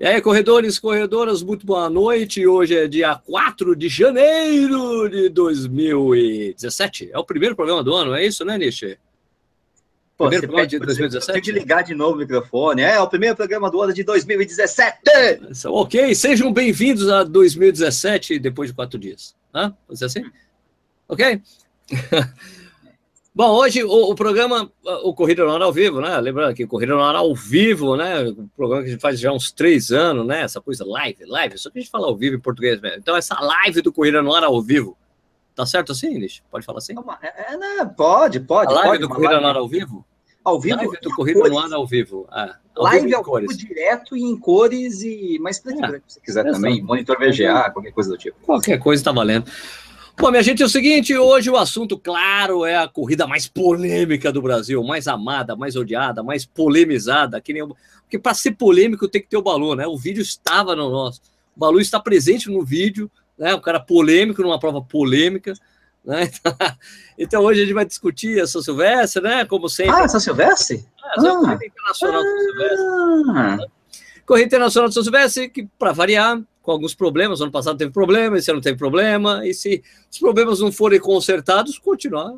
E aí, corredores corredoras, muito boa noite. Hoje é dia 4 de janeiro de 2017. É o primeiro programa do ano, é isso, né, Nishi? Pô, primeiro programa de 2017? Tem que ligar de novo o microfone. É, é o primeiro programa do ano de 2017. Ok, sejam bem-vindos a 2017 depois de quatro dias. Hã? Pode ser assim? Ok? Bom, hoje o, o, programa, o Corrida no Ar ao vivo, né? Lembrando que o Corrida no Ar ao vivo, né? O programa que a gente faz já há uns três anos, né? Essa coisa live, live, só que a gente fala ao vivo em português mesmo. Então, essa live do Corrida no Ar ao vivo, tá certo assim, Nish? Pode falar assim? É, é? Pode, pode. A live pode, do Corrida no Ar ao vivo? Ao vivo? Live do Corrida no Ar ao vivo. Ah, ao live vivo ao cores. vivo direto e em cores e mais preto é, se quiser exatamente. também. Monitor VGA, qualquer coisa do tipo. Qualquer coisa tá valendo. Bom, minha gente, é o seguinte: hoje o assunto, claro, é a corrida mais polêmica do Brasil, mais amada, mais odiada, mais polemizada. Que nem... Porque para ser polêmico tem que ter o Balu, né? O vídeo estava no nosso. O Balu está presente no vídeo, né? O cara polêmico numa prova polêmica. Né? Então hoje a gente vai discutir a São Silvestre, né? Como sempre. Ah, São Silvestre? É, a Corrida Internacional ah. São Silvestre. Corrida Internacional de São Silvestre, que, para variar, com alguns problemas. Ano passado teve problema, esse ano teve problema. E se os problemas não forem consertados, continuar,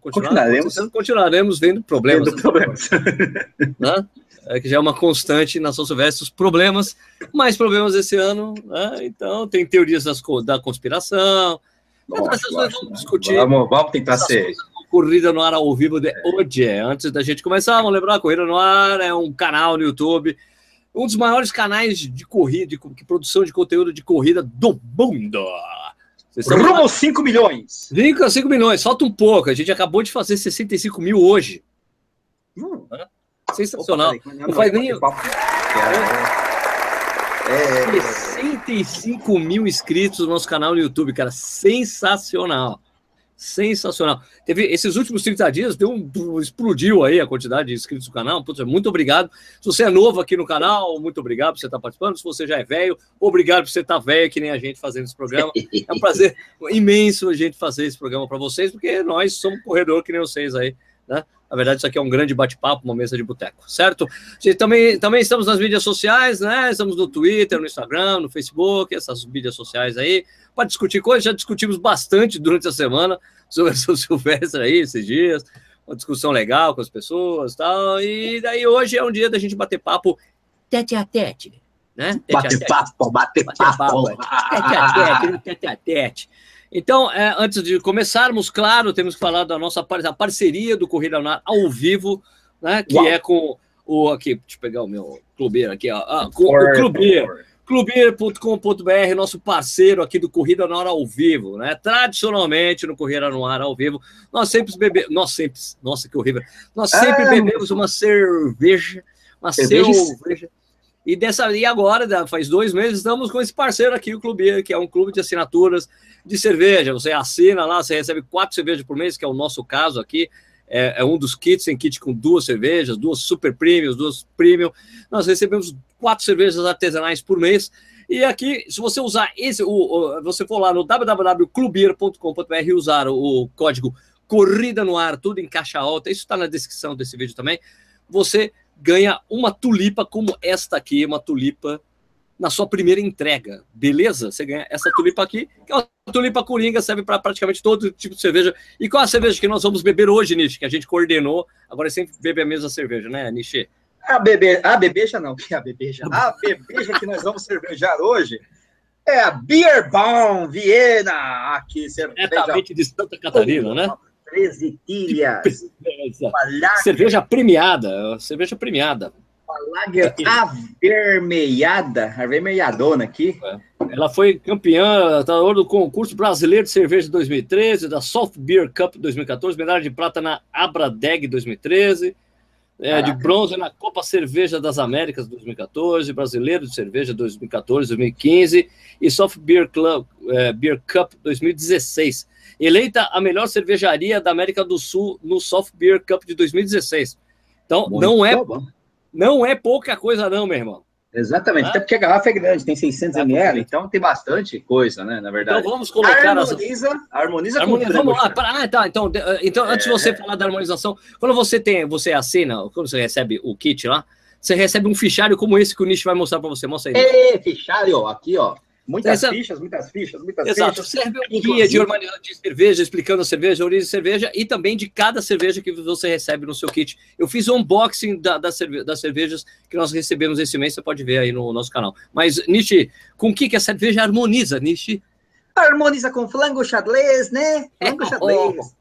continuaremos, continuaremos vendo problemas. Vendo problemas. Né? É que já é uma constante na São Silvestre os problemas, mais problemas esse ano. Né? Então, tem teorias das, da conspiração. Nossa, vamos discutir. Vamos, vamos tentar ser. Corrida no Ar ao vivo de hoje. Antes da gente começar, vamos lembrar: Corrida no Ar é um canal no YouTube um dos maiores canais de corrida, de, de produção de conteúdo de corrida do mundo. Rumo aos 5 milhões. 5 a 5 milhões, falta um pouco. A gente acabou de fazer 65 mil hoje. Hum. Sensacional. Opa, não faz nem. É... 65 mil inscritos no nosso canal no YouTube, cara. Sensacional. Sensacional. Teve esses últimos 30 dias, deu um, explodiu aí a quantidade de inscritos no canal. Putz, muito obrigado. Se você é novo aqui no canal, muito obrigado por você estar participando. Se você já é velho, obrigado por você estar velho, que nem a gente fazendo esse programa. É um prazer imenso a gente fazer esse programa para vocês, porque nós somos corredor que nem vocês aí, né? Na verdade, isso aqui é um grande bate-papo, uma mesa de boteco, certo? Gente, também, também estamos nas mídias sociais, né? Estamos no Twitter, no Instagram, no Facebook, essas mídias sociais aí, para discutir coisas. Já discutimos bastante durante a semana sobre São Silvestre aí, esses dias. Uma discussão legal com as pessoas tal. E daí hoje é um dia da gente bater papo tete a tete, né? Bater papo, bater papo. Tete a tete, tete a tete. Então, é, antes de começarmos, claro, temos que falar da nossa a parceria do Corrida Lunar ao vivo, né? Que Uau. é com o. Aqui, deixa eu pegar o meu clubeiro aqui, ó. Ah, com o clubeiro. Clubeiro.com.br, nosso parceiro aqui do Corrida no Ar ao vivo, né? Tradicionalmente no Corrida no Ar ao vivo, nós sempre bebemos, nós sempre, nossa que horrível, nós sempre ah, bebemos uma cerveja, uma cerveja e dessa e agora, faz dois meses, estamos com esse parceiro aqui, o Clube, que é um clube de assinaturas de cerveja. Você assina lá, você recebe quatro cervejas por mês, que é o nosso caso aqui. É, é um dos kits, tem kit com duas cervejas, duas super premiums, duas premium. Nós recebemos quatro cervejas artesanais por mês. E aqui, se você usar esse, o, o você for lá no www.clubeer.com.br e usar o, o código Corrida no Ar, tudo em caixa alta, isso está na descrição desse vídeo também, você ganha uma tulipa como esta aqui, uma tulipa na sua primeira entrega, beleza? Você ganha essa tulipa aqui, que é uma tulipa coringa, serve para praticamente todo tipo de cerveja. E qual a cerveja que nós vamos beber hoje, Nishi? Que a gente coordenou, agora é sempre bebe a mesma cerveja, né, Nishi? A, bebê, a bebeja não, a bebeja, a bebeja que nós vamos cervejar hoje é a Beer Bomb Viena, aqui, cerveja. Diretamente de Santa Catarina, né? 13 tilhas. Cerveja premiada, cerveja premiada. Uma lager avermelhada, avermelhadona aqui. É. Ela foi campeã tá, do concurso brasileiro de cerveja 2013, da Soft Beer Cup 2014, medalha de prata na Abradeg 2013, é, de bronze na Copa Cerveja das Américas 2014, brasileiro de cerveja 2014, 2015 e Soft Beer Club é, Beer Cup 2016 eleita a melhor cervejaria da América do Sul no Soft Beer Cup de 2016. Então, Muito não é bom. não é pouca coisa não, meu irmão. Exatamente, ah. até porque a garrafa é grande, tem 600 tá ml, então tem bastante coisa, né, na verdade. Então vamos colocar... Harmoniza, as... harmoniza, harmoniza Vamos lá, ah, tá, então, então é. antes de você falar da harmonização, quando você tem, você assina, quando você recebe o kit lá, você recebe um fichário como esse que o Nish vai mostrar para você. Mostra aí. Ei, fichário, aqui, ó. Muitas Essa... fichas, muitas fichas, muitas Exato. fichas. Serve um guia de, de cerveja, explicando a cerveja, a origem de cerveja e também de cada cerveja que você recebe no seu kit. Eu fiz um unboxing da, da cerve das cervejas que nós recebemos esse mês, você pode ver aí no nosso canal. Mas, Nishi, com o que, que a cerveja harmoniza, Nishi? Harmoniza com flango xadrez, né? Flango xadrez.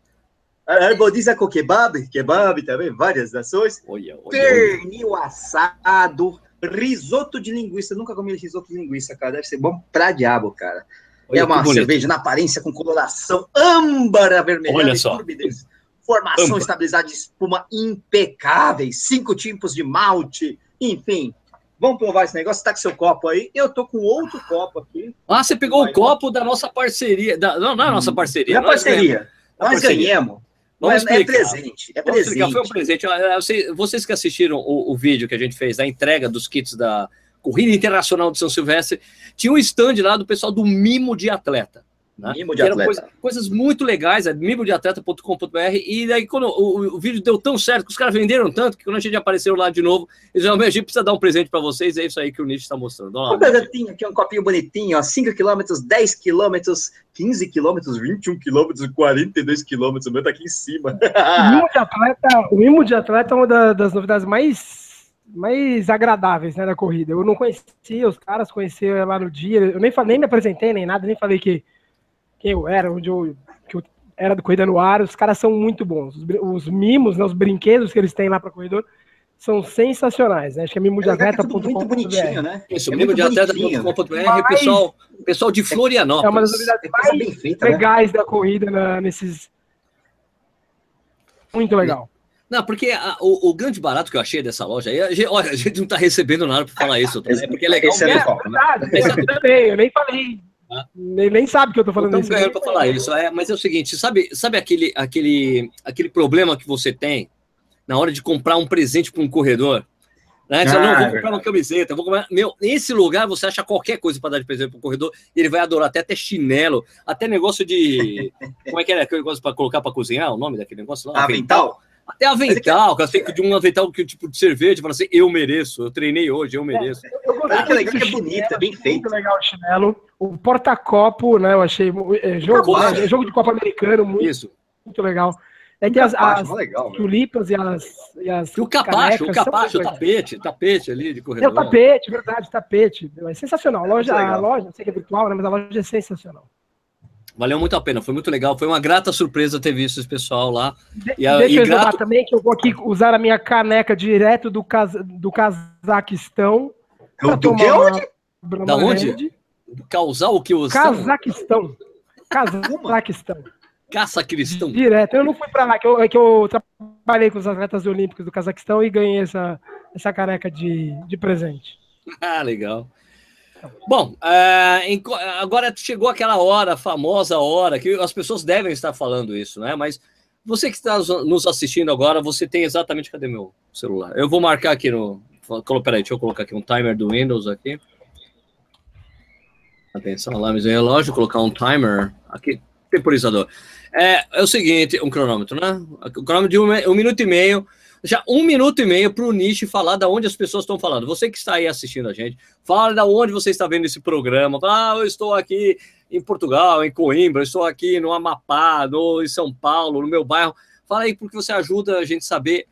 Harmoniza com kebab, kebab também, várias ações. Olha, olha, Pernil assado, risoto de linguiça. nunca comi risoto de linguiça, cara. Deve ser bom pra diabo, cara. Olha, é uma cerveja na aparência com coloração âmbar avermelhada Olha só. Turbidez. Formação âmbar. estabilizada de espuma impecáveis, cinco tipos de malte, enfim. Vamos provar esse negócio? Tá com seu copo aí. Eu tô com outro copo aqui. Ah, você pegou o copo da nossa parceria. Da, não, não é a nossa parceria. É a parceria. Nós ganhamos. Vamos é, é presente, é presente. Explicar. Foi um presente. Vocês que assistiram o, o, vídeo que a gente fez da entrega dos kits da Corrida Internacional de São Silvestre, tinha um stand lá do pessoal do Mimo de Atleta. Né? Mimo de atleta. Coisa, coisas muito legais, é mimodeatleta.com.br. E daí, quando o, o, vídeo deu tão certo, que os caras venderam tanto, que quando a gente apareceu lá de novo, eles falaram: a gente precisa dar um presente para vocês. É isso aí que o Nietzsche está mostrando. um presentinho aqui, um copinho bonitinho, ó, 5 km, 10 km, 15 km, 21 km, 42 km. O meu tá aqui em cima. o mimo de atleta, o mimo de atleta é uma das novidades mais mais agradáveis né, da corrida. Eu não conhecia os caras, conhecia lá no dia, eu nem, nem me apresentei nem nada, nem falei que quem eu era, onde eu, que eu era do Corrida no Ar, os caras são muito bons. Os, os mimos, né, os brinquedos que eles têm lá para corredor são sensacionais, né? Acho que é mimo de atleta.com.br. Muito bonitinho, né? Isso, é mimo de atleta.com.br, pessoal, pessoal de Florianópolis. É uma das novidades mais bem feita, né? legais né? da corrida na, nesses. Muito legal. Não, porque a, o, o, grande barato que eu achei dessa loja aí, a gente, olha, a gente não está recebendo nada para falar isso, tá? é porque é legal. Esse é, é verdade, né? eu nem falei nem, nem sabe que eu tô falando isso. Não para falar isso, é, mas é o seguinte, sabe, sabe aquele, aquele, aquele problema que você tem na hora de comprar um presente para um corredor? Né? Você, ah, não, vou comprar uma camiseta, vou comprar. Meu, nesse lugar você acha qualquer coisa para dar de presente para o corredor, ele vai adorar, até, até chinelo, até negócio de. como é que era aquele negócio para colocar para cozinhar? O nome daquele negócio lá? Avental. Até avental, que eu sei que de um avental que tipo de cerveja, fala assim, eu mereço, eu treinei hoje, eu mereço. É, eu, gostei ah, legal, que é bonita, bem feito. Muito legal o chinelo. O porta-copo, né? Eu achei. É, jogo, né, jogo de copo americano, muito, Isso. muito legal. É que as, as legal, tulipas e as, e as. E o capacho, o capacho, o tapete, tapete ali de corredor. É o tapete, verdade, tapete. É sensacional. A loja, a loja, sei que é virtual, né, mas a loja é sensacional. Valeu muito a pena, foi muito legal. Foi uma grata surpresa ter visto esse pessoal lá. De, e deixa e eu grato... também que eu vou aqui usar a minha caneca direto do, do Cazaquistão. Do, do que onde? Da onde? Causar o que os. Cazaquistão. Cazaquistão. Caça cristão. Direto. Eu não fui para lá, que eu, é que eu trabalhei com os atletas olímpicos do Cazaquistão e ganhei essa, essa caneca de, de presente. Ah, legal. Bom, é, agora chegou aquela hora, famosa hora, que as pessoas devem estar falando isso, né? Mas você que está nos assistindo agora, você tem exatamente. Cadê meu celular? Eu vou marcar aqui no. Peraí, deixa eu colocar aqui um timer do Windows aqui. Atenção lá, meu relógio, colocar um timer aqui, temporizador. É, é o seguinte, um cronômetro, né? O cronômetro de um, um minuto e meio já um minuto e meio para o Nish falar da onde as pessoas estão falando. Você que está aí assistindo a gente, fala da onde você está vendo esse programa. Fala, ah, eu estou aqui em Portugal, em Coimbra, estou aqui no Amapá, no, em São Paulo, no meu bairro. Fala aí porque você ajuda a gente a saber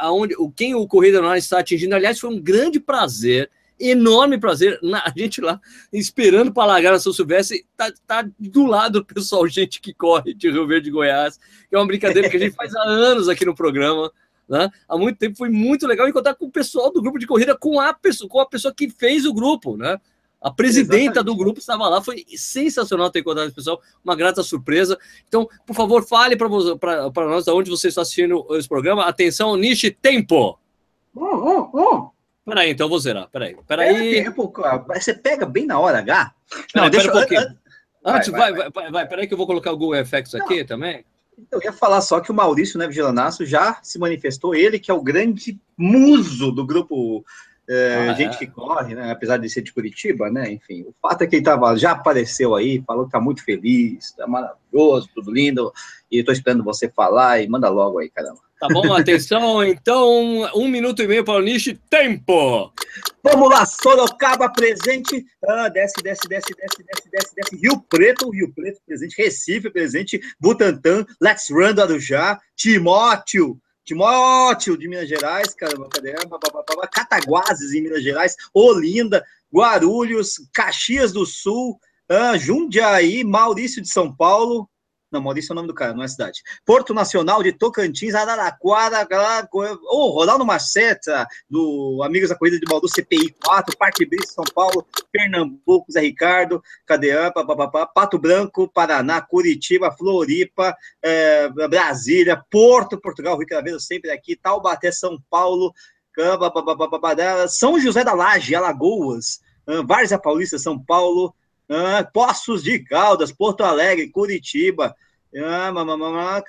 aonde, quem o Corrida Nós está atingindo. Aliás, foi um grande prazer enorme prazer. a gente lá esperando para largar na São Silvestre, tá, tá do lado do pessoal, gente que corre de Rio Verde, Goiás, que é uma brincadeira que a gente faz há anos aqui no programa. Né? Há muito tempo foi muito legal encontrar com o pessoal do grupo de corrida, com a pessoa, com a pessoa que fez o grupo, né? A presidenta Exatamente. do grupo estava lá, foi sensacional ter encontrado esse pessoal, uma grata surpresa. Então, por favor, fale para nós de onde você está assistindo esse programa. Atenção, Nishi Tempo. Oh, oh, oh. Peraí, então eu vou zerar. Peraí, peraí. Tempo, você pega bem na hora H? Não, deixa um pouquinho. Antes, vai, vai, vai, vai, peraí que eu vou colocar o Google FX aqui também. Eu ia falar só que o Maurício Neves Gelanasso já se manifestou, ele que é o grande muso do grupo é, ah, Gente é. que Corre, né? apesar de ser de Curitiba, né? Enfim, o fato é que ele tava, já apareceu aí, falou que tá muito feliz, tá maravilhoso, tudo lindo, e estou esperando você falar e manda logo aí, caramba. Tá bom, atenção, então, um minuto e meio para o Nishi, tempo! Vamos lá, Sorocaba presente, ah, desce, desce, desce, desce, desce, desce, desce, Rio Preto, Rio Preto presente, Recife presente, Butantã, Let's Run do Arujá, Timóteo, Timóteo de Minas Gerais, caramba, cadê? Cataguases em Minas Gerais, Olinda, Guarulhos, Caxias do Sul, ah, Jundiaí, Maurício de São Paulo, não, Maurício é o nome do cara, não é cidade. Porto Nacional de Tocantins, Araraquara, oh, Ronaldo do Amigos da Corrida de Baldu, CPI 4, Parque Brito, São Paulo, Pernambuco, Zé Ricardo, Cadeã, Pato Branco, Paraná, Curitiba, Floripa, é, Brasília, Porto, Portugal, Rio Craveiro sempre aqui, Taubaté, São Paulo, São José da Laje, Alagoas, Várzea Paulista, São Paulo, Poços de Caldas, Porto Alegre, Curitiba,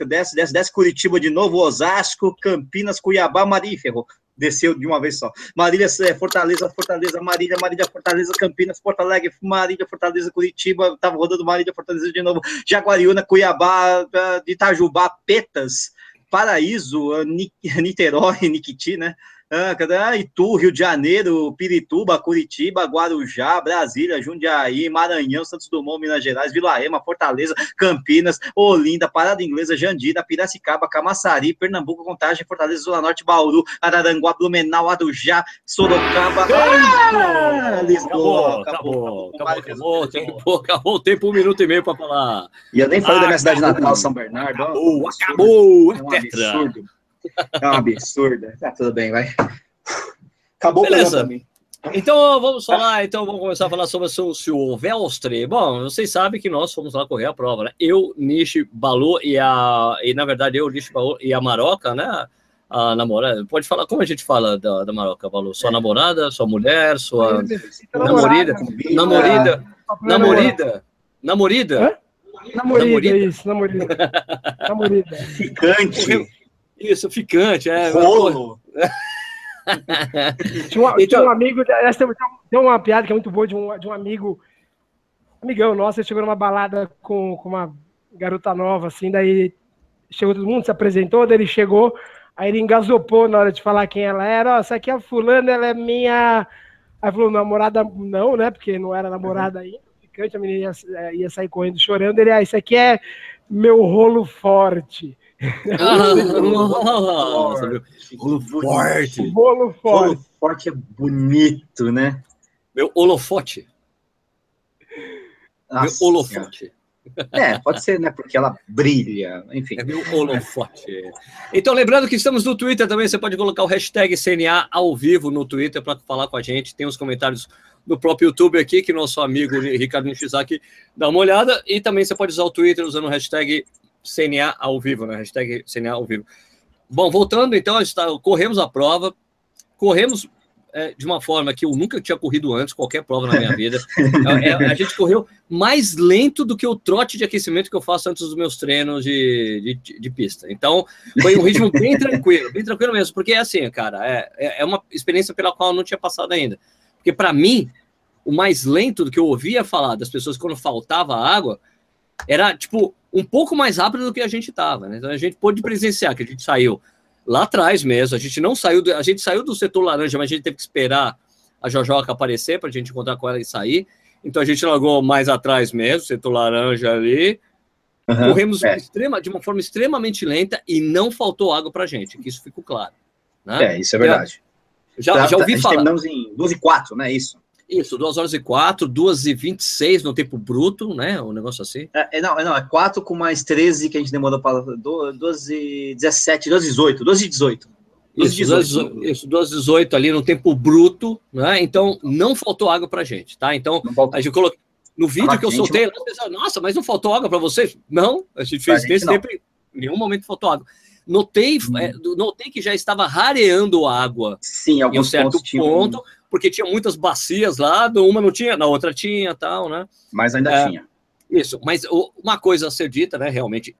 desce, desce, desce Curitiba de novo, Osasco, Campinas, Cuiabá, Marília, ferrou. Desceu de uma vez só. Marília, é, Fortaleza, Fortaleza, Marília, Marília, Fortaleza, Campinas, Porto Alegre, Marília, Fortaleza, Curitiba, tava rodando Marília, Fortaleza de novo, Jaguariúna, Cuiabá, ah, Itajubá, Petas, Paraíso, ah, Niterói, Niquiti, né? Ah, Itu, Rio de Janeiro, Pirituba, Curitiba, Guarujá, Brasília, Jundiaí, Maranhão, Santos Dumont, Minas Gerais, Vila Ema, Fortaleza, Campinas, Olinda, Parada Inglesa, Jandira, Piracicaba, Camaçari, Pernambuco, Contagem, Fortaleza, Zona Norte, Bauru, Araranguá, Blumenau, Arujá, Sorocaba. Ah, Lisboa. Acabou, acabou, acabou, acabou, o tempo, acabou o tempo, um minuto e meio para falar. E eu nem falei ah, da minha cidade natal, São Bernardo. Acabou, acabou, é um absurdo. É um absurdo. Tá tudo bem, vai. Acabou Beleza. o Então vamos falar, então vamos começar a falar sobre o senhor Velstre. Bom, vocês sabem que nós fomos lá correr a prova, né? Eu, Nishi, Balu e a. E na verdade eu, Nishi, Balu e a Maroca, né? A namorada. Pode falar, como a gente fala da, da Maroca, Balu? Sua namorada, sua mulher, sua. Namorida? Namorida? Namorida? Namorida? Namorida, isso, namorida. Namorida. Ficante. Isso, ficante, é. Rolo. tinha, um, então, tinha um amigo, essa, tem uma piada que é muito boa de um, de um amigo, amigão nosso, ele chegou numa balada com, com uma garota nova, assim, daí chegou todo mundo, se apresentou, daí ele chegou, aí ele engasopou na hora de falar quem ela era, ó, oh, essa aqui é a fulana, ela é minha... Aí falou, namorada não, né, porque não era namorada ainda, ficante, a menina ia, ia sair correndo chorando, ele, ah, isso aqui é meu rolo forte. Nossa, forte é bonito, né? Meu holofote. Nossa, meu holofote. É, pode ser, né? Porque ela brilha, enfim. É meu holofote. Então, lembrando que estamos no Twitter também, você pode colocar o hashtag CNA ao vivo no Twitter para falar com a gente. Tem os comentários do próprio YouTube aqui, que nosso amigo Ricardo Nishizaki dá uma olhada. E também você pode usar o Twitter usando o hashtag CNA ao vivo, né? Hashtag CNA ao vivo. Bom, voltando então, a está, corremos a prova, corremos é, de uma forma que eu nunca tinha corrido antes, qualquer prova na minha vida. É, é, a gente correu mais lento do que o trote de aquecimento que eu faço antes dos meus treinos de, de, de pista. Então, foi um ritmo bem tranquilo, bem tranquilo mesmo, porque é assim, cara, é, é, é uma experiência pela qual eu não tinha passado ainda. Porque para mim, o mais lento do que eu ouvia falar das pessoas quando faltava água era tipo um pouco mais rápido do que a gente estava. Né? Então a gente pôde presenciar que a gente saiu lá atrás mesmo. A gente não saiu, do, a gente saiu do setor laranja, mas a gente teve que esperar a Jojoca aparecer para a gente encontrar com ela e sair. Então a gente largou mais atrás mesmo, setor laranja ali. Uhum, Corremos é. extrema, de uma forma extremamente lenta e não faltou água para a gente, que isso ficou claro. Né? É, isso é verdade. Já, já, já ouvi falar. Terminamos em 12 e 4, né? Isso. Isso, 2 horas e 4, 2 e 26 no tempo bruto, né? Um negócio assim. É, é não, é, não, é 4 com mais 13 que a gente demorou para 12 e 17, 12 e 18, 12 e 18. Isso, 18. isso, 12 e 18 ali no tempo bruto, né? Então não faltou água pra gente, tá? Então a gente colocou no vídeo que eu soltei, não... nossa, mas não faltou água para vocês? Não, a gente fez nesse tempo, em nenhum momento faltou água. Notei, hum. é, notei que já estava rareando água Sim, em um certo ponto, porque tinha muitas bacias lá, uma não tinha, na outra tinha, tal, né? Mas ainda é, tinha. Isso, mas uma coisa a ser dita, né, realmente,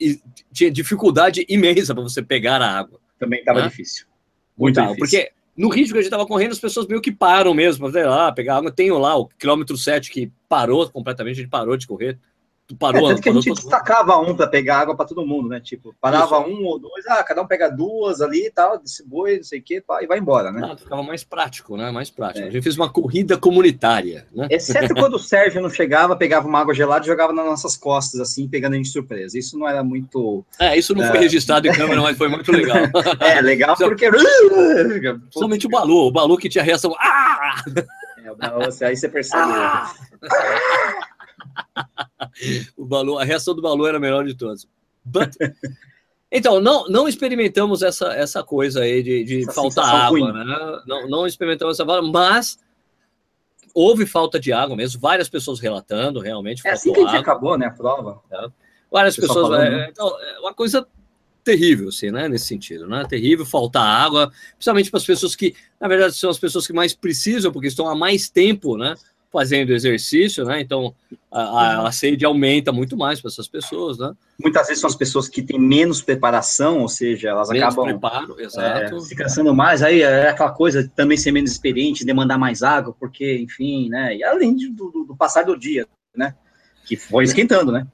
tinha dificuldade imensa para você pegar a água. Também estava né? difícil. Muito difícil. Porque no ritmo que a gente estava correndo, as pessoas meio que param mesmo, para lá, pegar água. Tenho lá o quilômetro 7 que parou completamente, a gente parou de correr. Parou. É, tanto que a gente destacava um para pegar água para todo mundo, né? Tipo, parava Isso. um ou dois, ah, cada um pega duas ali e tal, distribui, não sei o quê, e vai embora, né? Ah, ficava mais prático, né? Mais prático. É. A gente fez uma corrida comunitária, né? Exceto quando o Sérgio não chegava, pegava uma água gelada e jogava nas nossas costas, assim, pegando a gente de surpresa. Isso não era muito. É, isso não é... foi registrado em câmera, mas foi muito legal. é, legal porque. Somente o Balu, o Balu que tinha reação. Ah! É, aí você percebe. Ah! o Balu, a reação do Balu era a melhor de todas. But... Então, não, não experimentamos essa, essa coisa aí de, de faltar água, ruim. né? Não, não experimentamos essa mas houve falta de água mesmo, várias pessoas relatando, realmente. É assim que a gente acabou, né, a prova. É. Várias pessoas. Falando, é, né? então, é uma coisa terrível, assim, né? Nesse sentido, né? Terrível faltar água, principalmente para as pessoas que, na verdade, são as pessoas que mais precisam, porque estão há mais tempo, né? Fazendo exercício, né? Então a, a, a sede aumenta muito mais para essas pessoas, né? Muitas vezes são as pessoas que têm menos preparação, ou seja, elas menos acabam preparo, exato. É, se cansando mais, aí é aquela coisa também ser menos experiente, demandar mais água, porque, enfim, né? E além de, do, do passar do dia, né? Que foi esquentando, né?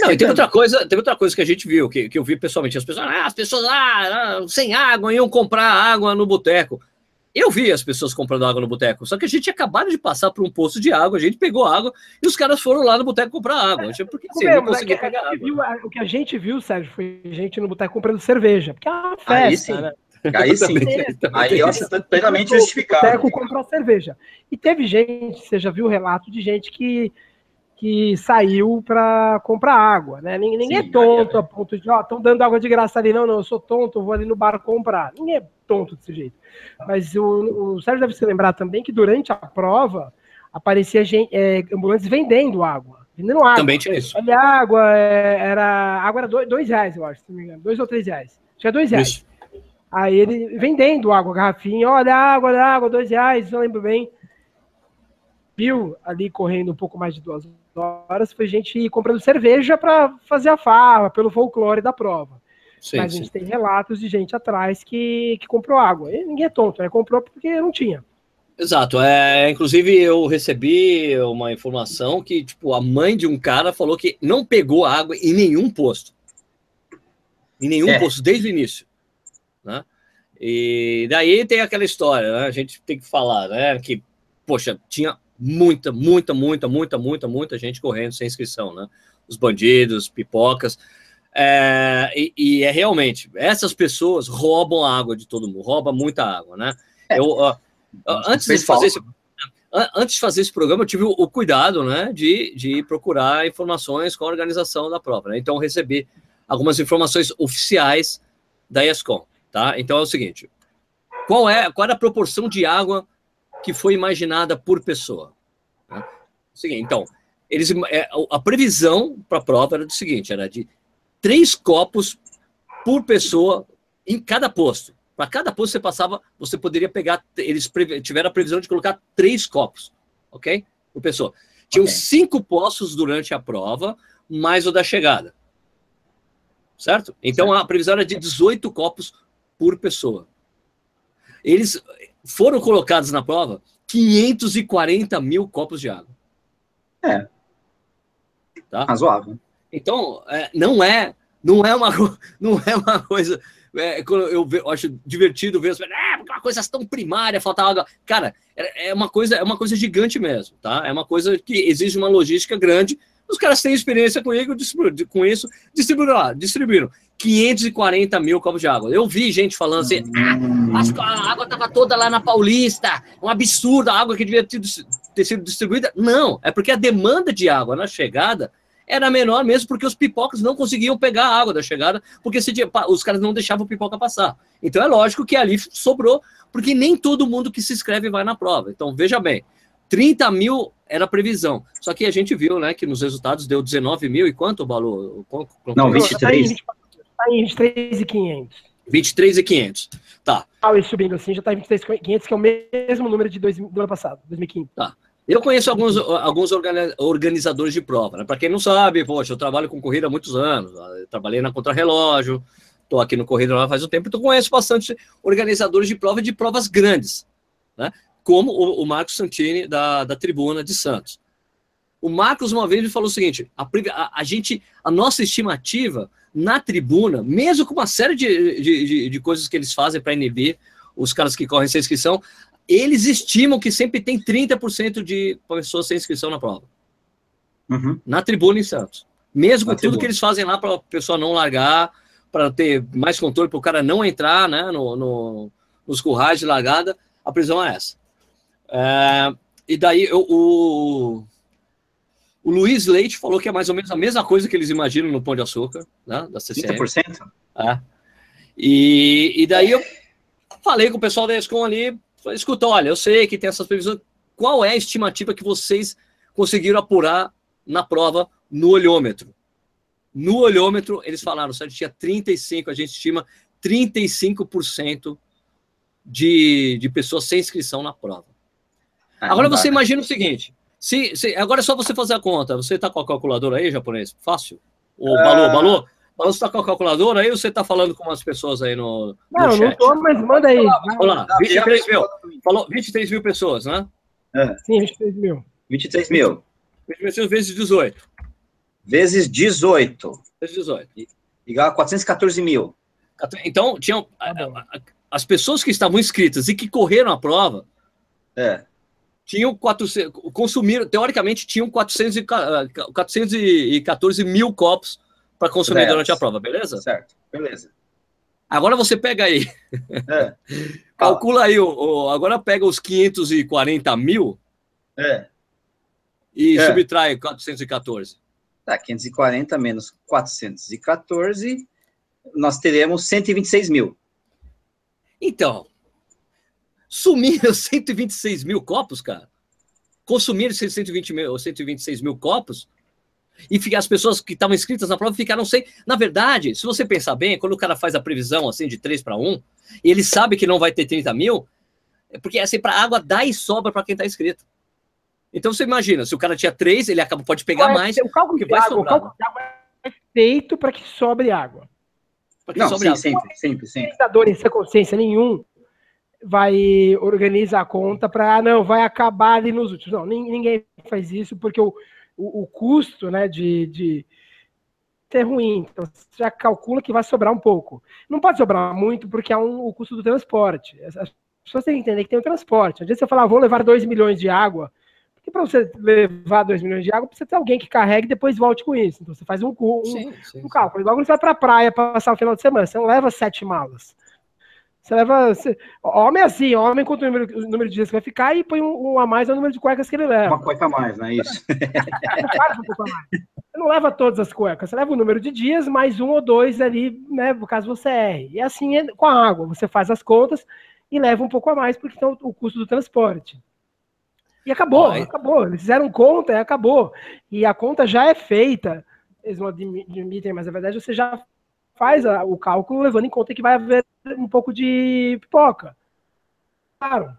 Não, tem outra coisa, tem outra coisa que a gente viu, que, que eu vi pessoalmente, as pessoas, ah, as pessoas ah, ah sem água iam comprar água no boteco. Eu vi as pessoas comprando água no boteco, só que a gente tinha acabado de passar por um poço de água, a gente pegou água e os caras foram lá no boteco comprar água. Porque assim, não conseguia é pegar água. Viu, o que a gente viu, Sérgio, foi gente no boteco comprando cerveja, porque é uma festa, Aí sim. né? Aí sim. Aí eu acho plenamente justificado. O boteco comprou cerveja. E teve gente, você já viu o relato de gente que que saiu para comprar água, né? Ninguém, ninguém Sim, é tonto é. a ponto de, ó, estão dando água de graça ali, não, não, eu sou tonto, vou ali no bar comprar. Ninguém é tonto desse jeito. Mas o, o Sérgio deve se lembrar também que durante a prova aparecia gente, é, ambulantes vendendo água. Vendendo água. Também tinha isso. Olha, água é, era. Água era dois, dois, reais, eu acho, se não me engano. Dois ou três reais. Tinha dois reais. Isso. Aí ele vendendo água, garrafinha, olha água, olha água, dois reais, não lembro bem. Viu ali correndo um pouco mais de duas horas foi gente comprando cerveja para fazer a farra, pelo folclore da prova. Sim, Mas a gente sim. tem relatos de gente atrás que, que comprou água. E ninguém é tonto, né? Comprou porque não tinha. Exato. É, inclusive, eu recebi uma informação que, tipo, a mãe de um cara falou que não pegou água em nenhum posto. Em nenhum é. posto, desde o início. Né? E daí tem aquela história, né? A gente tem que falar, né? Que, poxa, tinha muita, muita, muita, muita, muita, muita gente correndo sem inscrição, né? Os bandidos, pipocas. É, e, e, é realmente, essas pessoas roubam a água de todo mundo, roubam muita água, né? É. Eu, uh, antes de fazer esse, antes de fazer esse programa, eu tive o, o, cuidado, né, de, de procurar informações com a organização da prova, né? Então, recebi algumas informações oficiais da ESCOM, tá? Então, é o seguinte, qual é, qual é a proporção de água que foi imaginada por pessoa. Né? Seguinte, então, eles, é, a previsão para a prova era do seguinte: era de três copos por pessoa em cada posto. Para cada posto você passava, você poderia pegar. Eles tiveram a previsão de colocar três copos, ok? Por pessoa. Tinham okay. cinco postos durante a prova, mais o da chegada. Certo? Então certo. a previsão era de 18 copos por pessoa. Eles, foram colocados na prova 540 mil copos de água. É. Tá? Razoável. Então, é, não é não é uma, não é uma coisa. É, quando eu, eu, acho divertido ver, é, porque é uma coisa tão primária, falta água. Cara, é, é, uma coisa, é uma coisa gigante mesmo, tá? É uma coisa que exige uma logística grande. Os caras têm experiência com, ele, com isso, distribuíram lá, distribuíram. 540 mil copos de água. Eu vi gente falando assim: ah, a água estava toda lá na Paulista, um absurdo, a água que devia ter sido distribuída. Não, é porque a demanda de água na chegada era menor mesmo, porque os pipocas não conseguiam pegar a água da chegada, porque se, os caras não deixavam o pipoca passar. Então é lógico que ali sobrou, porque nem todo mundo que se inscreve vai na prova. Então veja bem: 30 mil era a previsão. Só que a gente viu, né, que nos resultados deu 19 mil e quanto, Balu? Não, 23. Está em 23,500. 23,500. Tá. Ah, e subindo assim, já está em 23,500, que é o mesmo número de dois, do ano passado, 2015. Tá. Eu conheço alguns, alguns organizadores de prova. Né? Para quem não sabe, poxa, eu trabalho com corrida há muitos anos. Trabalhei na Contrarrelógio, estou aqui no Corrida faz um tempo, então conheço bastante organizadores de prova de provas grandes, né? Como o, o Marcos Santini, da, da Tribuna de Santos. O Marcos uma vez me falou o seguinte: a, a, a gente, a nossa estimativa na tribuna, mesmo com uma série de, de, de, coisas que eles fazem para NB, os caras que correm sem inscrição, eles estimam que sempre tem 30% de pessoas sem inscrição na prova. Uhum. Na tribuna em Santos. Mesmo com tudo que eles fazem lá para a pessoa não largar, para ter mais controle, para o cara não entrar né, no, no, nos currais de largada, a prisão é essa. É, e daí eu, o, o Luiz Leite falou que é mais ou menos a mesma coisa que eles imaginam no Pão de Açúcar, né, da CCM. 30%? É. E, e daí eu falei com o pessoal da ESCOM ali, falei, escuta, olha, eu sei que tem essas previsões, qual é a estimativa que vocês conseguiram apurar na prova no olhômetro? No olhômetro, eles falaram, a gente tinha 35, a gente estima 35% de, de pessoas sem inscrição na prova. Ah, Agora você imagina o seguinte, se, se, agora é só você fazer a conta. Você está com a calculadora aí, japonês? Fácil? O uh... Balô, Balô? Balô, você está com a calculadora aí ou você está falando com umas pessoas aí no, Não, no não estou, mas manda aí. Vamos lá, 23 mil. Falou 23 mil pessoas, né? É. Sim, 23 mil. 23 mil. 23 mil vezes 18. Vezes 18. Vezes 18. Igual a 414 mil. Então, tinham tá as pessoas que estavam inscritas e que correram a prova, é tinham 400, consumiram, teoricamente, tinham 400 e, 414 mil copos para consumir certo. durante a prova, beleza? Certo, beleza. Agora você pega aí, é. calcula aí, o, o, agora pega os 540 mil é. e é. subtrai 414. Tá, 540 menos 414, nós teremos 126 mil. Então, Sumiram 126 mil copos, cara. Consumiram 120 mil, 126 mil copos. E as pessoas que estavam inscritas na prova ficaram sem. Na verdade, se você pensar bem, quando o cara faz a previsão assim de 3 para 1, e ele sabe que não vai ter 30 mil, é porque assim, para água dá e sobra para quem está inscrito. Então você imagina, se o cara tinha 3, ele acaba, pode pegar é, mais. O cálculo que vai água, sobrar. O cálculo de água é feito para que sobre água. Que não, sobre sim, água. sempre, sempre, sempre. Sem sem consciência nenhum, vai organizar a conta para, ah, não, vai acabar ali nos últimos. Não, ninguém faz isso porque o, o, o custo né, de, de é ruim. Então, você já calcula que vai sobrar um pouco. Não pode sobrar muito porque é um, o custo do transporte. As pessoas têm que entender que tem o transporte. Às vezes você fala, ah, vou levar 2 milhões de água. Porque para você levar 2 milhões de água, precisa ter alguém que carregue e depois volte com isso. Então você faz um, um, sim, sim, um cálculo. Igual quando você vai para a praia passar o final de semana, você não leva sete malas. Você leva. Você, homem é assim, homem conta o número, o número de dias que vai ficar e põe um, um a mais no número de cuecas que ele leva. Uma cueca a mais, não é isso? Você não leva todas as cuecas, você leva o número de dias mais um ou dois ali, né? Caso você erre. E assim é com a água, você faz as contas e leva um pouco a mais, porque então o custo do transporte. E acabou, Ai. acabou. Eles fizeram conta e acabou. E a conta já é feita. Eles não admitem, mas na verdade você já faz a, o cálculo levando em conta que vai haver um pouco de pipoca. Claro.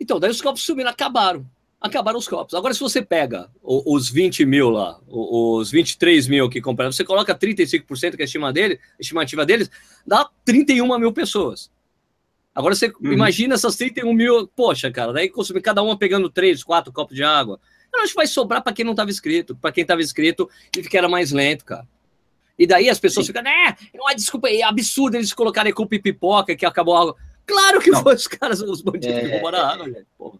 Então, daí os copos subiram, acabaram. Acabaram os copos. Agora, se você pega os 20 mil lá, os 23 mil que compraram, você coloca 35%, que é a estima dele, estimativa deles, dá 31 mil pessoas. Agora você uhum. imagina essas 31 mil, poxa, cara, daí consumir cada uma pegando 3, 4 copos de água. Eu acho que vai sobrar para quem não estava inscrito, para quem estava inscrito e que era mais lento, cara. E daí as pessoas Sim. ficam, né? É uma desculpa, é absurdo eles colocarem culpa em pipoca que acabou algo. Claro que não. foi os caras, os bandidos é... que roubaram a água, gente. Porra.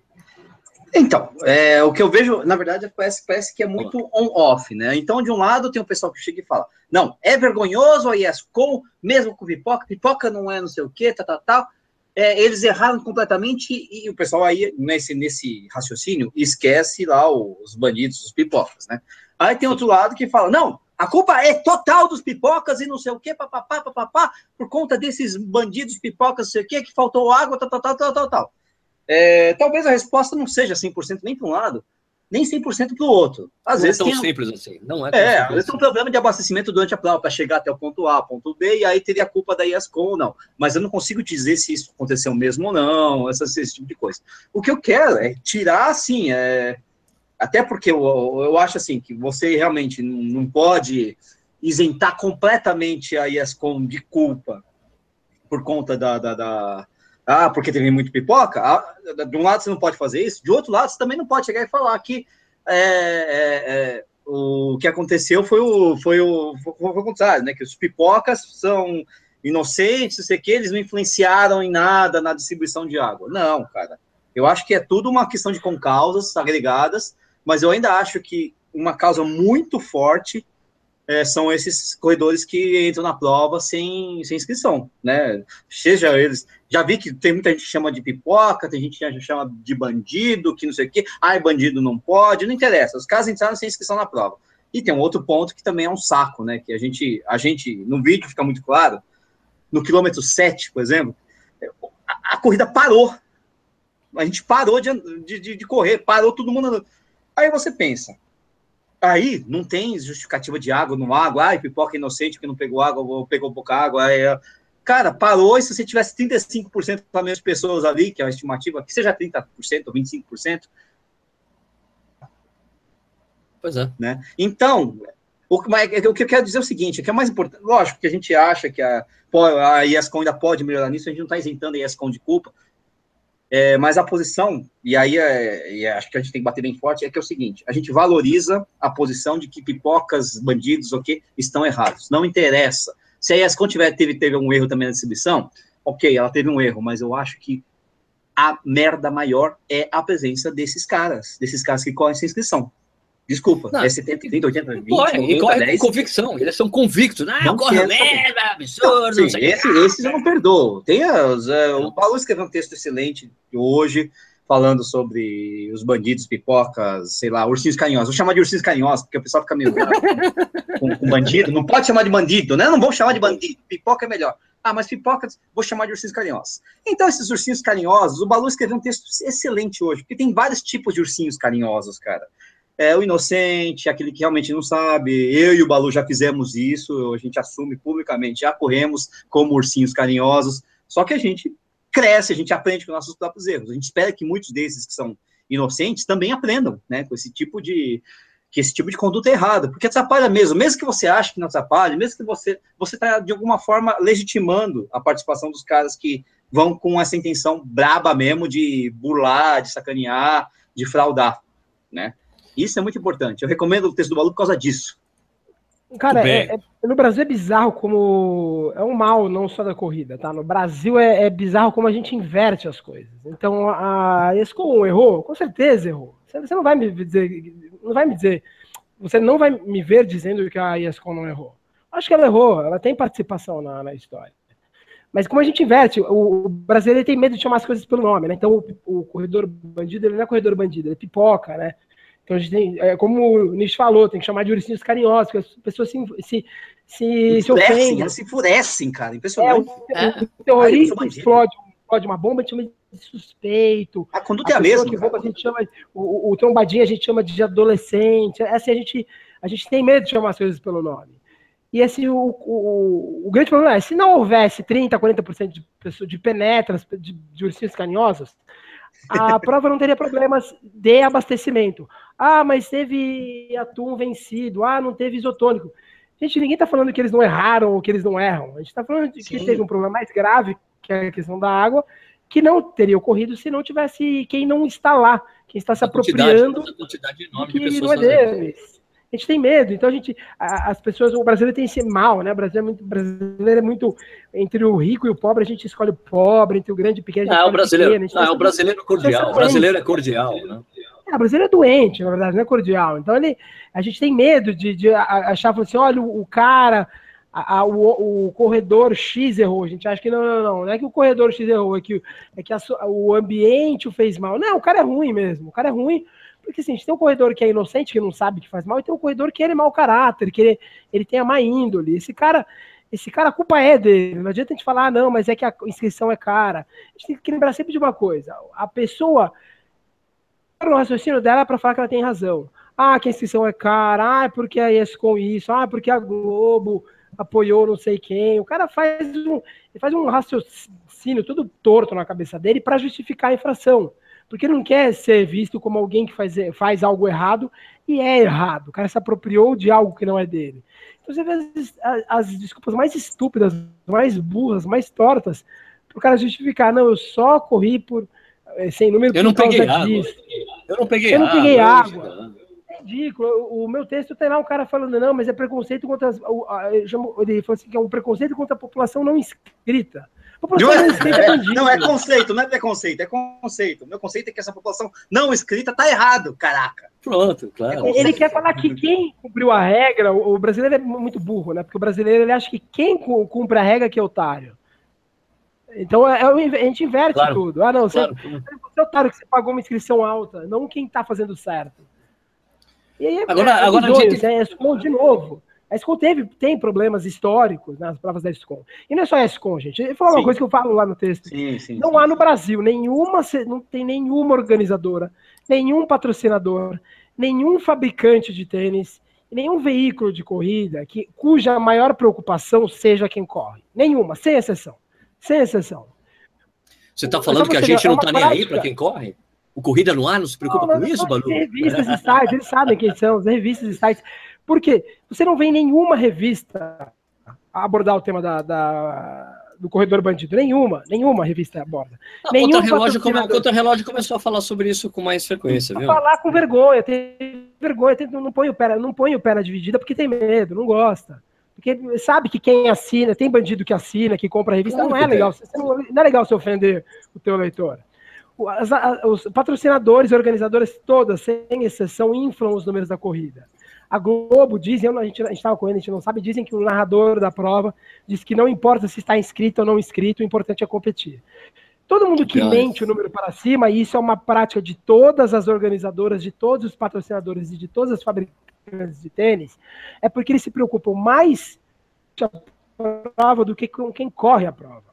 Então, é, o que eu vejo, na verdade, parece, parece que é muito on-off, né? Então, de um lado, tem o pessoal que chega e fala: não, é vergonhoso a ESCOM, mesmo com pipoca, pipoca não é não sei o quê, tal, tal, tal. É, eles erraram completamente e o pessoal aí, nesse, nesse raciocínio, esquece lá os bandidos, os pipocas, né? Aí tem outro lado que fala: não, a culpa é total dos pipocas e não sei o quê, papapá, papapá, por conta desses bandidos pipocas, não sei o quê, que faltou água, tal, tal, tal, tal, tal, tal. É, talvez a resposta não seja 100% nem para um lado, nem 100% para o outro. Às não vezes é tão tem, simples assim. Não é, é às vezes tem um problema de abastecimento durante a prova para chegar até o ponto A, ponto B, e aí teria a culpa da IASCOM ou não. Mas eu não consigo dizer se isso aconteceu mesmo ou não, esse, esse tipo de coisa. O que eu quero é tirar, assim, é, até porque eu, eu acho assim que você realmente não pode isentar completamente a ESCOM de culpa por conta da, da, da ah, porque teve muito pipoca. Ah, de um lado você não pode fazer isso, de outro lado você também não pode chegar e falar que é, é, é, o que aconteceu foi o, foi o, foi o contrário, né? Que os pipocas são inocentes, sei que, eles não influenciaram em nada na distribuição de água. Não, cara. Eu acho que é tudo uma questão de concausas agregadas, mas eu ainda acho que uma causa muito forte é, são esses corredores que entram na prova sem, sem inscrição, né? Seja eles. Já vi que tem muita gente que chama de pipoca, tem gente que chama de bandido, que não sei o quê. Ai, bandido não pode, não interessa. Os caras entraram sem inscrição na prova. E tem um outro ponto que também é um saco, né? Que a gente, a gente no vídeo fica muito claro, no quilômetro 7, por exemplo, a, a corrida parou. A gente parou de, de, de correr, parou todo mundo. Aí você pensa, Aí não tem justificativa de água no água, ai, pipoca inocente que não pegou água ou pegou pouca água. Aí, cara, parou e se você tivesse 35% para menos pessoas ali, que é a estimativa, que seja 30% ou 25%. Pois é. Né? Então, o, o que eu quero dizer é o seguinte, é que é mais importante, lógico que a gente acha que a, a ESCOM ainda pode melhorar nisso, a gente não está isentando a ESCOM de culpa, é, mas a posição, e aí é, e acho que a gente tem que bater bem forte, é que é o seguinte: a gente valoriza a posição de que pipocas, bandidos, ok, estão errados. Não interessa. Se a ESCOM tiver, teve, teve um erro também na distribuição, ok, ela teve um erro, mas eu acho que a merda maior é a presença desses caras, desses caras que correm sem inscrição. Desculpa, não, é 70, 30, 80, 20, corre, 80, corre 10. com convicção, eles são convictos. Ah, não corre merda, absurdo. Sim, esse, esses eu não perdoo. Tem os, uh, o Paulo escreveu um texto excelente hoje, falando sobre os bandidos, pipocas, sei lá, ursinhos carinhosos. Vou chamar de ursinhos carinhosos, porque o pessoal fica meio com, com, bandido. Não pode chamar de bandido, né? Não vou chamar de bandido. Pipoca é melhor. Ah, mas pipocas, vou chamar de ursinhos carinhosos. Então, esses ursinhos carinhosos, o Balu escreveu um texto excelente hoje, porque tem vários tipos de ursinhos carinhosos, cara é o inocente, aquele que realmente não sabe. Eu e o Balu já fizemos isso, a gente assume publicamente, já corremos como ursinhos carinhosos, só que a gente cresce, a gente aprende com nossos próprios erros. A gente espera que muitos desses que são inocentes também aprendam, né, com esse tipo de que esse tipo de conduta é errada, porque atrapalha mesmo, mesmo que você ache que não atrapalhe, mesmo que você você está de alguma forma legitimando a participação dos caras que vão com essa intenção braba mesmo de burlar, de sacanear, de fraudar, né? Isso é muito importante. Eu recomendo o texto do Balu por causa disso. Cara, é, é, no Brasil é bizarro como. É um mal, não só da corrida, tá? No Brasil é, é bizarro como a gente inverte as coisas. Então, a Escom errou? Com certeza errou. Você, você, não vai me dizer. Não vai me dizer. Você não vai me ver dizendo que a ESCOM não errou. Acho que ela errou, ela tem participação na, na história. Mas como a gente inverte, o, o brasileiro tem medo de chamar as coisas pelo nome, né? Então o, o corredor bandido, ele não é corredor bandido, ele é pipoca, né? Então a gente tem, é, como o Nish falou, tem que chamar de ursinhos carinhosos, porque as pessoas se, se, se, se ofendem. Elas se enfurecem, cara, impressionante. É, o, é. o terrorista Ai, explode, explode uma bomba, a gente chama de suspeito. A conduta a é a mesma. Que rouba, a gente chama, o, o trombadinho a gente chama de adolescente. É assim, a gente, a gente tem medo de chamar as coisas pelo nome. E assim, o, o, o, grande problema é, se não houvesse 30%, 40% de, pessoas, de penetras, de, de ursinhos carinhosos, a prova não teria problemas de abastecimento. Ah, mas teve atum vencido. Ah, não teve isotônico. Gente, ninguém está falando que eles não erraram ou que eles não erram. A gente está falando de que teve um problema mais grave, que é a questão da água, que não teria ocorrido se não tivesse quem não está lá, quem está se a apropriando quantidade, quantidade enorme que de pessoas não é deles. A gente tem medo, então a gente, as pessoas, o brasileiro tem esse mal, né? O brasileiro é muito, brasileiro é muito entre o rico e o pobre, a gente escolhe o pobre, entre o grande e o pequeno. Não, o brasileiro, pequeno, não, é o brasileiro cordial, o brasileiro é cordial, né? É, o brasileiro é doente, na verdade, não é cordial. Então ele, a gente tem medo de, de achar, assim, olha, o, o cara, a, a, o, o, corredor X errou. A gente acha que não, não, não. Não é que o corredor X errou, é que, é que a, o ambiente o fez mal. Não, o cara é ruim mesmo. O cara é ruim porque assim, a gente tem um corredor que é inocente, que não sabe que faz mal, e tem um corredor que ele é mau caráter, que ele, ele tem a má índole. Esse cara, esse cara, a culpa é dele. Não adianta a gente falar, ah, não, mas é que a inscrição é cara. A gente tem que lembrar sempre de uma coisa: a pessoa no raciocínio dela para falar que ela tem razão. Ah, que a inscrição é cara, ah, porque a ESCOM isso, ah, porque a Globo apoiou não sei quem. O cara faz um, faz um raciocínio tudo torto na cabeça dele para justificar a infração porque ele não quer ser visto como alguém que faz, faz algo errado e é errado. O cara se apropriou de algo que não é dele. Então você vê as, as, as desculpas mais estúpidas, mais burras, mais tortas, para o cara justificar, não, eu só corri por sem número eu não peguei água. Disso. Eu não peguei eu não água. Peguei água. ridículo. O, o, meu texto tem lá um cara falando, não, mas é preconceito contra as. O, a, ele falou assim que é um preconceito contra a população não inscrita. Não é, é, não é conceito, não é preconceito, é conceito. Meu conceito é que essa população não escrita tá errado, caraca. Pronto, claro. É ele quer falar que quem cumpriu a regra, o brasileiro é muito burro, né? Porque o brasileiro ele acha que quem cumpre a regra que é otário. Então é, é a gente inverte claro. tudo. Ah, não, você, claro. você é otário que você pagou uma inscrição alta, não quem tá fazendo certo. E aí, agora, é, agora dois, gente... é, de novo. A ESCOM teve, tem problemas históricos nas provas da ESCOM. E não é só a ESCOM, gente. Eu falar uma coisa que eu falo lá no texto. Sim, sim, não há no Brasil nenhuma, não tem nenhuma organizadora, nenhum patrocinador, nenhum fabricante de tênis, nenhum veículo de corrida que, cuja maior preocupação seja quem corre. Nenhuma, sem exceção. Sem exceção. Você está falando que a gente não está nem aí para quem corre? O Corrida no Ar não se preocupa não, com isso, Balu? Revistas e sites, eles sabem quem são, as revistas e sites. Por quê? Você não vê nenhuma revista abordar o tema da, da do corredor bandido. Nenhuma, nenhuma revista aborda. Não, Nenhum contra-relógio come, contra começou a falar sobre isso com mais frequência, viu? Falar com vergonha, tem vergonha, tem, não, põe o pé, não põe o pé na dividida porque tem medo, não gosta. Porque sabe que quem assina, tem bandido que assina, que compra a revista, claro não é legal. Não, não é legal se ofender o teu leitor. As, os patrocinadores e organizadores todas, sem exceção, inflam os números da corrida. A Globo diz, a gente estava ele, a gente não sabe, dizem que o narrador da prova diz que não importa se está inscrito ou não inscrito, o importante é competir. Todo mundo que mente o número para cima, e isso é uma prática de todas as organizadoras, de todos os patrocinadores e de todas as fabricantes de tênis, é porque eles se preocupam mais com a prova do que com quem corre a prova.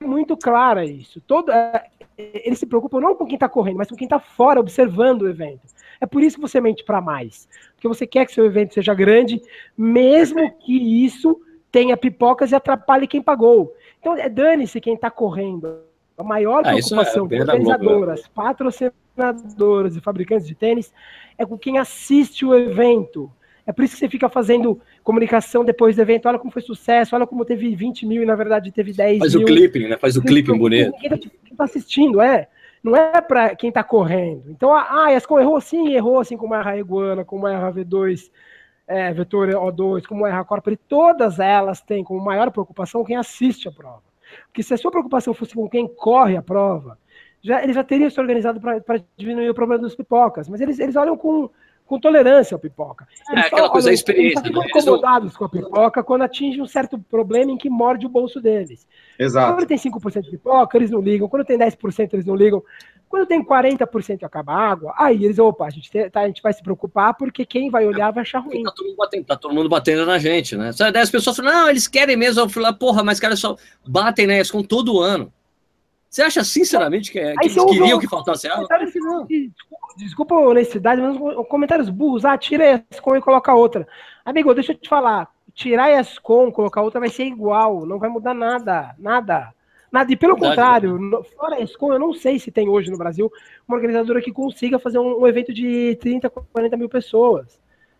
É muito clara isso. Todo, é, eles se preocupam não com quem está correndo, mas com quem está fora observando o evento. É por isso que você mente para mais. Porque você quer que seu evento seja grande, mesmo que isso tenha pipocas e atrapalhe quem pagou. Então, é dane-se quem está correndo. A maior ah, preocupação é, é organizadoras, patrocinadoras e fabricantes de tênis é com quem assiste o evento. É por isso que você fica fazendo comunicação depois do evento. Olha como foi sucesso, olha como teve 20 mil e na verdade teve 10 Faz mil. Faz o clipping, né? Faz o clipping bonito. Quem está tá assistindo, é não é para quem está correndo. Então, ah, a ESCOM errou sim, errou assim como erra a Iguana, como erra a V2, é, Vetor O2, como erra a Corpore, todas elas têm como maior preocupação quem assiste a prova. Porque se a sua preocupação fosse com quem corre a prova, já, eles já teriam se organizado para diminuir o problema dos pipocas, mas eles, eles olham com com tolerância ao pipoca. É, eles é, aquela coisa, a experiência. Eles ficam né? incomodados com a pipoca quando atinge um certo problema em que morde o bolso deles. Exato. Quando tem 5% de pipoca, eles não ligam. Quando tem 10%, eles não ligam. Quando tem 40% e acaba a água, aí eles, opa, a gente, tá, a gente vai se preocupar porque quem vai olhar vai achar ruim. Tá todo mundo batendo, tá todo mundo batendo na gente, né? Daí as pessoas falam, não, eles querem mesmo. Eu falo, porra, mas cara, só batem né, com todo ano. Você acha sinceramente que, é, que eles queriam que faltasse água? Não. Desculpa a honestidade, mas comentários burros. Ah, tira a ESCOM e coloca outra. Amigo, deixa eu te falar. Tirar a ESCOM, colocar outra vai ser igual. Não vai mudar nada. Nada. Nada. E pelo Verdade, contrário, né? fora a ESCOM, eu não sei se tem hoje no Brasil uma organizadora que consiga fazer um, um evento de 30, 40 mil pessoas.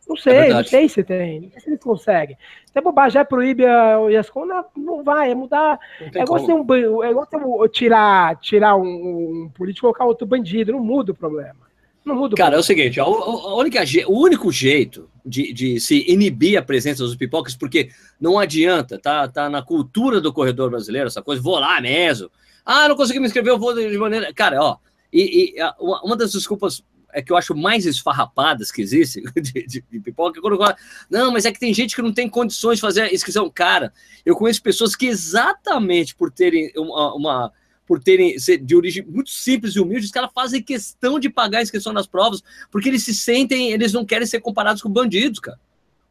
Não sei, é não sei se tem. Não sei se eles conseguem. Se é bobagem, é proíbe a ESCOM, não, não vai, é mudar. É igual, ter um, é igual ter um, tirar, tirar um, um político e colocar outro bandido, não muda o problema. Não muda. Cara, é o seguinte: a, a única, o único jeito de, de, se inibir a presença dos pipocas, porque não adianta, tá, tá na cultura do corredor brasileiro, essa coisa, vou lá mesmo. Ah, não consegui me inscrever, eu vou de maneira. Cara, ó, e, e uma das desculpas é que eu acho mais esfarrapadas que existem de, de, de pipoca. É quando eu falo, não, mas é que tem gente que não tem condições de fazer a inscrição. Cara, eu conheço pessoas que exatamente por terem uma, uma por terem de origem muito simples e humilde, os caras fazem questão de pagar a inscrição nas provas, porque eles se sentem, eles não querem ser comparados com bandidos, cara.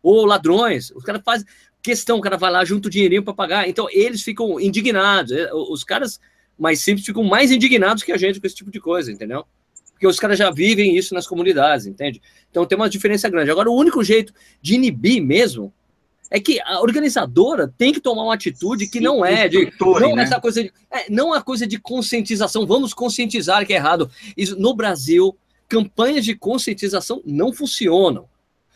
Ou ladrões. Os caras fazem questão, o cara vai lá junto o dinheirinho para pagar. Então, eles ficam indignados. É, os caras mais simples ficam mais indignados que a gente com esse tipo de coisa, entendeu? Porque os caras já vivem isso nas comunidades, entende? Então tem uma diferença grande. Agora, o único jeito de inibir mesmo é que a organizadora tem que tomar uma atitude que Sim, não é de não né? essa coisa de, é, não a coisa de conscientização. Vamos conscientizar que é errado. Isso, no Brasil, campanhas de conscientização não funcionam.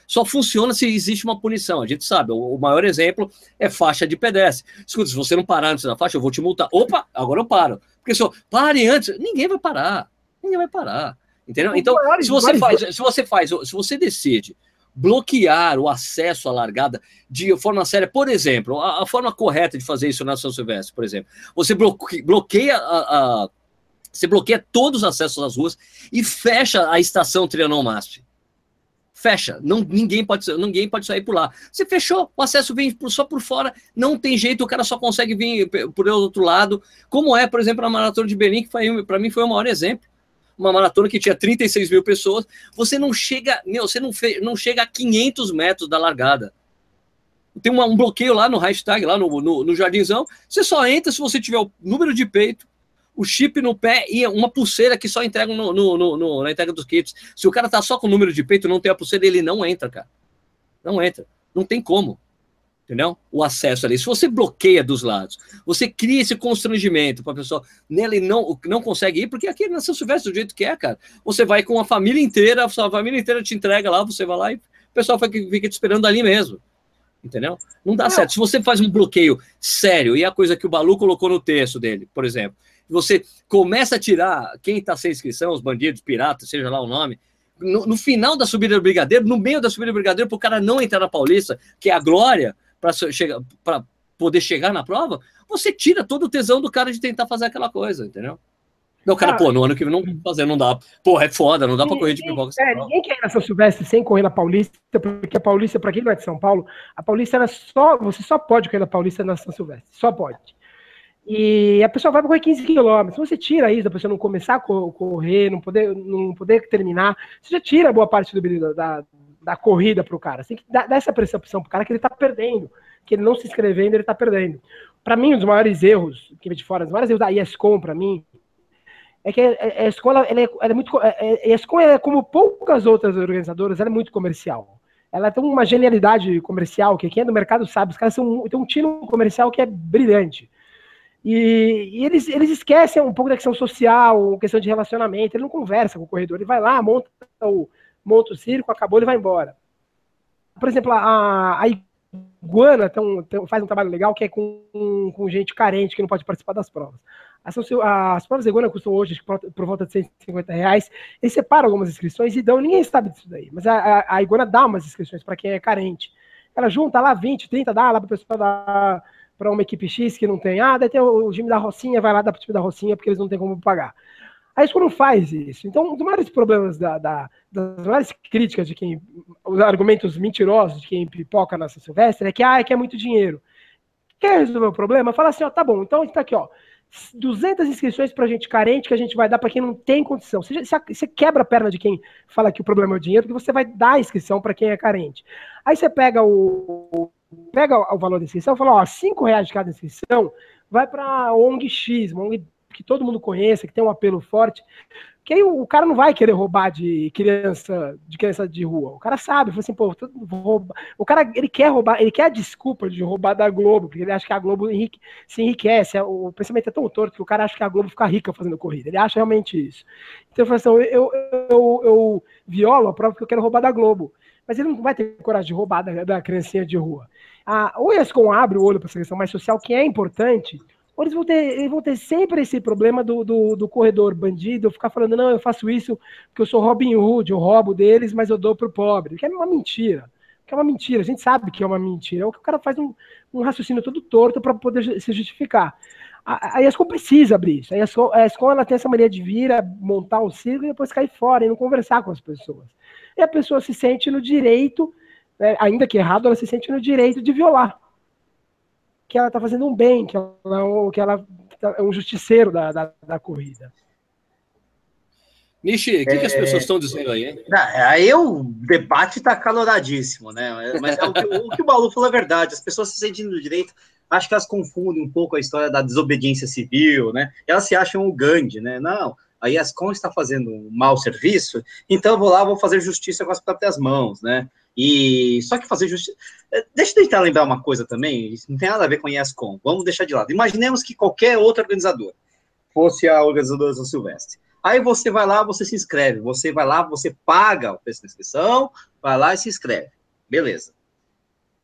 Só funciona se existe uma punição. A gente sabe, o, o maior exemplo é faixa de pedestre. Escuta, se você não parar antes da faixa, eu vou te multar. Opa, agora eu paro. Porque se eu pare antes, ninguém vai parar. Ninguém vai parar. Entendeu? Então, se você faz, se você faz, se você decide bloquear o acesso à largada de forma séria, por exemplo, a, a forma correta de fazer isso na São Silvestre, por exemplo, você bloqueia a, a você bloqueia todos os acessos às ruas e fecha a estação Trianon MASP. Fecha. Não, ninguém, pode, ninguém pode sair por lá. Você fechou, o acesso vem só por fora, não tem jeito, o cara só consegue vir por outro lado. Como é, por exemplo, a Maratona de Berlim, que para mim foi o maior exemplo. Uma maratona que tinha 36 mil pessoas. Você não chega, meu, você não, fe, não chega a 500 metros da largada tem uma, um bloqueio lá no hashtag, lá no, no, no, Jardinzão. Você só entra se você tiver o número de peito, o chip no pé e uma pulseira que só entrega no, no, no, na entrega dos kits. Se o cara tá só com o número de peito não tem a pulseira, ele não entra, cara. Não entra. Não tem como. Entendeu? O acesso ali. Se você bloqueia dos lados, você cria esse constrangimento para a pessoa, nele não, não consegue ir, porque aqui na São Silvestre, do jeito que é, cara, você vai com a família inteira, a sua família inteira te entrega lá, você vai lá e o pessoal fica, te esperando ali mesmo entendeu? Não dá não. certo. Se você faz um bloqueio sério, e a coisa que o Balu colocou no texto dele, por exemplo, você começa a tirar quem está sem inscrição, os bandidos, piratas, seja lá o nome, no, no, final da subida do Brigadeiro, no meio da subida do Brigadeiro, para o cara não entrar na Paulista, que é a glória, para poder chegar na prova, você tira todo o tesão do cara de tentar fazer aquela coisa, entendeu? Não, cara, ah, pô, no ano que vem não fazer, não dá. Porra, é foda, não dá pra correr de pipoca. É, ninguém quer ir na São Silvestre sem correr na Paulista, porque a Paulista, pra quem não é de São Paulo, a Paulista era só. Você só pode correr na Paulista na São Silvestre. Só pode. E a pessoa vai correr 15 quilômetros. Se você tira isso, da pessoa não começar a correr, não poder, não poder terminar, você já tira boa parte do, da, da corrida para o cara. Você tem que dar, dar essa percepção para o cara que ele está perdendo, que ele não se inscrevendo, ele está perdendo. Para mim, um dos maiores erros, que vem de fora, os maiores erros da ESCOM, para mim, é que a escola ela é, ela é muito. A ESCOM, é, como poucas outras organizadoras, ela é muito comercial. Ela tem uma genialidade comercial, que quem é do mercado sabe, os caras são, têm um tino comercial que é brilhante. E, e, eles, eles esquecem um pouco da questão social, questão de relacionamento. Ele não conversa com o corredor, ele vai lá, monta o, monta o circo, acabou, ele vai embora. Por exemplo, a, a Iguana tem tem, faz um trabalho legal que é com, com gente carente que não pode participar das provas. As, as provas da Iguana custam hoje por, por, volta de 150 reais. Eles separam algumas inscrições e dão, ninguém sabe disso daí, mas a, a, a Iguana dá umas inscrições para quem é carente. Ela junta lá 20, 30, dá lá para o pessoal dar para uma equipe X que não tem. Ah, daí tem o, time da Rocinha, vai lá dar para o time da Rocinha porque eles não têm como pagar. A escola não faz isso. Então, um dos maiores problemas da, da, das maiores críticas de quem. Os argumentos mentirosos de quem pipoca na Silvestre é que, ah, é que é muito dinheiro. Quer resolver o problema? Fala assim, ó, tá bom, então está aqui, ó. 200 inscrições para gente carente que a gente vai dar para quem não tem condição. Você, você, quebra a perna de quem fala que o problema é o dinheiro, porque você vai dar a inscrição para quem é carente. Aí você pega o, pega o valor da inscrição e fala, ó, 5 reais de cada inscrição vai para ONG X, uma ONG que todo mundo conheça, que tem um apelo forte, que aí o, cara não vai querer roubar de criança, de criança de rua. O cara sabe, fala assim, pô, o cara ele quer roubar, ele quer a desculpa de roubar da Globo, porque ele acha que a Globo enrique, se enriquece. O pensamento é tão torto que o cara acha que a Globo fica rica fazendo corrida. Ele acha realmente isso. Então eu falo assim, eu, eu, eu, eu violo a prova que eu quero roubar da Globo. Mas ele não vai ter coragem de roubar da, da criancinha de rua. A, o ESCOM abre o olho para essa questão mais social, que é importante, ou eles vão ter, eles vão ter sempre esse problema do, do, do, corredor bandido, ficar falando, não, eu faço isso porque eu sou Robin Hood, eu roubo deles, mas eu dou pro pobre. Que é uma mentira. Que é uma mentira, a gente sabe que é uma mentira. É o que o cara faz um, um raciocínio todo torto para poder se justificar. A, a ESCOM precisa abrir isso. A ESCOM, a tem essa mania de vir, montar um circo e depois cair fora e não conversar com as pessoas. E a pessoa se sente no direito né, ainda que errado, ela se sente no direito de violar. Que ela está fazendo um bem, que ela, que ela tá, é um justiceiro da, da, da corrida. Nishi, o que, é... que, as pessoas estão dizendo aí? Hein? Aí o debate está caloradíssimo, né? Mas é o, que, o que o Balu falou é verdade. As pessoas se sentem no direito, acho que elas confundem um pouco a história da desobediência civil, né? Elas se acham o Gandhi, né? Não, a ESCOM está fazendo um mau serviço, então eu vou lá, vou fazer justiça com as próprias mãos, né? E só que fazer justiça. Eh, deixa eu tentar lembrar uma coisa também, não tem nada a ver com a ESCOM, vamos deixar de lado. Imaginemos que qualquer outra organizadora fosse a organizadora do Silvestre. Aí você vai lá, você se inscreve, você vai lá, você paga o preço da inscrição, vai lá e se inscreve. Beleza.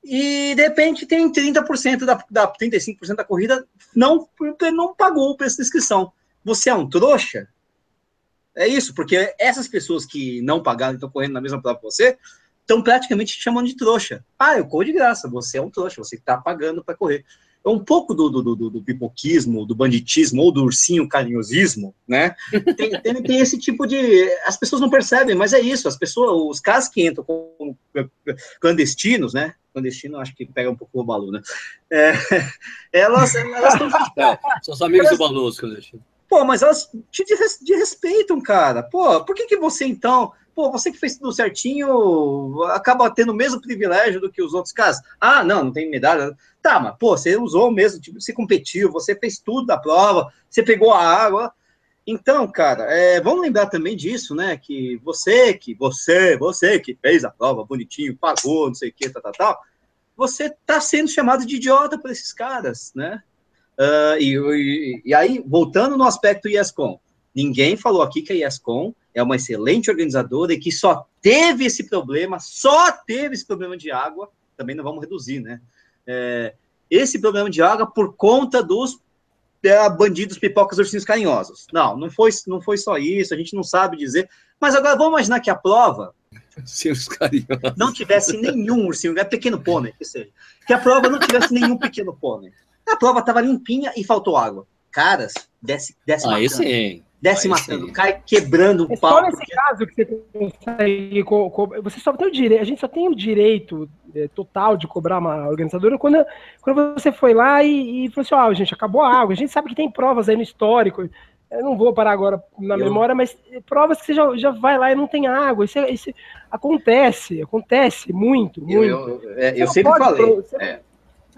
E de repente tem 30% da, da 35% da corrida não, não pagou o preço da inscrição. Você é um trouxa? É isso, porque essas pessoas que não pagaram e estão correndo na mesma prova que você, estão praticamente te chamando de trouxa. Ah, eu corro de graça, você é um trouxa, você está pagando para correr. É um pouco do, do, do, do, pipoquismo, do banditismo ou do ursinho carinhosismo, né? Tem, tem, tem, esse tipo de. As pessoas não percebem, mas é isso. As pessoas, os caras que entram como clandestinos, né? Clandestino, acho que pega um pouco o Balu, né? É, elas, estão. É, são os amigos elas, do Balu, os clandestinos. Pô, mas elas te de respeitam, cara. Pô, por que, que você então pô, você que fez tudo certinho acaba tendo o mesmo privilégio do que os outros caras. Ah, não, não tem medalha. Tá, mas, pô, você usou mesmo, tipo, você competiu, você fez tudo da prova, você pegou a água. Então, cara, é, vamos lembrar também disso, né? Que você, que você, você que fez a prova bonitinho, pagou, não sei o que, tal, tal, tal, você tá sendo chamado de idiota por esses caras, né? Uh, e, e, e, aí, voltando no aspecto IESCOM, ninguém falou aqui que a IESCOM é uma excelente organizadora e que só teve esse problema, só teve esse problema de água, também não vamos reduzir, né? É, esse problema de água por conta dos é, bandidos pipocas ursinhos carinhosos. Não, não foi, não foi só isso, a gente não sabe dizer. Mas agora vamos imaginar que a prova não tivesse nenhum ursinho, é pequeno pônei, que seja. Que a prova não tivesse nenhum pequeno pônei. A prova estava limpinha e faltou água. Caras, desce, desce Aí matando. sim. Desce matando, cai quebrando o é pau. Só nesse porque... caso que você consegue. Co co você só tem o direito, a gente só tem o direito é, total de cobrar uma organizadora quando, quando você foi lá e, e falou assim: ó, oh, gente, acabou a água. A gente sabe que tem provas aí no histórico. Eu não vou parar agora na eu... memória, mas provas que você já, já vai lá e não tem água. Isso, é, isso acontece, acontece muito, muito. Eu, eu, é, eu sempre falei. Você, é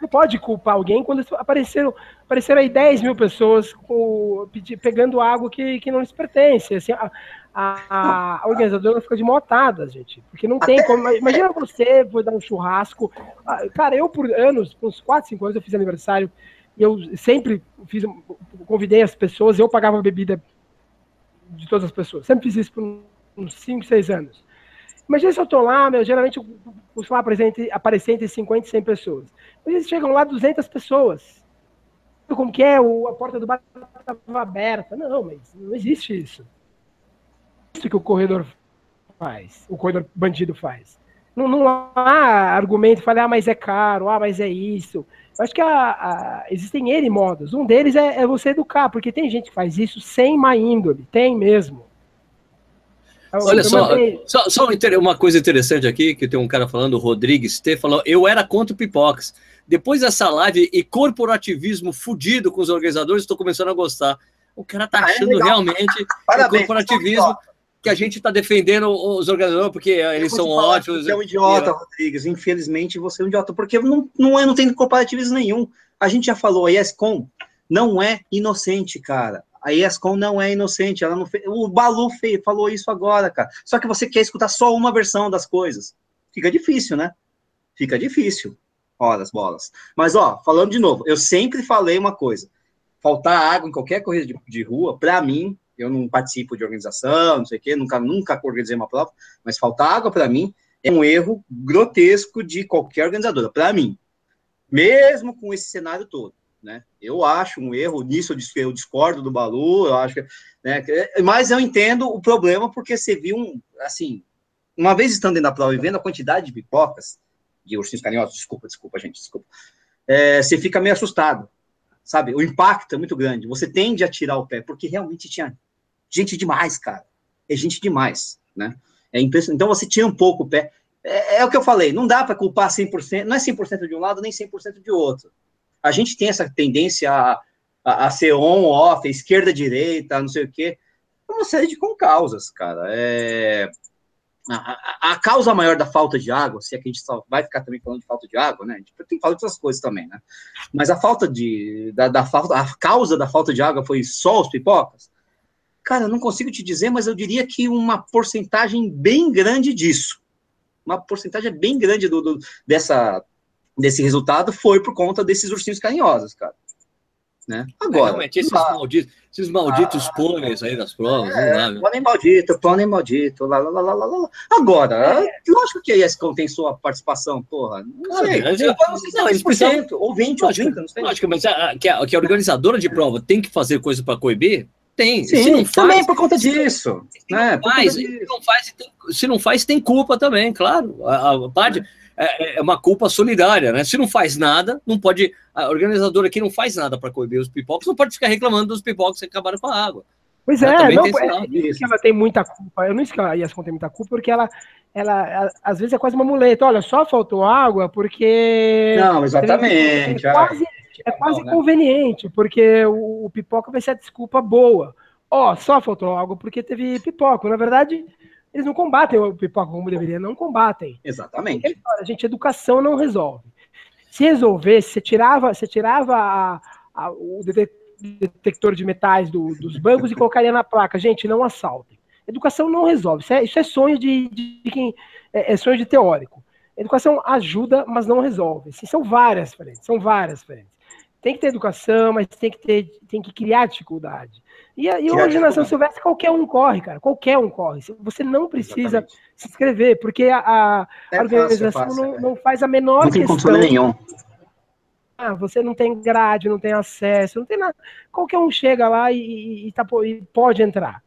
não pode culpar alguém quando apareceram, apareceram aí 10 mil pessoas com, pegando água que, que não lhes pertence. Assim, a, a, a organizadora fica de motada, gente. Porque não tem como. Imagina você for dar um churrasco. Ah, cara, eu por anos, por uns 4, 5 anos, eu fiz aniversário. E eu sempre fiz, convidei as pessoas, eu pagava a bebida de todas as pessoas. Sempre fiz isso por uns 5, 6 anos. Imagina se eu estou lá, meu, geralmente eu costumo aparecer entre 50 e 100 pessoas. Eles chegam lá 200 pessoas. Como que é? O, a porta do bar estava aberta. Não, mas não existe isso. Isso que o corredor faz, o corredor bandido faz. Não, não há argumento, falar, ah, mas é caro, ah, mas é isso. Eu acho que a, a, existem N modos. Um deles é, é, você educar, porque tem gente que faz isso sem má índole, tem mesmo. Olha só, só, só, uma coisa interessante aqui, que tem um cara falando, o Rodrigues T, falou, eu era contra o Pipox. Depois dessa live e corporativismo fudido com os organizadores, estou começando a gostar. O cara tá ah, é achando é realmente Parabéns, corporativismo que a gente está defendendo os organizadores porque eles são ótimos. Você é um idiota, Rodrigues. Infelizmente, você é um idiota, porque não, não, é, não tem corporativismo nenhum. A gente já falou, a ESCOM não é inocente, cara. A ESCOM não é inocente, ela não fez, o Balu fez, falou isso agora, cara. Só que você quer escutar só uma versão das coisas. Fica difícil, né? Fica difícil. Horas, bolas. Mas, ó, falando de novo, eu sempre falei uma coisa. Faltar água em qualquer corrida de, de rua, para mim, eu não participo de organização, não sei o quê, nunca, nunca organizei uma prova, mas faltar água, para mim, é um erro grotesco de qualquer organizadora, para mim. Mesmo com esse cenário todo né? Eu acho um erro nisso, eu discordo do Balu, eu acho que, né? Mas eu entendo o problema porque você viu um, assim, uma vez estando dentro da prova e vendo a quantidade de pipocas, de ursinhos carinhosos, desculpa, desculpa, gente, desculpa, é, você fica meio assustado, sabe? O impacto é muito grande, você tende a tirar o pé, porque realmente tinha gente demais, cara, é gente demais, né? É impressionante. Então você tira um pouco o pé. É, é o que eu falei, não dá para culpar 100%, não é 100% de um lado nem 100% de outro a gente tem essa tendência a, a, a ser on, off, esquerda, direita, não sei o quê. É uma série de causas, cara. É, a, a, causa maior da falta de água, se é que a gente só vai ficar também falando de falta de água, né? A tem que falar de outras coisas também, né? Mas a falta de. Da, da, falta, a causa da falta de água foi só os pipocas? Cara, eu não consigo te dizer, mas eu diria que uma porcentagem bem grande disso. Uma porcentagem bem grande do, do dessa desse resultado foi por conta desses ursinhos carinhosos, cara. Né? Agora. É, esses, malditos, esses malditos ah, pôneis aí das provas. É, lá, pônei maldito, pônei maldito, lá, lá, lá, lá, lá. Agora, é. lógico que a ESCOM tem sua participação, porra. Não sei. Não, eu, não, eles precisam, ou 20, ou 30, não sei. Lógico, mas a, que, a, que a organizadora de prova tem que fazer coisa para coibir, tem. Sim, se não faz, também por conta disso. Se, né? não faz, se, não faz, se não faz, tem culpa também, claro. A, a parte é, é, uma culpa solidária, né? Se não faz nada, não pode. A organizadora que não faz nada para coibir os pipocos não pode ficar reclamando dos pipocos que acabaram com a água. Pois é, não, é, isso que ela tem muita culpa. Eu não disse que a Yascon tem muita culpa, porque ela, ela, às vezes é quase uma muleta. Olha, só faltou água porque. Não, exatamente. É quase, é quase né? conveniente, porque o, o, pipoca vai ser a desculpa boa. Ó, oh, só faltou água porque teve pipoca. Na verdade, eles não combatem o pipoca como deveria, não combatem. Exatamente. a gente, educação não resolve. Se resolvesse, você tirava, você tirava a, a, o detector de metais do, dos bancos e colocaria na placa. Gente, não assaltem. Educação não resolve. Isso é, isso é sonho de, de, quem. É, é, sonho de teórico. Educação ajuda, mas não resolve. Assim, são várias frentes. São várias frentes. Tem que ter educação, mas tem que ter, tem que criar dificuldade. E, e hoje na São Silvestre qualquer um corre, cara. Qualquer um corre. Você não precisa Exatamente. se inscrever, porque a, a, é organização fácil, não, é. não, faz a menor não tem questão. nenhum. Ah, você não tem grade, não tem acesso, não tem nada. Qualquer um chega lá e, e, e, tá, e pode entrar.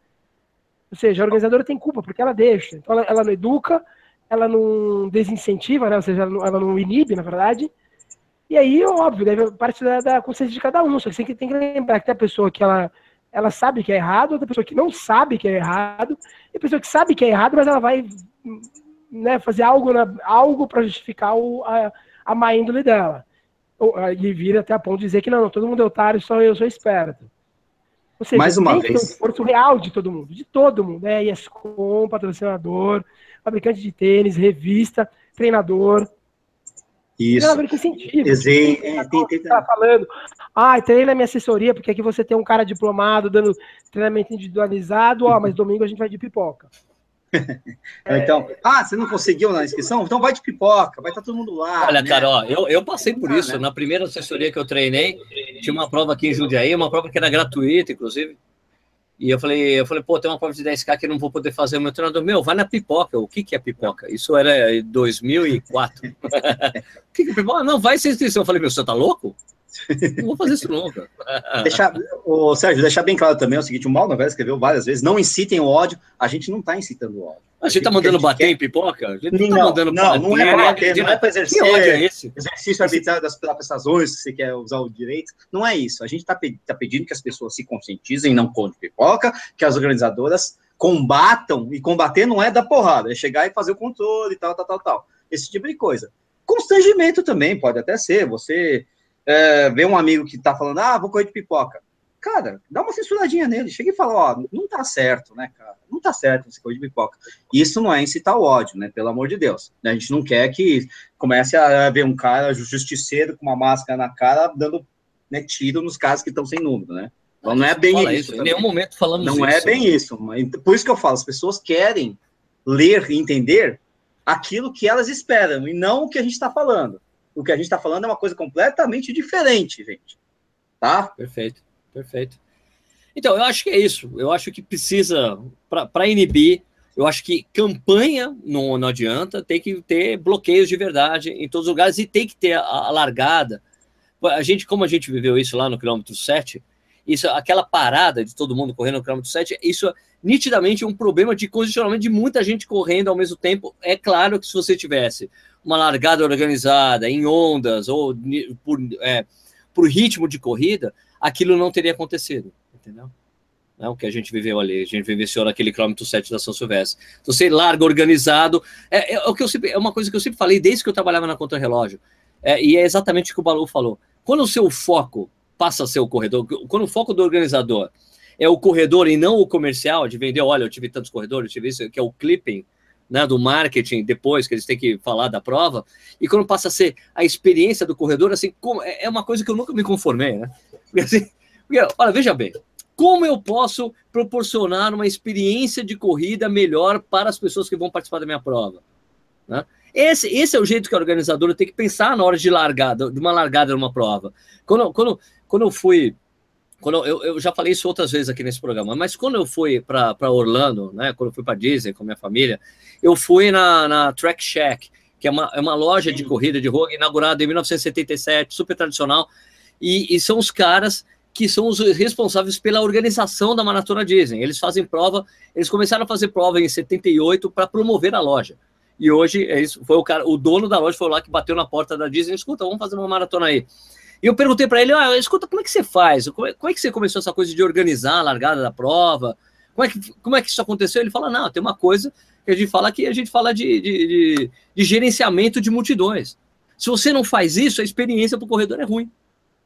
Ou seja, a organizadora tem culpa, porque ela deixa. Então, ela, ela não educa, ela não desincentiva, né? ou seja, ela não, ela não inibe, na verdade. E aí, óbvio, deve parte da, da consciência de cada um. Só que você tem que lembrar que tem a pessoa que ela, ela sabe que é errado, outra pessoa que não sabe que é errado, e a pessoa que sabe que é errado, mas ela vai né, fazer algo, algo para justificar o, a, a má índole dela. E vira até a ponto de dizer que não, todo mundo é otário, só eu sou esperto. Ou seja, Mais uma tem vez. um esforço real de todo mundo, de todo mundo, né? ESCOM, patrocinador, fabricante de tênis, revista, treinador. Isso. Treinador que incentiva. É, tem, tem, tá falando, ah, treina minha assessoria, porque aqui você tem um cara diplomado dando treinamento individualizado, ó, mas domingo a gente vai de pipoca. então, ah, você não conseguiu na inscrição? Então vai de pipoca, vai estar tá todo mundo lá. Olha, né? cara, ó, eu, eu passei por ah, isso. Né? Na primeira assessoria que eu treinei, tinha uma prova aqui em Jundiaí, uma prova que era gratuita, inclusive. E eu falei, eu falei, pô, tem uma prova de 10K que eu não vou poder fazer. O meu treinador, meu, vai na pipoca. O que, que é pipoca? Isso era em 2004. o que, que é pipoca? Não, vai sem inscrição. Eu falei, meu, você tá louco? Não vou fazer isso nunca. deixar, o Sérgio, deixar bem claro também é o seguinte: o Mal Novela escreveu várias vezes, não incitem o ódio. A gente não está incitando o ódio. A gente está mandando bater quer... em pipoca? A gente não, tá mandando não, não é bater, não é para exercer é esse? exercício arbitrário das próprias razões, que você quer usar o direito. Não é isso. A gente está tá pedindo que as pessoas se conscientizem, não conte pipoca, que as organizadoras combatam, e combater não é dar porrada, é chegar e fazer o controle e tal, tal, tal, tal. Esse tipo de coisa. Constrangimento também pode até ser, você é, vê um amigo que tá falando, ah, vou correr de pipoca. Cara, dá uma censuradinha nele, chega e fala, ó, não tá certo, né, cara? Não tá certo você correr de pipoca. Isso não é incitar o ódio, né? Pelo amor de Deus. A gente não quer que comece a ver um cara justiceiro com uma máscara na cara dando né, tiro nos casos que estão sem número, né? Então não é bem isso. isso em nenhum momento falamos Não é isso. é bem isso. Por isso que eu falo, as pessoas querem ler e entender aquilo que elas esperam e não o que a gente está falando o que a gente está falando é uma coisa completamente diferente, gente. Tá? Perfeito, perfeito. Então, eu acho que é isso. Eu acho que precisa, para inibir, eu acho que campanha não, não adianta, tem que ter bloqueios de verdade em todos os lugares e tem que ter a, a largada. A gente, como a gente viveu isso lá no quilômetro 7, isso, aquela parada de todo mundo correndo no quilômetro 7, isso é nitidamente um problema de condicionamento de muita gente correndo ao mesmo tempo. É claro que se você tivesse uma largada organizada, em ondas, ou por, é, por ritmo de corrida, aquilo não teria acontecido, entendeu? É o que a gente viveu ali, a gente vivenciou naquele quilômetro 7 da São Silvestre. Então, você larga organizado, é, é, o que eu sempre, é uma coisa que eu sempre falei desde que eu trabalhava na contra-relógio, é, e é exatamente o que o Balu falou. Quando o seu foco passa a ser o corredor, quando o foco do organizador é o corredor e não o comercial, de vender, olha, eu tive tantos corredores, eu tive isso, que é o clipping, né, do marketing depois que eles têm que falar da prova e quando passa a ser a experiência do corredor assim como, é, é uma coisa que eu nunca me conformei né porque, assim, porque, olha veja bem como eu posso proporcionar uma experiência de corrida melhor para as pessoas que vão participar da minha prova né? esse, esse é o jeito que a organizadora tem que pensar na hora de largada de uma largada numa prova quando, quando, quando eu fui quando eu, eu já falei isso outras vezes aqui nesse programa, mas quando eu fui para Orlando, né, quando eu fui para Disney com minha família, eu fui na, na Track Shack, que é uma, é uma loja de corrida de rua inaugurada em 1977, super tradicional, e, e são os caras que são os responsáveis pela organização da Maratona Disney. Eles fazem prova, eles começaram a fazer prova em 78 para promover a loja. E hoje é isso, foi o cara, o dono da loja foi lá que bateu na porta da Disney, escuta, vamos fazer uma maratona aí. Eu perguntei para ele, ah, escuta, como é que você faz? Como é, como é, que você começou essa coisa de organizar a largada da prova? Como é que, como é que isso aconteceu? Ele fala, não, tem uma coisa que a gente fala que a gente fala de, de, de, de gerenciamento de multidões. Se você não faz isso, a experiência para o corredor é ruim.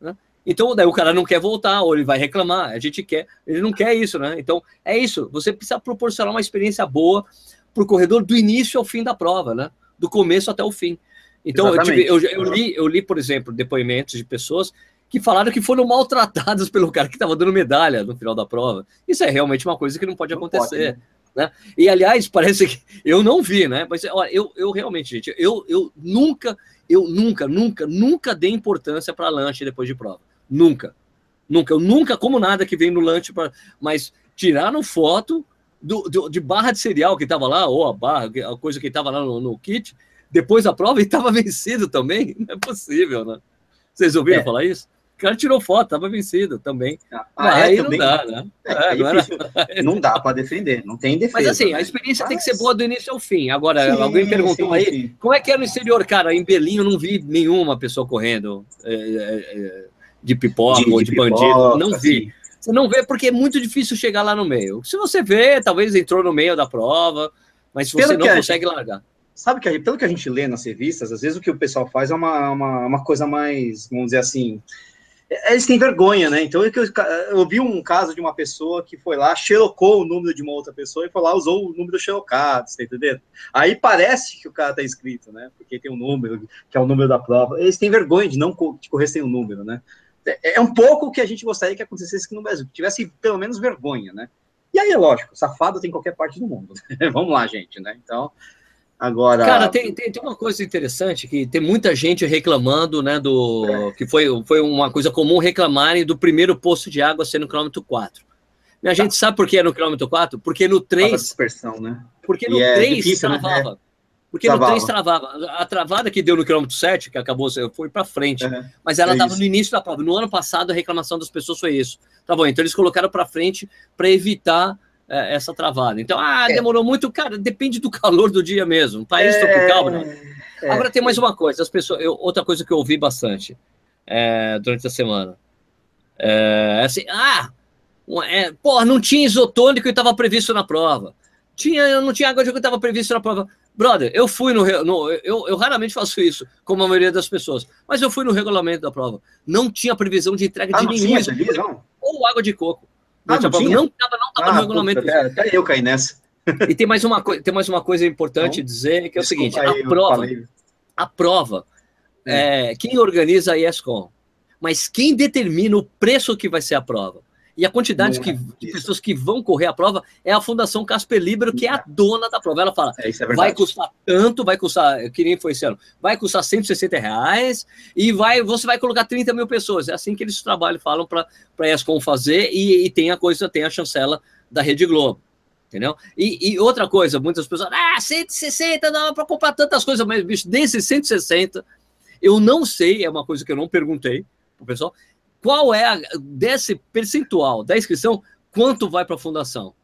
Né? Então, daí o cara não quer voltar, ou ele vai reclamar, a gente quer, ele não quer isso, né? Então, é isso, você precisa proporcionar uma experiência boa para o corredor do início ao fim da prova, né? Do começo até o fim. Então, eu, tive, eu, eu, li, eu li, por exemplo, depoimentos de pessoas que falaram que foram maltratadas pelo cara que estava dando medalha no final da prova. Isso é realmente uma coisa que não pode acontecer. Pode, né? né? E, aliás, parece que eu não vi, né? Mas olha, eu, eu realmente, gente, eu, eu nunca, eu nunca, nunca, nunca dei importância para lanche depois de prova. Nunca. Nunca. Eu nunca como nada que vem no lanche, pra... mas tiraram foto do, do, de barra de cereal que estava lá, ou a barra, a coisa que estava lá no, no, kit, depois da prova e estava vencido também. Não é possível, né? Vocês ouviram é. falar isso? O cara tirou foto, estava vencido também. Ah, ah é, aí também. não dá, né? É, é, não, era... não, dá para defender, não tem defesa. Mas assim, a experiência Mas... tem que ser boa do início ao fim. Agora, sim, alguém perguntou sim, aí, sim. como é que é no exterior, cara? Em Belinho não vi nenhuma pessoa correndo. É, é, de pipoca de, ou de, de bandido. Pipoca, não vi. Assim. Você não vê porque é muito difícil chegar lá no meio. Se você vê, talvez entrou no meio da prova, mas você não consegue gente, largar. Sabe que pelo que a gente lê nas revistas, às vezes o que o pessoal faz é uma, uma, uma coisa mais, vamos dizer assim, é, eles têm vergonha, né? Então eu, eu, vi um caso de uma pessoa que foi lá, xerocou o número de uma outra pessoa e foi lá, usou o número xerocado, tá entendendo? Aí parece que o cara tá inscrito, né? Porque tem um número, que é o número da prova. Eles têm vergonha de não de correr sem o número, né? É, é um pouco o que a gente gostaria que acontecesse aqui no Brasil, que tivesse pelo menos vergonha, né? E aí, é lógico, safado tem em qualquer parte do mundo. Né? Vamos lá, gente, né? Então, agora. Cara, tem, tem, tem, uma coisa interessante que tem muita gente reclamando, né? Do. É. Que foi, foi uma coisa comum reclamarem do primeiro posto de água ser no quilômetro 4. E a tá. gente sabe por que é no quilômetro 4? Porque no 3. dispersão, né? Porque no e 3 é difícil, travava. Né? Porque travava. no 3 travava. A travada que deu no quilômetro 7, que acabou, foi para frente. Mas ela estava é no início da prova. No ano passado, a reclamação das pessoas foi isso. Tá bom, então eles colocaram para frente para evitar é, essa travada. Então, ah, é. demorou muito. Cara, depende do calor do dia mesmo. País é... tropical, né? É. Agora tem mais uma coisa. As pessoas, eu, outra coisa que eu ouvi bastante é, durante a semana. É assim, ah, é, porra, não tinha isotônico e estava previsto na prova. Tinha, não tinha água de que estava previsto na prova. Brother, eu fui no, no. eu, eu raramente faço isso, como a maioria das pessoas, mas eu fui no regulamento da prova. Não tinha previsão de entrega ah, de nenhum. Ou água de coco. Ah, não, não estava não tava ah, no regulamento. Puta, até eu caí nessa. E tem mais uma, tem mais uma coisa importante dizer, que é o seguinte: a prova, a prova, é. É, quem organiza a ESCOM, mas quem determina o preço que vai ser a prova? E a quantidade que, de pessoas que vão correr a prova é a Fundação Casper Libero, que é a dona da prova. Ela fala: é, é vai custar tanto, vai custar, que nem foi esse ano, vai custar 160 reais e vai, você vai colocar 30 mil pessoas. É assim que eles trabalham, falam para a ESCOM fazer, e, e tem a coisa, tem a chancela da Rede Globo entendeu? E, e, outra coisa, muitas pessoas, ah, 160 dá para comprar tantas coisas, mas, bicho, desses 160, eu não sei, é uma coisa que eu não perguntei pro pessoal, qual é a, desse percentual da inscrição, quanto vai para a fundação?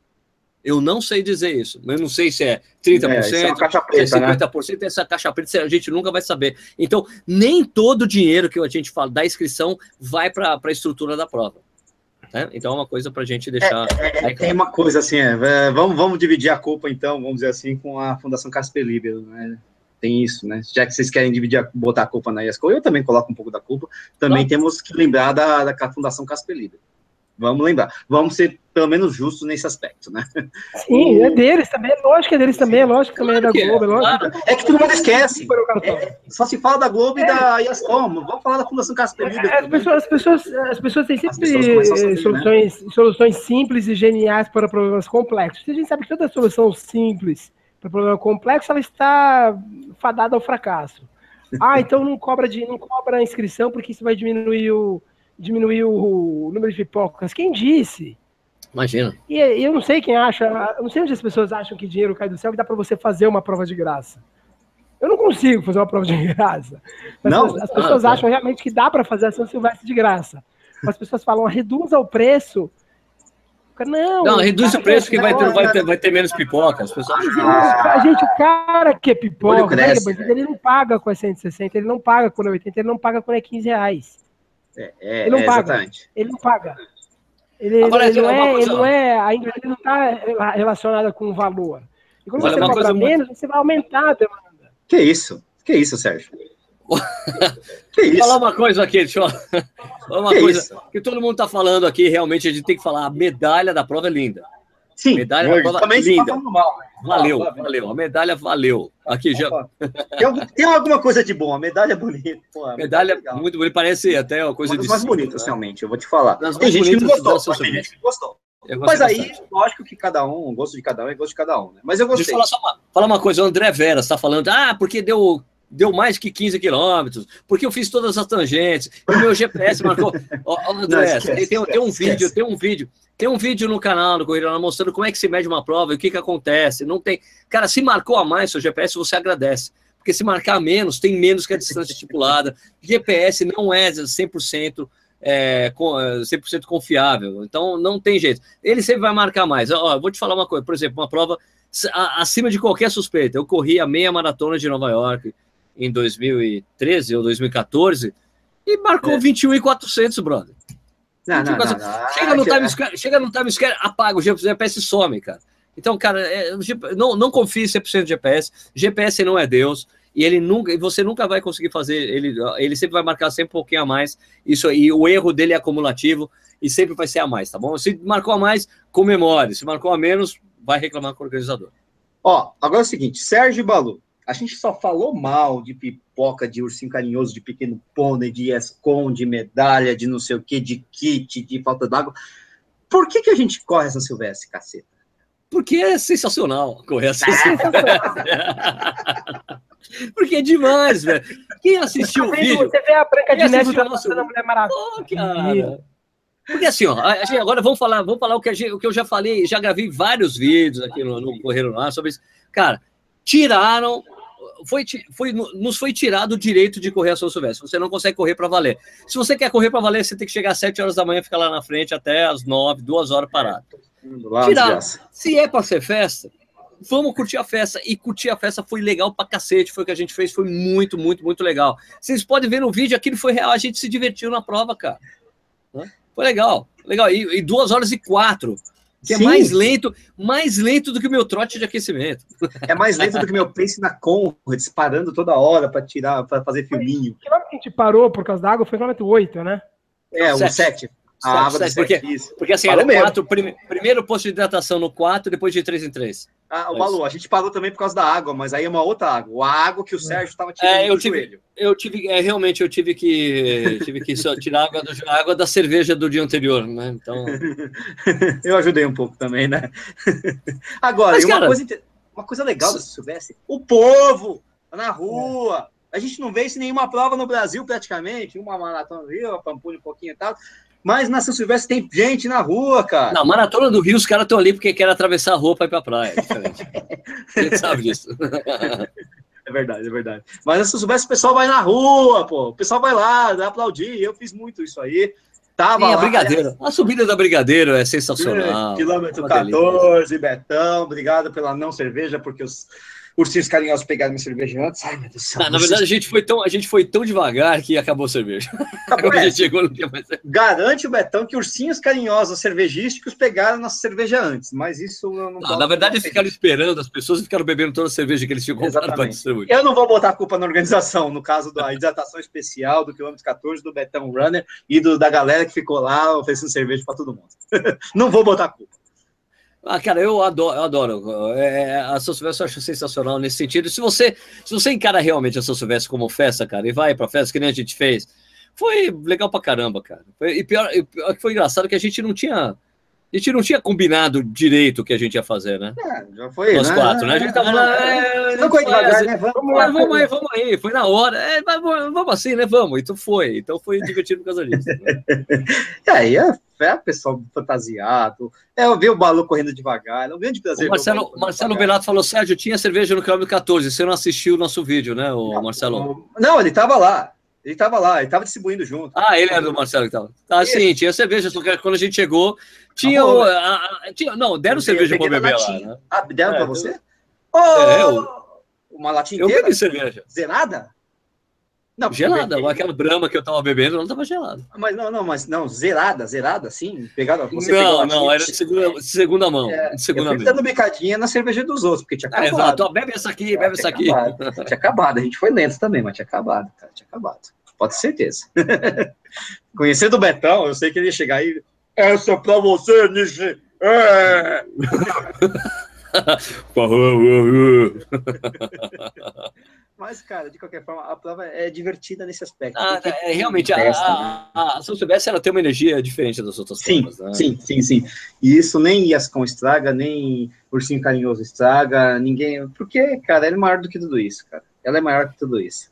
Eu não sei dizer isso. Eu não sei se é 30%, é, é uma caixa preta, se é 50%, né? essa caixa preta a gente nunca vai saber. Então, nem todo o dinheiro que a gente fala da inscrição vai para a estrutura da prova. Né? Então, é uma coisa para a gente deixar. É, é, tem uma coisa assim, é, é, vamos, vamos dividir a culpa, então, vamos dizer assim, com a Fundação Casper Libero. Né? Tem isso, né? Já que vocês querem dividir, botar a culpa na ESCO, eu também coloco um pouco da culpa. Também temos que lembrar da, da Fundação Casper Libre. Vamos lembrar. Vamos ser pelo menos justos nesse aspecto, né? Sim, é deles também, é lógico é deles também, é lógico também é da Globo, é lógico. É que todo mundo esquece. É, só se fala da Globo e da ESCOM. Vamos falar da Fundação Casper Libre. As pessoas, as, pessoas, as pessoas têm sempre pessoas soluções, né? soluções simples e geniais para problemas complexos. A gente sabe que toda solução simples para problema complexo, ela está fadada ao fracasso. Ah, então não cobra de não cobra a inscrição porque isso vai diminuir o diminuir o, número de pipocas. Quem disse? Imagina. E eu não sei quem acha, eu não sei onde as pessoas acham que dinheiro cai do céu que dá para você fazer uma prova de graça. Eu não consigo fazer uma prova de graça. Não, as, as pessoas ah, tá. acham realmente que dá para fazer a São Silvestre de graça. as pessoas falam, reduza o preço. Não, não reduz o preço que vai ter, vai, ter, vai ter menos pipoca. As pessoas... Ah, gente, o cara que é pipoca, né, ele não paga com a 160, ele não paga com a 80, ele não paga com a 15 reais. É, é, ele não é, paga. Exatamente. Ele não paga. Ele, Agora, ele, não é, ele não é, ainda ele não está relacionada com o valor. E quando Olha, você cobra menos, muito... você vai aumentar a demanda. Que isso? Que isso, Sérgio? Que isso? Falar uma coisa aqui, deixa eu falar uma que coisa isso? que todo mundo está falando aqui, realmente a gente tem que falar, a medalha da prova é linda. Sim, medalha da prova também linda. Mal, né? Valeu, valeu. A medalha valeu. Aqui já. Tem, tem alguma coisa de bom, a medalha é bonita. Pô, a medalha é muito bonita, parece até uma coisa uma das de. mais bonitas, né? realmente, eu vou te falar. Tem gente que não gostou, tem gente que gostou. Mas aí, bastante. lógico que cada um, o gosto de cada um é gosto de cada um, né? Mas eu gostei. Deixa eu falar, uma, falar uma coisa, o André Vera está falando, ah, porque deu deu mais que 15 quilômetros, porque eu fiz todas as tangentes, o meu GPS marcou. Ó, André, não, esquece, tem, tem, um esquece. vídeo, tem um vídeo, tem um vídeo no canal do Corrida mostrando como é que se mede uma prova e o que, que acontece. Não tem. Cara, se marcou a mais seu GPS, você agradece. Porque se marcar menos, tem menos que a distância estipulada. GPS não é 100%. É, 100% é, confiável, então não tem jeito. Ele sempre vai marcar mais. Ó, vou te falar uma coisa, por exemplo, uma prova acima de qualquer suspeita. Eu corri a meia maratona de Nova York, em 2013 ou 2014 e marcou é. 21,400, brother. Não, não, não, não, Chega, no time square, chega no time square, apaga o GPS some, cara. Então, cara, é, não, não confie 100% no GPS. GPS não é Deus e ele nunca, você nunca vai conseguir fazer. Ele, ele sempre vai marcar sempre um pouquinho a mais. Isso aí, o erro dele é acumulativo e sempre vai ser a mais, tá bom? Se marcou a mais, comemore. Se marcou a menos, vai reclamar com o organizador. Ó, agora é o seguinte, Sérgio Balu, a gente só falou mal de pipoca, de ursinho carinhoso, de pequeno pônei, de escon, de medalha, de não sei o que, de kit, de falta d'água. Por que, que a gente corre essa Silvestre, caceta? Porque é sensacional correr essa Silvestre. Porque é demais, velho. Quem assistiu o vídeo... Você vê a Branca de Neve dançando a Mulher Maravilha. Oh, cara... Porque assim, ó, gente, agora vamos falar, vamos falar o que, gente, o que eu já falei, já gravei vários vídeos aqui no, no Correio Lá sobre isso. Cara, tiraram foi, foi, nos foi tirado o direito de correr a São Silvestre. Você não consegue correr para valer. Se você quer correr para valer, você tem que chegar às 7 horas da manhã, ficar lá na frente até às 9, 2 horas parado. Tiraram. Se é para ser festa, vamos curtir a festa. E curtir a festa foi legal pra cacete. Foi o que a gente fez, foi muito, muito, muito legal. Vocês podem ver no vídeo, aquilo foi real. A gente se divertiu na prova, cara. Foi legal. Legal. E, e duas horas e quatro que Sim. é mais lento, mais lento do que o meu trote de aquecimento. É mais lento do que o meu pace na Conrad, disparando toda hora para tirar, para fazer filminho. Que hora que a gente parou por causa da água foi quilômetro 8, né? É, o 7. A água porque, porque assim, era quatro, prim, primeiro posto de hidratação no 4, depois de 3 em 3. Ah, o Malu, a gente parou também por causa da água, mas aí é uma outra água. A água que o Sérgio estava tirando é, eu tive, joelho. Eu tive, é, realmente, eu tive que, tive que tirar água, do, água da cerveja do dia anterior, né? Então... eu ajudei um pouco também, né? Agora, mas, uma, cara, coisa, uma coisa legal se soubesse, o povo na rua. A gente não vê isso em nenhuma prova no Brasil, praticamente. Uma maratona ali, uma pampulha um pouquinho e tal. Mas na São Silvestre tem gente na rua, cara. Na Maratona do Rio, os caras estão ali porque querem atravessar a rua para ir para a praia. É a gente sabe disso. É verdade, é verdade. Mas na São Silvestre o pessoal vai na rua, pô. O pessoal vai lá, aplaudir. Eu fiz muito isso aí. Tava Sim, a Brigadeiro. A subida da Brigadeiro é sensacional. É, quilômetro 14, Betão. Obrigado pela não cerveja, porque os ursinhos carinhosos pegaram minha cerveja antes. Ai, meu Deus do céu. na verdade, a gente, foi tão, a gente foi tão devagar que acabou a cerveja. Acabou, a gente chegou no dia mais... Garante o Betão que ursinhos carinhosos cervejísticos pegaram nossa cerveja antes, mas isso eu não, não Na verdade, eles ficaram esperando as pessoas e ficaram bebendo toda a cerveja que eles tinham comprado para distribuir. Eu não vou botar a culpa na organização, no caso da hidratação especial do quilômetro 14, do Betão Runner e do, da galera que ficou lá oferecendo cerveja para todo mundo. não vou botar a culpa. Ah, cara, eu adoro, eu adoro. É, a São Silvestre eu acho sensacional nesse sentido. Se você, se você encara realmente a São Silvestre como festa, cara, e vai pra festa, que nem a gente fez, foi legal pra caramba, cara. E pior, e pior que foi engraçado que a gente não tinha a gente não tinha combinado direito o que a gente ia fazer, né? É, já foi. Nós né? quatro, né? A gente tava lá. É, não foi devagar, né? Vamos, vamos, vamos aí, vamos aí. Foi na hora. É, vamos assim, né? Vamos. Então foi. Então foi divertido por causa disso. Né? e aí, é, é pessoal fantasiado. É, eu vi o Balu correndo devagar. É um grande prazer. O Marcelo, o Marcelo Belato falou: Sérgio, tinha cerveja no quilômetro 14. Você não assistiu o nosso vídeo, né, o Marcelo? Não, ele tava lá. Ele tava lá, ele tava distribuindo junto. Ah, ele era do Marcelo que tava. Tá, sim, tinha cerveja, só que quando a gente chegou, tinha. o, a, a, tinha não, deram cerveja pra beber lá. Né? Ah, deram é, pra você? Oh, é, eu, uma latinha inteira? Eu bebi cerveja. Zerada? Não, gelada, aquela brama que eu tava bebendo não tava gelada. Mas não, não, mas não, zerada, zerada, assim, pegada. Você não, não, era de segunda, de segunda mão. É, de segunda eu dando bicadinha na cerveja dos outros, porque tinha acabado. É, exato, bebe essa aqui, bebe essa aqui. Acabado. tinha acabado, a gente foi lento também, mas tinha acabado, cara, tinha acabado. Pode ter certeza. Conhecendo o Betão, eu sei que ele ia chegar aí. Essa é pra você, Nishi! É! Mas, cara, de qualquer forma, a prova é divertida nesse aspecto. Ah, é, realmente, a, festa, a, né? a, a São Silvestre ela tem uma energia diferente das outras sim, provas. Né? Sim, sim, sim. E isso nem Yascon estraga, nem Ursinho Carinhoso estraga, ninguém. Porque, cara, ela é maior do que tudo isso, cara. Ela é maior que tudo isso.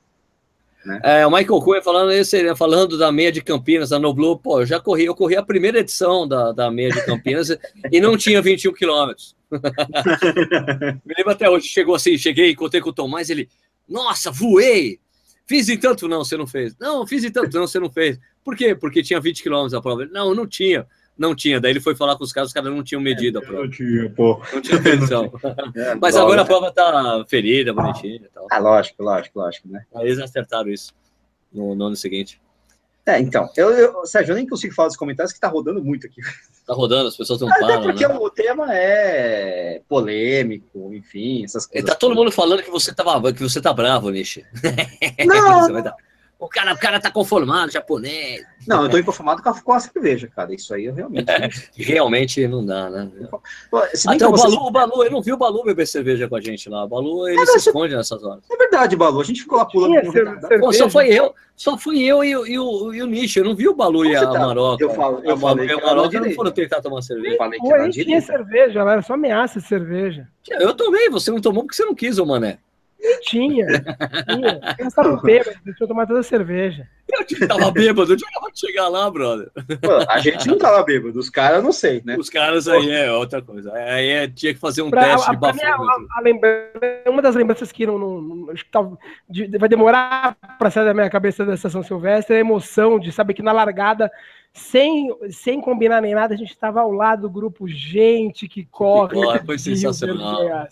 Né? É, o Michael Cunha falando, esse, falando da meia de Campinas, da Noblu, pô, eu já corri, eu corri a primeira edição da, da meia de Campinas e não tinha 21 quilômetros. Me lembro até hoje, chegou assim, cheguei, encontrei com o Tomás, ele, nossa, voei! Fiz em tanto, não, você não fez. Não, fiz em tanto, não, você não fez. Por quê? Porque tinha 20 quilômetros a prova. Não, não tinha. Não tinha. Daí ele foi falar com os caras, os caras não tinham medido a prova. Não tinha, pô. Não tinha medição. É, Mas agora a prova tá ferida, bonitinha e tal. Ah, lógico, lógico, lógico, né? Aí eles acertaram isso no, no ano seguinte. É, então, eu, eu, Sérgio, eu nem consigo falar dos comentários que tá rodando muito aqui. Tá rodando, as pessoas não Até param, porque né? o tema é polêmico, enfim, essas coisas. E tá todo mundo falando que você, tava, que você tá bravo, Nishi. Não, o cara, o cara tá conformado, japonês. Não, eu tô inconformado com a, com a cerveja, cara. Isso aí eu realmente. realmente não dá, né? Até o, Balu, o Balu, eu não vi o Balu beber cerveja com a gente lá. O Balu, ele é, se esconde nessas horas. É verdade, Balu. A gente ficou lá pulando. Pô, só foi eu, só fui eu e, e, o, e o Nicho. Eu não vi o Balu e a tá? Maroca. Eu, falo, eu a falei. a Maroca não foram tentar tomar cerveja. Eu falei que era tinha cerveja, ela era só ameaça de cerveja. Eu tomei, você não tomou porque você não quis, ô mané. Tinha. tinha. Eu estava bêbado, deixa eu tomar toda a cerveja. Eu tava bêbado, eu tinha acabado de chegar lá, brother. Pô, a gente não tava bêbado, os caras não sei, né? Os caras aí é outra coisa. Aí é, tinha que fazer um pra, teste a, de bafômetro. Uma das lembranças que não, não acho que tá, de, vai demorar para sair da minha cabeça da Estação Silvestre é a emoção de saber que na largada sem, sem combinar nem nada, a gente estava ao lado do grupo Gente que corre. Que corre foi sensacional.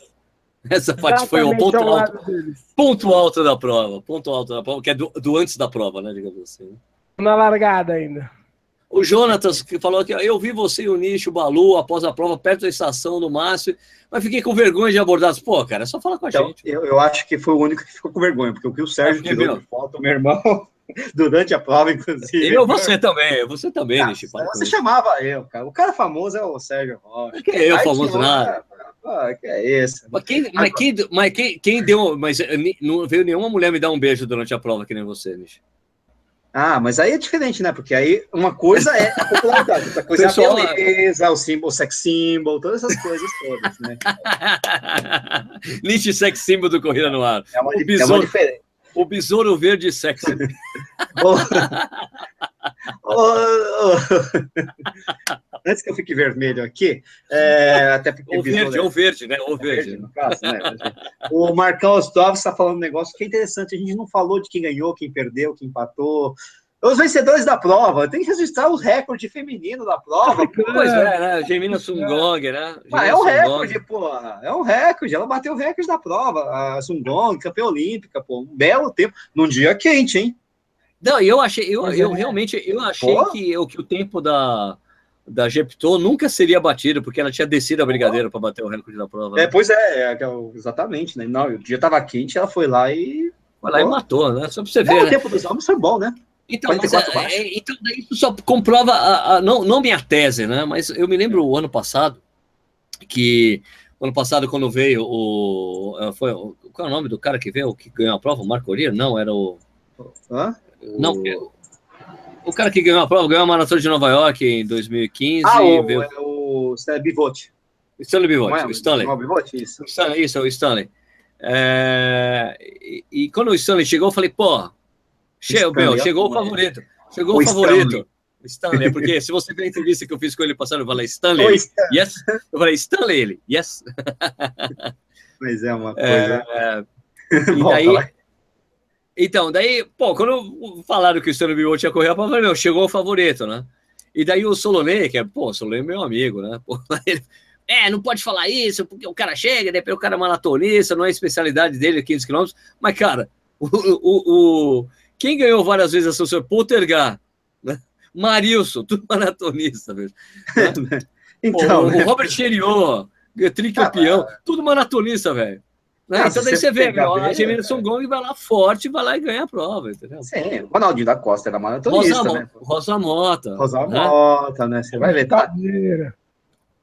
Essa parte foi o ponto alto, ponto alto da prova, ponto alto da prova, que é do, do antes da prova, né, digamos assim. Na largada ainda. O Jonatas que falou que eu vi você e o Nicho, o Balu, após a prova, perto da estação do Márcio, mas fiquei com vergonha de abordar. Pô, cara, é só falar com a então, gente. Eu, eu, acho que foi o único que ficou com vergonha, porque o que o Sérgio é, tirou de foto, meu irmão, durante a prova, inclusive. Eu, você também, você também, Nicho. Você chamava eu, cara. O cara famoso é o Sérgio Rocha. Que é eu, famoso nada. Que é isso. Mas, quem, mas, quem, mas quem, quem deu. Mas eh, não veio nenhuma mulher me dar um beijo durante a prova, que nem você, Nish. Ah, mas aí é diferente, né? Porque aí uma coisa é a popularidade, outra coisa Pessoal, é a beleza, o símbolo, o sex symbol, todas essas coisas todas, né? Nish sex symbol do Corrida no Ar. É uma, o besouro, é uma diferença. O besouro verde sexy. Antes que eu fique vermelho aqui, é, até porque. O verde, é o verde, né? O verde. no caso, né? O Marcão Ostov está falando um negócio que é interessante. A gente não falou de quem ganhou, quem perdeu, quem empatou. Os vencedores da prova, tem que registrar os recordes femininos da prova. Pois é, né? Gemina Sungong, né? Ah, é um recorde, pô. É um recorde. Ela bateu o recorde da prova. A Sungong, campeã olímpica, pô. Um belo tempo. Num dia quente, hein? Não, eu achei, eu, eu é. realmente, eu achei que, eu, que o tempo da, da Gepto nunca seria batido, porque ela tinha descido a brigadeira para bater o recorde da prova. É, né? pois é, é, é, exatamente, né? Não, o dia estava quente, ela foi lá e. Foi lá e matou, né? Só para você ver. É, né? O tempo dos homens foi bom, né? Então, mas, é, então isso só comprova, a, a, não, não minha tese, né? Mas eu me lembro o ano passado, que ano passado, quando veio o. É, foi, qual é o nome do cara que veio, que ganhou a prova? O Marco Orier? Não, era o. Hã? Não, o cara que ganhou a prova, ganhou a maratona de Nova York em 2015. Ah, o, veio... é o Stanley Bivotti. Stanley Bivotti, é, o Stanley. Bivotti, isso. Stanley, isso, é o Stanley. É... E, e, quando o Stanley chegou, eu falei, pô, che... meu, chegou o favorito. Chegou o, o favorito. Stanley. Stanley, porque se você ver a entrevista que eu fiz com ele passando, eu falei, Stanley, Oi, Stanley. yes. Eu falei, Stanley, ele, yes. Mas é uma coisa. É, e daí, Então, daí, pô, quando falaram que o Cristiano Biot tinha corrido, eu falei, meu, chegou o favorito, né? E daí o Solonei, que é, pô, o Solonei é meu amigo, né? Pô, ele, é, não pode falar isso, porque o cara chega, depois o cara é maratonista, não é especialidade dele, 15 quilômetros. Mas, cara, o, o, o, quem ganhou várias vezes a São Poltergar, né? Marilson, tudo maratonista mesmo. Né? então, o, o, Robert Cheriot, tricampeão, ah, tudo maratonista, velho. Né? então daí você vê, meu, a Gemerson Gomes vai lá forte, vai lá e ganha a prova, entendeu? Sim, o Ronaldinho da Costa era maratonista, Rosa, né? Rosa Mota. Rosa né? Mota, né? Você vai ver, tá?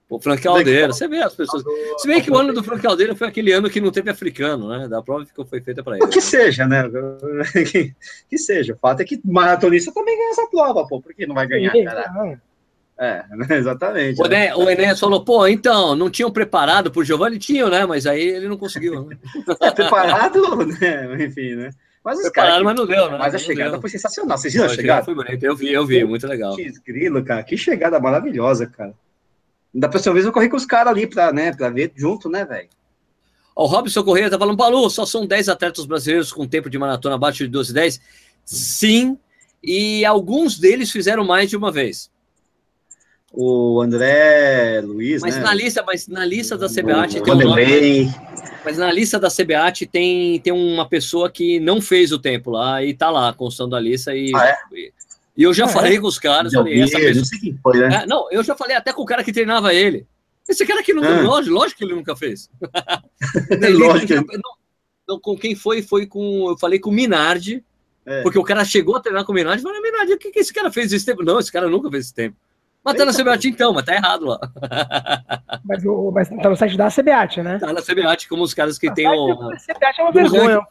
O Frank Caldeira, você vê as pessoas. Se bem que o ano do Frank Caldeira foi aquele ano que não teve africano, né? Da prova que foi feita para ele. O que seja, né? Que, que, seja. O fato é que maratonista também ganha essa prova, pô. Por que não vai ganhar, cara? É, exatamente. O, né? o Enéas falou, pô, então, não tinham preparado por Giovanni? Tinham, né? Mas aí ele não conseguiu. Né? É, preparado, né? Enfim, né? Mas os caras. mas não deu, né? Mas a chegada foi sensacional. Vocês viram a chegada? Foi bonito, eu vi, eu vi, muito legal. Que grilo, cara. Que chegada maravilhosa, cara. Da próxima vez eu corri com os caras ali pra, né, pra ver junto, né, velho? O Robson Correia tá falando, Paulo, só são 10 atletas brasileiros com tempo de maratona abaixo de 12 e 10? Sim, e alguns deles fizeram mais de uma vez. O André Luiz, mas né? na lista, mas na lista da CBAT tem um nome, Mas na lista da CBAT tem, tem uma pessoa que não fez o tempo lá e tá lá constando a lista e, ah, é? E eu já ah, falei é? com os caras, falei, essa pessoa... não sei quem foi, né? É, não, eu já falei até com o cara que treinava ele. Esse cara aqui não, ah. lógico, lógico que ele nunca fez. lógico. Não, não, com quem foi? Foi com. Eu falei com o Minardi, é. porque o cara chegou a treinar com o Minardi e falei, Minardi, o que, que esse cara fez esse tempo? Não, esse cara nunca fez esse tempo. Mas tá na CBAT então, mas tá errado lá. Mas, o, mas tá no site da CBAT, né? Tá na CBAT, como os caras que tem o. CBAT é uma vergonha.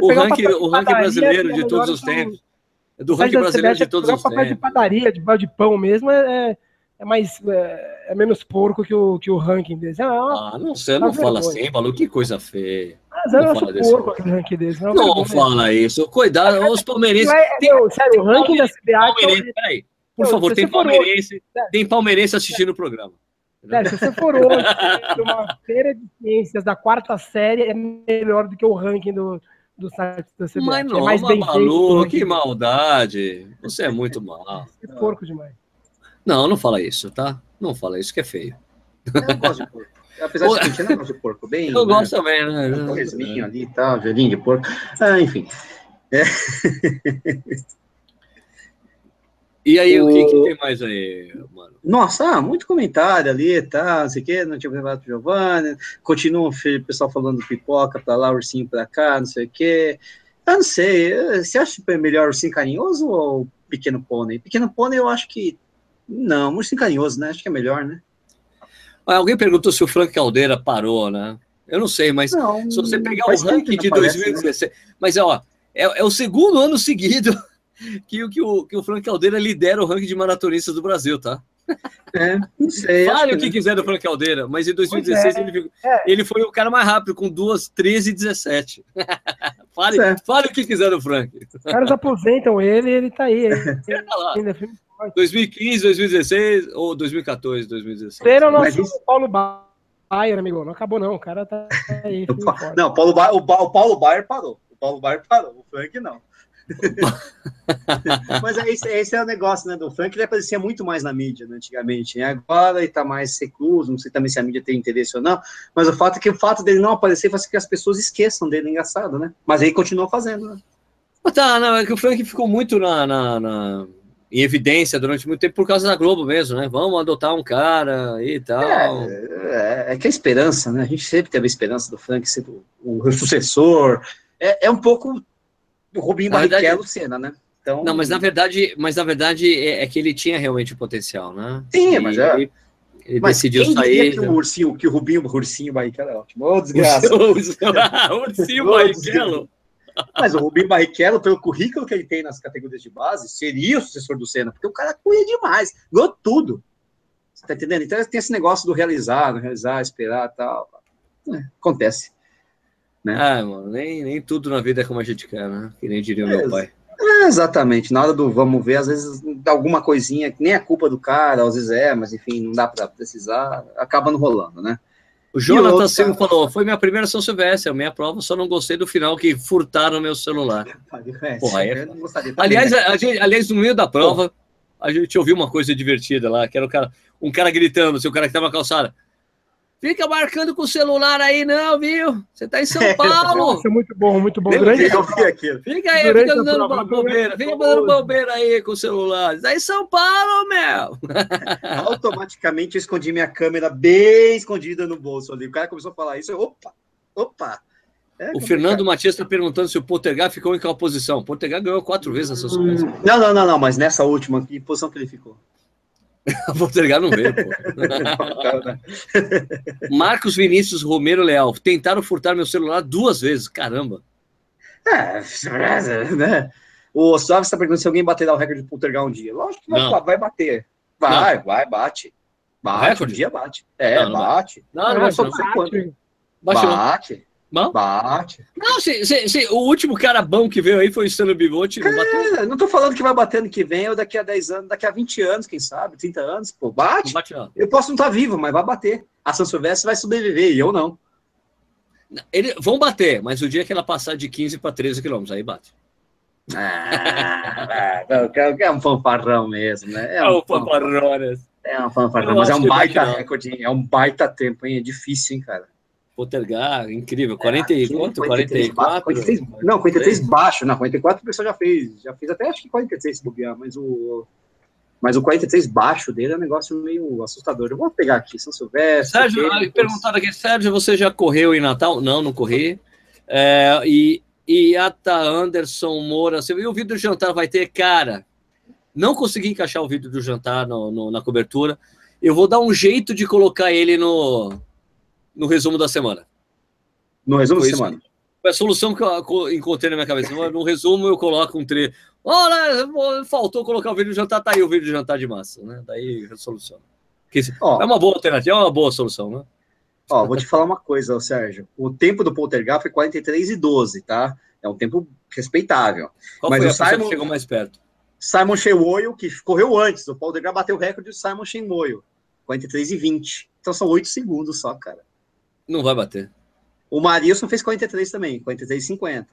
O ranking, o ranking brasileiro de todos os tempos. É do ranking brasileiro de todos os papel de padaria, de, de pão mesmo, é, é, é mais é, é, menos porco que o, que o ranking deles. É uma, ah, não, você não fala assim, Balu, que coisa feia. Mas é nosso porco aquele ranking deles. Não, não fala isso. Cuidado, os palmeirenses. É, não, sério, o ranking da CBA. Peraí, por favor, tem palmeirense, tem palmeirense assistindo o programa. É, se você for hoje uma feira de ciências da quarta série, é melhor do que o ranking do, do site da CBF. Mas não, é mais bem Malu, feito, que maldade. Você é muito mal. É porco demais. Não, não fala isso, tá? Não fala isso que é feio. Eu gosto de porco. Apesar de que eu gosto de porco bem. Eu né? gosto também, né? Um torresminho ali e tal, gelinho de porco. Ah, enfim. É. E aí, o, o que, que, tem mais aí, mano? Nossa, ah, muito comentário ali, tá, não sei o quê, não tinha levado pro Giovanni, continua o pessoal falando pipoca pra lá, ursinho pra cá, não sei o quê. Eu não sei, você acha que melhor ursinho carinhoso ou pequeno pônei? Pequeno pônei eu acho que, não, ursinho carinhoso, né, acho que é melhor, né? Alguém perguntou se o Frank Caldeira parou, né? Eu não sei, mas não, se você pegar o ranking de 2016, né? mas ó, é, é o segundo ano seguido que, que, o, que o Frank Caldeira lidera o ranking de maratonistas do Brasil, tá? É, não sei. Fale o que, que quiser do Frank Caldeira, mas em 2016 é, ele, é. ele foi o cara mais rápido, com duas 13 e 17. fale, é. fale o que quiser do Frank. Os caras aposentam ele e ele tá aí. Ele, ainda 2015, 2016 ou 2014, 2016. Ele é o nosso isso... Paulo Baier, amigo. Não acabou, não. O cara tá aí. Não, Paulo Baier, o, Paulo Baier parou. O Paulo Baier parou. O Frank não. Mas é esse, esse, é o negócio, né, do Frank, ele aparecia muito mais na mídia, né, antigamente, né? agora ele tá mais recluso, não sei também se a mídia tem interesse ou não, mas o fato é que o fato dele não aparecer faz com que as pessoas esqueçam dele, é engraçado, né, mas ele continua fazendo, né. Mas tá, não, é que o Frank ficou muito na, na, na, em evidência durante muito tempo por causa da Globo mesmo, né, vamos adotar um cara e tal. É, é, é que a esperança, né, a gente sempre teve a esperança do Frank ser o, o sucessor, é, é um pouco o Rubinho na Barrichello verdade, Senna, né? Então, não, mas na verdade, mas na verdade é, é que ele tinha realmente o potencial, né? Sim, mas é. Ele, ele mas decidiu sair. Que o ursinho, que o Rubinho, o ursinho Barrichello é ótimo. Ô, desgraça. ursinho Barrichello. Mas o Rubinho Barrichello, pelo currículo que ele tem nas categorias de base, seria o sucessor do Senna, porque o cara corria demais, ganhou tudo. Você tá entendendo? Então tem esse negócio do realizar, não realizar, esperar tal. É, acontece. Né? Ah, mano, nem, nem tudo na vida é como a gente quer, né? Que nem diria o meu é, pai. É, exatamente, na hora do vamos ver, às vezes alguma coisinha, que nem é culpa do cara, às vezes é, mas enfim, não dá para precisar, acaba não rolando, né? O Jonathan Silva falou: foi minha primeira São Silvestre, a minha prova, só não gostei do final que furtaram meu celular. Porra, é... aliás, a gente, aliás, no meio da prova, a gente ouviu uma coisa divertida lá, que era um cara, um cara gritando, assim, o cara que estava na calçada. Fica marcando com o celular aí, não, viu? Você tá em São Paulo. Nossa, muito bom, muito bom. Aquilo. Fica aí, Durante fica dando bobeira. Fica dando bobeira aí com o celular. Tá em São Paulo, meu. Automaticamente eu escondi minha câmera bem escondida no bolso ali. O cara começou a falar isso. Eu, opa, opa. É o Fernando Matias está perguntando se o Poltergar ficou em qual posição. O ganhou quatro vezes sua hum, Não, não, não, não, mas nessa última, que posição que ele ficou? Vou entregar não veio, pô. Marcos Vinícius Romero Leal. Tentaram furtar meu celular duas vezes. Caramba. É, né? O Suave está perguntando se alguém baterá o recorde de Poltergar um dia. Lógico que vai, vai bater. Vai, não. vai, bate. Bate, um dia bate. É, não, não bate. Não, não, não, não, não, Bate. bate. Bom? Bate. Não, se, se, se, o último cara bom que veio aí foi o Stanley Bivotti. Não, é, não tô falando que vai bater ano que vem ou daqui a 10 anos, daqui a 20 anos, quem sabe, 30 anos, pô, bate. bate eu posso não estar tá vivo, mas vai bater. A São Silvestre vai sobreviver e eu não. Eles vão bater, mas o dia que ela passar de 15 para 13 quilômetros, aí bate. Ah, é, é um fanfarrão mesmo, né? É, é um, um fanfarrão. Né? É um fanfarrão, mas é um baita recorde, é um baita tempo, hein? É difícil, hein, cara. Potergar, incrível. 40 é, e quanto? 44? 46, não, 43 baixo. Não, 44 o pessoal já fez. Já fez até acho que 46 se bobear, mas o. Mas o 43 baixo dele é um negócio meio assustador. Eu vou pegar aqui, São Silvestre. Sérgio, depois... perguntaram aqui, Sérgio, você já correu em Natal? Não, não corri. É, e, e Ata Anderson Moura, você viu o vídeo do jantar? Vai ter, cara. Não consegui encaixar o vídeo do jantar no, no, na cobertura. Eu vou dar um jeito de colocar ele no, no resumo da semana. No resumo Foi da semana? Foi a solução que eu encontrei na minha cabeça. No resumo, eu coloco um trecho. Olha, faltou colocar o vídeo de jantar, tá aí o vídeo de jantar de massa, né? Daí soluciona. Oh, é uma boa alternativa, é uma boa solução, né? Ó, vou te falar uma coisa, Sérgio. O tempo do Poltergar foi 43 e 12, tá? É um tempo respeitável. Qual Mas foi o Simon chegou mais perto? Simon Shemoyo, que correu antes. O Poltergar bateu o recorde do Simon Shemoyo, 43 e 20. Então são 8 segundos só, cara. Não vai bater. O Marilson fez 43 também, 43,50.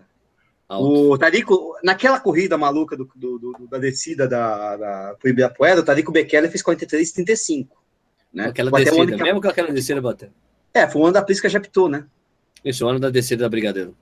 O Tarico, naquela corrida maluca do, do, do da descida da, da pro Ibirapuera, o Tarico Bekele fez 43,35. Né? Aquela descida, que... mesmo com aquela descida bateu. É, foi o ano da Prisca Japtou, né? Isso, o ano da descida da Brigadeiro.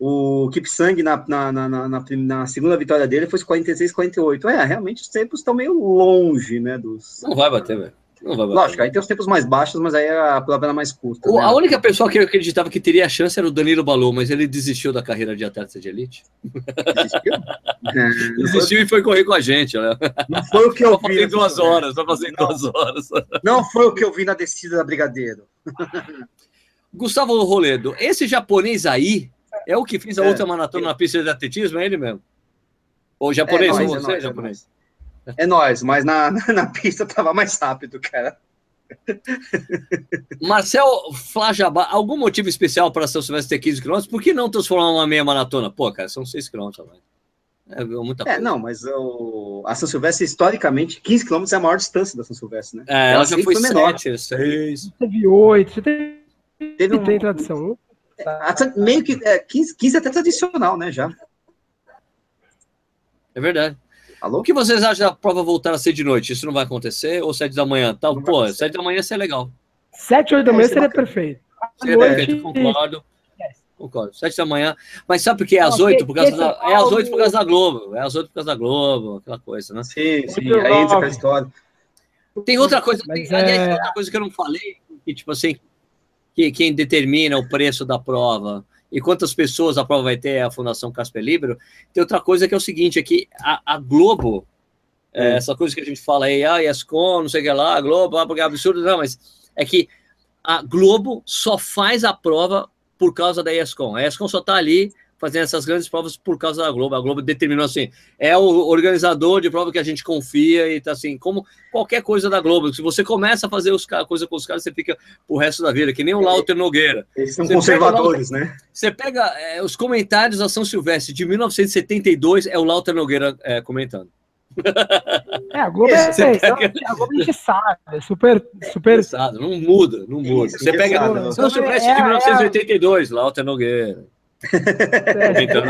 O Kipsang, na, na, na, na, na segunda vitória dele, foi 46, 48. É, realmente os tempos estão meio longe, né? Dos... Não vai bater, velho. Lógico, aí tem os tempos mais baixos, mas aí a prova era mais curta. né? A única pessoa que eu acreditava que teria a chance era o Danilo Balu, mas ele desistiu da carreira de atleta de elite. Desistiu? é, desistiu foi... e foi correr com a gente. Né? Não foi o que eu vi. Só duas horas, só fazer duas horas. Não foi o que eu vi na descida da Brigadeiro. Gustavo Roledo, esse japonês aí é o que fez a é, outra maratona é. na pista de atletismo, é ele mesmo? Ou japonês, é, nós, ou você, é japonês? É nós, mas na, na pista tava mais rápido, cara. Marcel Flajabá, algum motivo especial para São Silvestre ter 15 km? Por que não transformar uma meia maratona? Pô, cara, são 6 km. É muita é, coisa. É, não, mas o, a São Silvestre, historicamente, 15 km é a maior distância da São Silvestre, né? É, ela, ela já foi 7, 6. Teve 8, você teve, teve um, tem tradição. É, meio que é, 15, 15 é até tradicional, né, já. É verdade. Alô? O que vocês acham da prova voltar a ser de noite? Isso não vai acontecer? Ou sete da manhã? Tá, pô, sete da manhã seria legal. Sete, oito da manhã é, seria perfeito. Seria noite... perfeito, concordo. Concordo. Sete da manhã. Mas sabe por que é às oito? Por causa da... É às oito por causa da Globo. É às oito por causa da Globo, aquela coisa, né? Sim, sim. Aí entra aquela história. Tem outra coisa, tem, aliás, é... outra coisa que eu não falei, que, tipo assim, que quem determina o preço da prova e quantas pessoas a prova vai ter é a Fundação Casper Libero. Tem outra coisa que é o seguinte, é que a, a Globo, é, essa coisa que a gente fala aí, ah, ESCOM, não sei o que lá, Globo, ah, porque é absurdo, não, mas é que a Globo só faz a prova por causa da ESCOM. A ESCOM só está ali fazendo essas grandes provas por causa da Globo. A Globo determinou assim, é o organizador de prova que a gente confia e tá assim, como qualquer coisa da Globo. Se você começa a fazer os coisa com os caras, você fica o resto da vida, que nem o Lauter Nogueira. Eles são você conservadores, Lauter, né? Você pega é, os comentários da São Silvestre de 1972, é o Lauter Nogueira é, comentando. É, a Globo é, pega... a Globo a gente sabe, é super, super... Não muda, não muda. Isso, você pega, se não soubesse é, de 1982, é, lá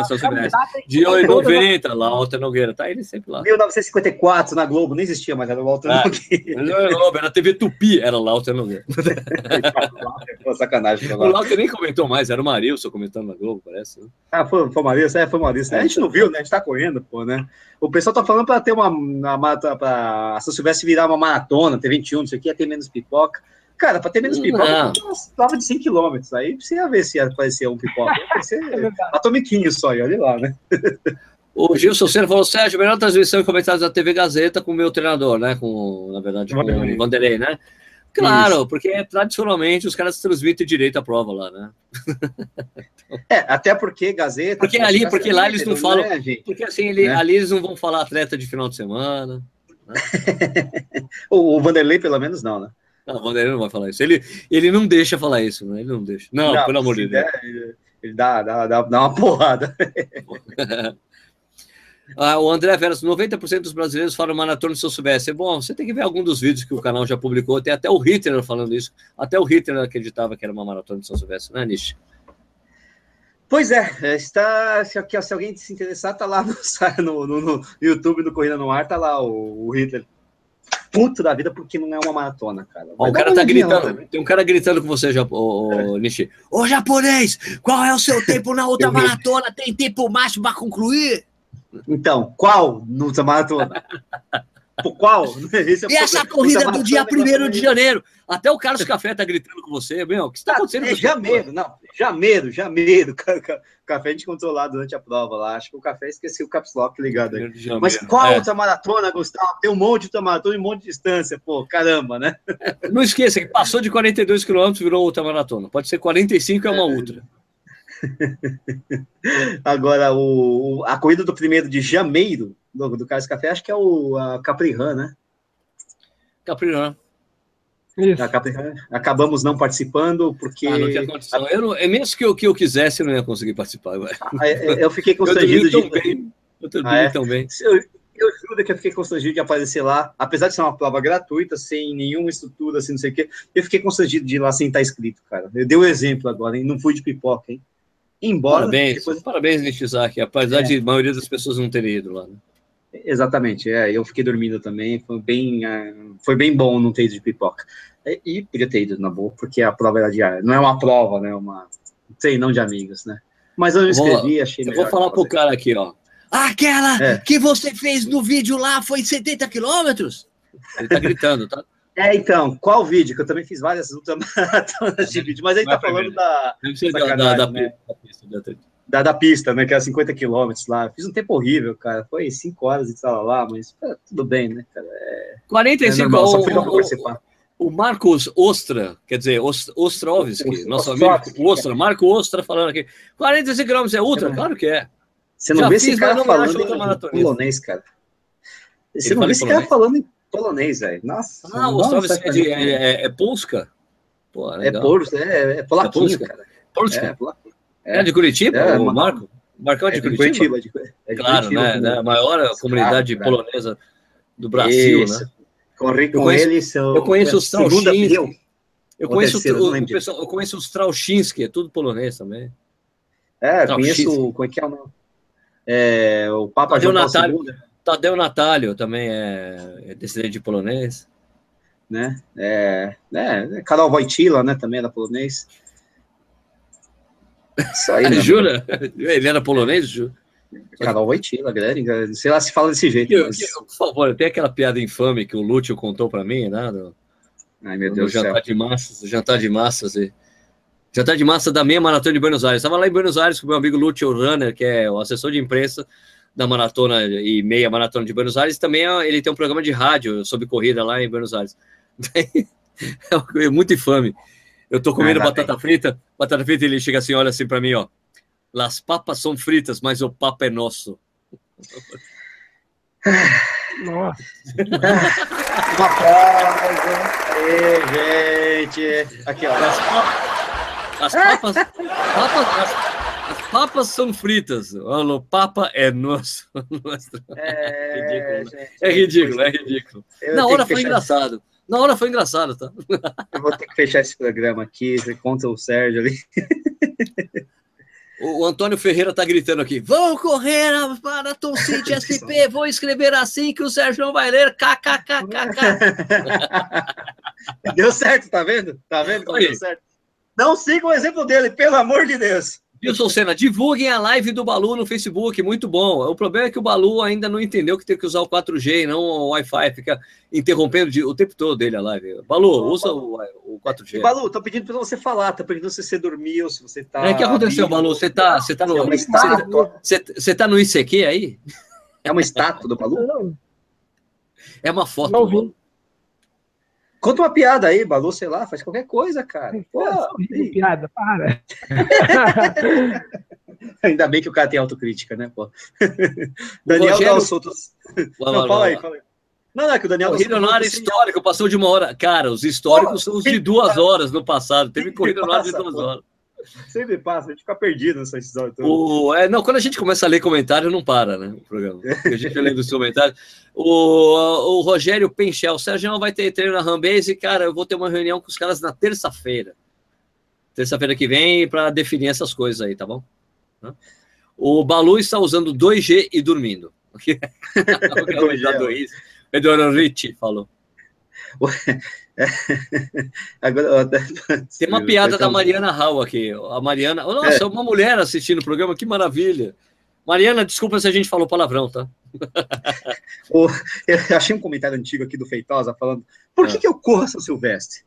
São Silvestre. De 90, lá, Walter Nogueira. Tá ele sempre lá. 1954, na Globo, não existia mais, era o Walter ah, Nogueira. Não era Globo, era TV Tupi, era lá Walter Nogueira. Pô, sacanagem. O Walter nem comentou mais, era o Marilson comentando na Globo, parece. Né? Ah, foi, foi o Marilson? É, foi o Marilson. É, a gente não viu, né? A gente tá correndo, pô, né? O pessoal tá falando pra ter uma, uma, uma pra São Silvestre virar uma maratona, ter 21, isso aqui, ia ter menos pipoca. Cara, para ter menos pipoca, prova de 100 km. Aí precisa ver se ia aparecer um pipoca. Ser é atomiquinho só, e olha lá, né? O Gilson Senna falou, Sérgio, melhor transmissão e comentários da TV Gazeta com o meu treinador, né? Com, na verdade, com o Vanderlei, né? Claro, Isso. porque tradicionalmente os caras transmitem direito à prova lá, né? É, até porque Gazeta. Porque ali, porque lá eles não falam. Né, porque assim, ele, né? ali eles não vão falar atleta de final de semana. Né? o, o Vanderlei, pelo menos, não, né? Não, o Vanderlei não vai falar isso. Ele, ele não deixa falar isso, né? Ele não deixa. Não, não pelo amor de Deus. ele dá, dá, dá, dá uma porrada. Ah, o André Veras, 90% dos brasileiros falam maratona se eu soubesse. Bom, você tem que ver algum dos vídeos que o canal já publicou. Tem até o Hitler falando isso. Até o Hitler acreditava que era uma maratona de São Silvestre, né, Nish? Pois é, está, se, se, alguém se interessar, tá lá no, no, no, YouTube do Corrida no Ar, tá lá o, o Hitler puto da vida porque não é uma maratona, cara. Ó, o cara tá gritando. Tem um cara gritando com você, ô, ô, Nishi. Ô, japonês, qual é o seu tempo na outra maratona? Tem tempo máximo para concluir? Então, qual na outra maratona? Qual? É e essa corrida do dia 1 de janeiro? Até o Carlos Café tá gritando com você, meu. O que está acontecendo é, Jameiro, não. Jameiro, Jameiro. Café a gente encontrou lá durante a prova lá. Acho que o Café esqueceu o caps lock ligado aí. Mas qual é. outra maratona, Gustavo? Tem um monte de outra maratona e um monte de distância. Pô, caramba, né? Não esqueça que passou de 42 quilômetros virou outra maratona. Pode ser 45 é uma ultra. Agora, o, a corrida do primeiro de janeiro do, do Carlos Café, acho que é o a Caprihan, né? Caprihan. Isso. Acabamos não participando porque. Ah, não tinha condição. Eu não, é mesmo que eu, que eu quisesse, eu não ia conseguir participar. Ah, é, é, eu fiquei constrangido eu de. Bem. Eu ah, é? tão bem. Eu, eu juro que eu fiquei constrangido de aparecer lá, apesar de ser uma prova gratuita, sem nenhuma estrutura, assim, não sei o quê, eu fiquei constrangido de ir lá sem estar escrito, cara. Eu dei o um exemplo agora, hein? Não fui de pipoca, hein? Embora. Parabéns, depois... parabéns, Nishizaki, apesar é. de a maioria das pessoas não terem ido lá. Né? Exatamente, é, eu fiquei dormindo também, foi bem, é, foi bem bom não ter ido de pipoca. E, e podia ter ido na boa, porque a prova era diária. Não é uma prova, né? Uma treinão de amigos, né? Mas eu escrevi, achei Eu vou falar pro cara aqui, ó. Aquela é. que você fez no vídeo lá foi 70 quilômetros? Ele tá gritando, tá? É, então, qual vídeo? Que eu também fiz várias ultramaratonas de vídeo, mas aí tá falando da, da, da, da, né? pista, da, da, pista, né? Que era 50 quilômetros lá. Fiz um tempo horrível, cara. Foi 5 horas e tal lá, mas é, tudo bem, né, cara? É, 45 é normal, só fui o, participar. O Marcos Ostra, quer dizer, Ostrovski, nosso amigo Ostra, Marco Ostra falando aqui. 45 quilômetros é ultra? Claro que é. Você não Já vê esse cara falando em polonês, cara. Você Ele não vê esse cara falando em polonês, velho. Nossa. Ah, o Ostrovski é, de, é, é, é Polska? Pô, é, Polska, é, é polaquinho, é cara. Polska? É, é de Curitiba, é, o Marco? Marcão é de, Curitiba? Curitiba de, é de claro, Curitiba, né, né? A maior comunidade polonesa do Brasil, Isso. né? Corri com eu conheço, ele, seu, eu conheço os Strauchinski. Eu conheço, o, o pessoal, eu conheço os é tudo polonês também. É, conheço, como é que é o nome? É, o Papa João Natalio, Tadeu Natalio também é, é descendente de polonês. Né? É, é, Karol Wojtyla, né, também era polonês. Isso aí, né? Jura? Ele era polonês, Ju? Carol Wojtyla, galera, sei lá se fala desse jeito. Eu, mas... eu, por favor, tem aquela piada infame que o Lúcio contou para mim, né? Do, Ai, meu Deus do jantar céu. de massas, jantar de massas e jantar de massa da meia maratona de Buenos Aires. Estava lá em Buenos Aires com meu amigo Lúcio Runner, que é o assessor de imprensa da maratona e meia maratona de Buenos Aires. Também é, ele tem um programa de rádio sobre corrida lá em Buenos Aires. é muito infame. Eu tô comendo batata bem. frita, batata frita, ele chega assim, olha assim para mim, ó. Las papas são fritas, mas o papo é nosso. Nossa. Aí, gente. Aqui, ó. As papas. As papas. As, papas são fritas. O papa é nosso. É, ridículo, né? é ridículo, é ridículo. Na hora foi engraçado. Na hora foi engraçado, tá? Eu vou ter que fechar esse programa aqui. Você conta o Sérgio ali. O Antônio Ferreira tá gritando aqui: vou correr para Tom City SP, vou escrever assim que o Sérgio não vai ler. KKKKK. deu certo, tá vendo? Tá vendo como deu certo? Não siga o exemplo dele, pelo amor de Deus. Wilson Senna, divulguem a live do Balu no Facebook, muito bom. O problema é que o Balu ainda não entendeu que tem que usar o 4G e não o Wi-Fi, fica interrompendo o tempo todo dele a live. Balu, usa o, o 4G. Balu, tô pedindo para você falar, tô pedindo se você dormiu, se você tá. É, o que aconteceu, Balu? Você tá, você tá no. É você, você tá no ICQ aí? É uma estátua do Balu? É uma foto. Não, Conta uma piada aí, Balu, sei lá, faz qualquer coisa, cara. Pô, é, piada, para. Ainda bem que o cara tem autocrítica, né, pô? Daniel Rogério... soltos. Não, fala aí, fala aí. Não, não, é que o Daniel. Corrida no ar histórico, passou de uma hora. Cara, os históricos são os de duas horas no passado. Teve corrida no ar de duas horas. Sempre passa, a gente fica perdido nessa história. O, é, não, quando a gente começa a ler comentário, não para, né? O programa. A gente lendo os comentários. O, o Rogério Penchel, o Sérgio não vai ter treino na Rambase, cara. Eu vou ter uma reunião com os caras na terça-feira. Terça-feira que vem, para definir essas coisas aí, tá bom? O Balu está usando 2G e dormindo. o Eduardo Ricci falou. Agora, Tem uma piada da Mariana Hall aqui. A Mariana. Nossa, é. uma mulher assistindo o programa, que maravilha. Mariana, desculpa se a gente falou palavrão, tá? eu achei um comentário antigo aqui do Feitosa falando: por que, é. que eu corro São Silvestre?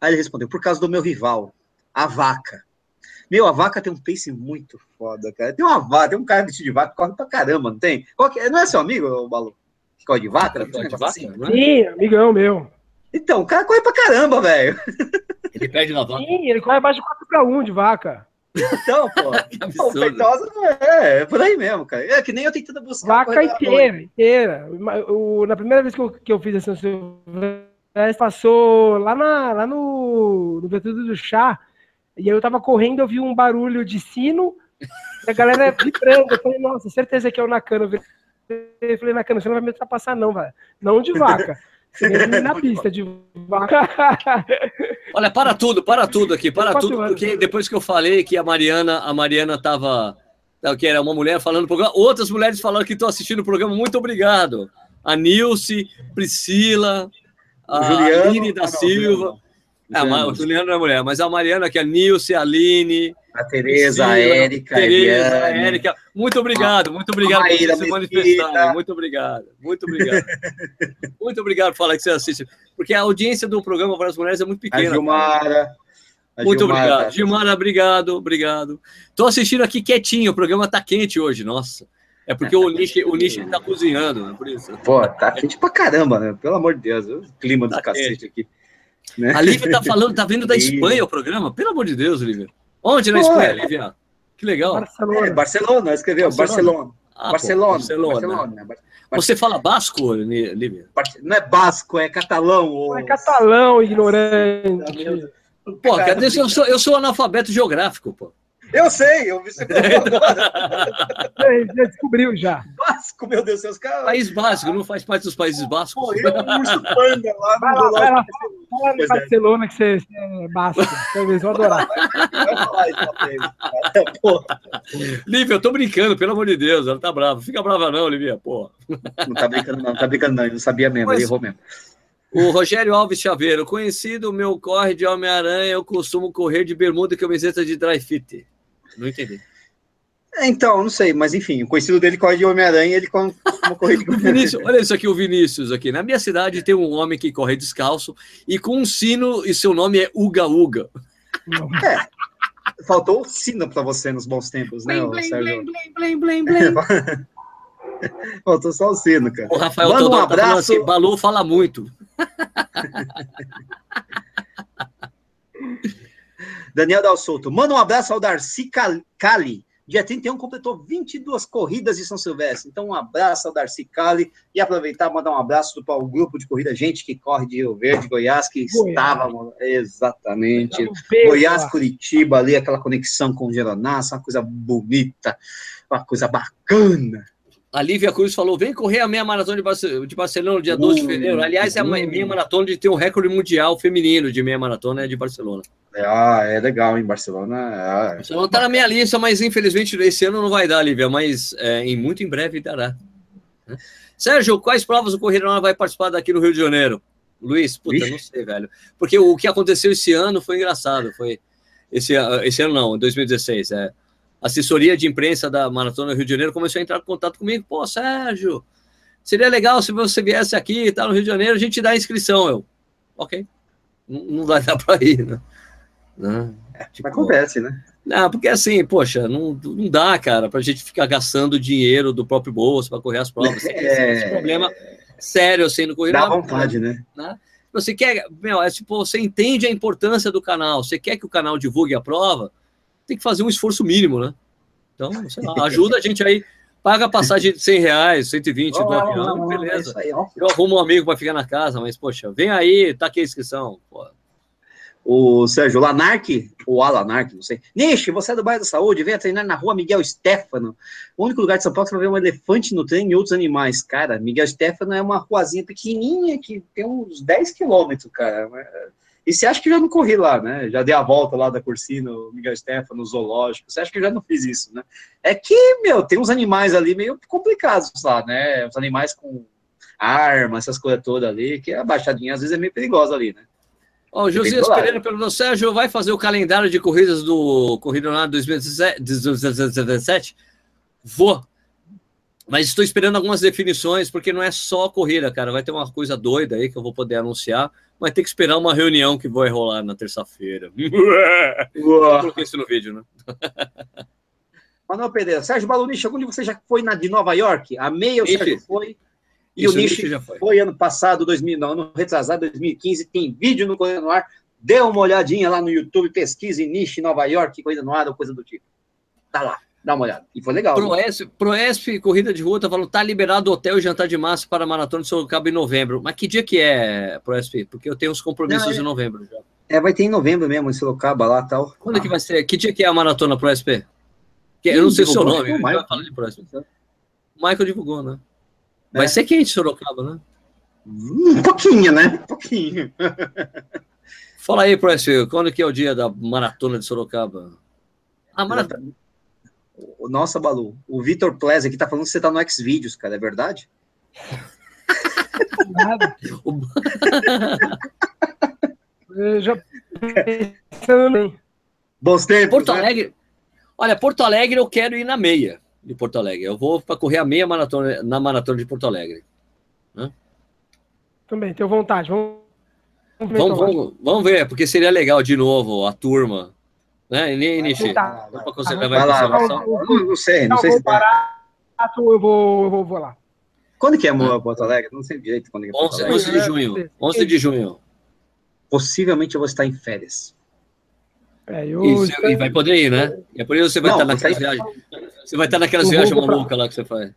Aí ele respondeu: por causa do meu rival, a vaca. Meu, a vaca tem um pace muito foda, cara. Tem uma vaca, tem um cara vestido de vaca que corre pra caramba, não tem? É? Não é seu amigo, Balu? Que corre de vaca? Corre de vaca? Assim? Sim, amigão meu. Então, o cara corre pra caramba, velho. Ele perde na vaca. Sim, ele corre abaixo de 4 para 1 de vaca. Então, pô. o Feitosa não é, é por aí mesmo, cara. É que nem eu tentando buscar. Vaca inteira, inteira. O, na primeira vez que eu, que eu fiz essa passou lá, na, lá no, no Betudo do Chá. E aí eu tava correndo, eu vi um barulho de sino, a galera vibrando. Eu falei, nossa, certeza que é o Nakano. Eu falei, Nakano, você não vai me ultrapassar, não, velho. Não de vaca. na pista de vaca. Olha, para tudo, para tudo aqui, para tudo, porque depois que eu falei que a Mariana, a Mariana tava, que era uma mulher falando no programa, outras mulheres falaram que estão assistindo o programa, muito obrigado. A Nilce, Priscila, a Juliano, Aline da Silva. Ah, o Juliano não é mulher, mas a Mariana, que é a Nilce, a Aline, a Tereza, a Érica, Tereza, a Érica. Muito obrigado, muito obrigado por se manifestar. Muito obrigado, muito obrigado. muito obrigado por falar que você assiste. Porque a audiência do programa para as mulheres é muito pequena. A Gilmara. A muito Gilmara. obrigado. Gilmara, obrigado, obrigado. Estou assistindo aqui quietinho, o programa está quente hoje, nossa. É porque o Nishi, o Nishi tá cozinhando, né? Por isso. Pô, tá quente pra caramba, né? Pelo amor de Deus, o clima tá do cacete aqui. Né? A Lívia tá falando, tá vindo da Espanha o programa? Pelo amor de Deus, Lívia. Onde na Espanha, Lívia? Que legal. Barcelona, é, Barcelona escreveu, Barcelona. Ah, Barcelona. Barcelona. Barcelona. Você fala basco, Lívia? Não é basco, é catalão. Ou... É catalão, ignorante. Pô, cadê? Eu sou, eu sou analfabeto geográfico, pô. Eu sei, eu vi você já descobriu já. Basco, meu Deus do céu. Cara... País básico, não faz parte dos países bascos. Pô, eu, urso panda lá vai lá, vai lá, fala em Barcelona que você, você é basco. Eles vão adorar. Lívia, eu tô brincando, pelo amor de Deus, ela tá brava. Fica brava não, Lívia, pô. Não tá brincando não, não tá brincando não, ele não sabia mesmo, Mas... ele errou mesmo. O Rogério Alves Chaveiro, conhecido meu corre de Homem-Aranha, eu costumo correr de bermuda e camiseta de dry fit. Não entendi. É, então, não sei, mas enfim, o conhecido dele corre de Homem-Aranha, ele como corre de Vinícius, Olha isso aqui, o Vinícius aqui. Na minha cidade tem um homem que corre descalço e com um sino, e seu nome é Uga Uga. É, faltou o sino para você nos bons tempos, né, blim, Sérgio? Blim, blim, blim, blim, Faltou só o sino, cara. O Rafael Manda um abraço. Tá assim, Balu fala muito. Daniel Dal Souto, manda um abraço ao Darcy Cali, Dia 31 completou 22 corridas de São Silvestre. Então, um abraço ao Darcy Cali e aproveitar e mandar um abraço para o grupo de corrida, gente que corre de Rio Verde, Goiás, que Goiás. estava exatamente. Goiás, Curitiba, ali, aquela conexão com o Geronaço, uma coisa bonita, uma coisa bacana. A Lívia Cruz falou: vem correr a meia maratona de, Barcelona, de Barcelona no dia 12 de fevereiro. Aliás, é a meia maratona de ter um recorde mundial feminino de meia maratona é de Barcelona. Ah, é legal em Barcelona. É... Barcelona tá na minha lista, mas infelizmente esse ano não vai dar, Lívia, mas é, em muito em breve dará. Né? Sérgio, quais provas o Correio vai participar daqui no Rio de Janeiro? Luiz, puta, Ixi. não sei, velho. Porque o que aconteceu esse ano foi engraçado. Foi esse, esse ano não, 2016. É assessoria de imprensa da Maratona Rio de Janeiro começou a entrar em contato comigo. Pô, Sérgio, seria legal se você viesse aqui e tá no Rio de Janeiro, a gente dá a inscrição. Eu, ok. Não, não vai dar para ir, né? Não, é, tipo, acontece, né? Não, porque assim, poxa, não, não dá, cara, para a gente ficar gastando dinheiro do próprio bolso para correr as provas. É... Esse problema sério, assim, no correr. Dá vontade, né? né? Você quer, meu, é tipo, você entende a importância do canal, você quer que o canal divulgue a prova, tem que fazer um esforço mínimo, né? Então, lá, ajuda a gente aí, paga a passagem de 100 reais, 120 oh, do avião, oh, beleza. Aí, Eu arrumo um amigo para ficar na casa, mas, poxa, vem aí, tá aqui a inscrição. Pô. O Sérgio Lanark, ou Alanark, não sei. Nishi, você é do bairro da Saúde, venha treinar na rua Miguel Stefano. O único lugar de São Paulo que vai ver um elefante no trem e outros animais. Cara, Miguel Stefano é uma ruazinha pequenininha que tem uns 10 quilômetros, cara. E você acha que já não corri lá, né? Já dei a volta lá da Cursina, o Miguel Stefano, no zoológico. Você acha que eu já não fiz isso, né? É que, meu, tem uns animais ali meio complicados lá, né? Os animais com arma, essas coisas todas ali, que a baixadinha às vezes é meio perigosa ali, né? Ó, o Josias Pereira perguntou, Sérgio, vai fazer o calendário de corridas do Corrida Nacional 2017? Vou. Mas estou esperando algumas definições, porque não é só corrida, cara. Vai ter uma coisa doida aí que eu vou poder anunciar. Vai ter que esperar uma reunião que vai rolar na terça-feira. eu coloquei isso no vídeo, né? Manuel Pereira, Sérgio Baluni, chegou onde você já foi na de Nova York? A meia o Sérgio foi. E isso, o Nishi já foi. foi ano passado, 2000, não, ano retrasado, 2015. Tem vídeo no Corrida no Ar. Dê uma olhadinha lá no YouTube, pesquise Nishi Nova York, Corrida no Ar ou coisa do tipo. Tá lá. Dá uma olhada. E foi legal. Proesp, Proesp Corrida de Rua, tá falando, tá liberado hotel e jantar de massa para a maratona de Sorocaba em novembro. Mas que dia que é, Proesp? Porque eu tenho uns compromissos Não, é... em novembro já. É, vai ter em novembro mesmo, em Sorocaba lá tal. Quando ah. que vai ser? Que dia que é a maratona Proesp? Que, eu não sei o seu nome. O Michael. Falar de Proesp. O Michael divulgou, né? Vai é. ser quente Sorocaba, né? Um pouquinho, né? Um pouquinho. Fala aí, Proesp, quando que é o dia da maratona de Sorocaba? A maratona. Nossa, Balu, o Vitor Plez aqui tá falando que você tá no Xvideos, cara, é verdade? Nada. Eu já Bons tempos, Porto né? Alegre. Olha, Porto Alegre eu quero ir na meia de Porto Alegre. Eu vou para correr a meia maratona na maratona de Porto Alegre. Né? Também, tenho vontade. Vamos, vamos, vamos, vamos ver, porque seria legal de novo a turma né? Nishi, tá. vai lá, não, não sei, não, sei se tá. eu vou, eu vou, vou lá. Quando que é ah. Porto Alegre? Não sei direito quando é, é 11, 11 de junho. 11 de junho. Possivelmente eu vou estar em férias. É, eu... Isso, e vai poder ir, né? É por isso que você vai não, estar naquelas viagens. Você vai estar naquelas viagens malucas lá que você faz.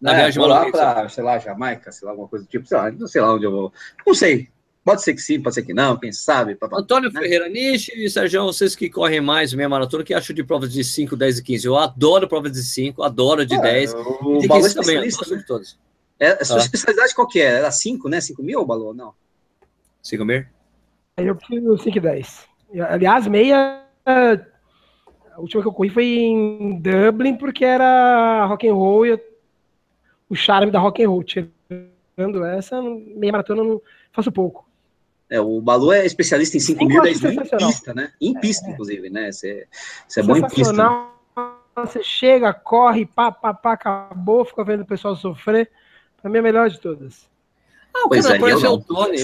Na é, viagem vou lá para, sei lá, Jamaica, sei lá, alguma coisa do tipo, sei lá, não sei lá onde eu vou. Não sei. Pode ser que sim, pode ser que não, quem sabe. Papá, Antônio né? Ferreira Nishi e Sérgio, vocês que correm mais meia maratona, que acham de provas de 5, 10 e 15? Eu adoro provas de 5, adoro de é, 10. O de 15 também, eu gosto né? de todos. É, a sua ah. especialidade qual que é? Era 5, né? 5 mil ou balão? Não. 5 mil? Eu preciso 5 e 10. Aliás, meia. A última que eu corri foi em Dublin, porque era rock and roll e eu... o charme da rock and roll. Tirando essa, meia maratona eu não faço pouco. É, o Balu é especialista em 5 mil, 10 mil em pista, né? Em pista, é. inclusive, né? Você, você é bom em pista. Né? Você chega, corre, pá, pá, pá, acabou, fica vendo o pessoal sofrer. Pra mim é a melhor de todas. Ah, pois é, parece é o Tony.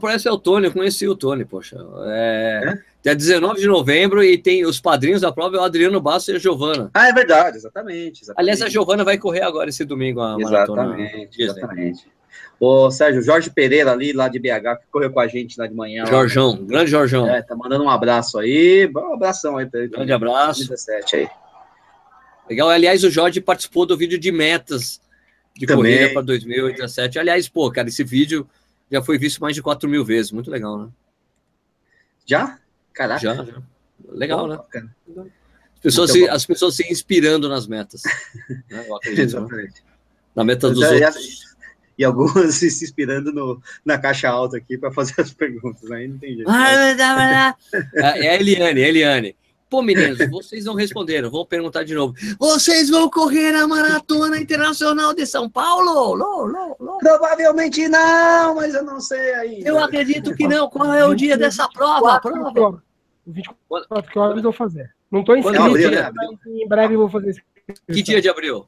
Parece o Tony, eu conheci o Tony, poxa. É, é? Dia 19 de novembro e tem os padrinhos da prova, é o Adriano Bastos e a Giovana. Ah, é verdade, exatamente, exatamente. Aliás, a Giovana vai correr agora esse domingo a exatamente, maratona. Exatamente. O Sérgio Jorge Pereira, ali, lá de BH, que correu com a gente lá de manhã. Jorjão, lá. grande Jorjão. É, tá mandando um abraço aí. Um abração aí pra ele. Grande abraço. 17 aí. Legal. Aliás, o Jorge participou do vídeo de metas de Também. corrida para 2017. Aliás, pô, cara, esse vídeo já foi visto mais de 4 mil vezes. Muito legal, né? Já? Caraca. Já, já. Legal, né? As pessoas, se, as pessoas se inspirando nas metas. né? Acredito, né? Na meta dos já, outros. E algumas se inspirando no, na caixa alta aqui para fazer as perguntas. Aí não tem jeito. Ah, é a Eliane, é a Eliane. Pô, meninos, vocês não responderam. Vou perguntar de novo. Vocês vão correr a Maratona Internacional de São Paulo? Lô, lô, lô. Provavelmente não, mas eu não sei ainda. Eu acredito que não. Qual é o dia dessa prova? prova? 24 horas eu vou fazer. Não estou inscrito, abril, né? em breve eu vou fazer. Que dia de abril?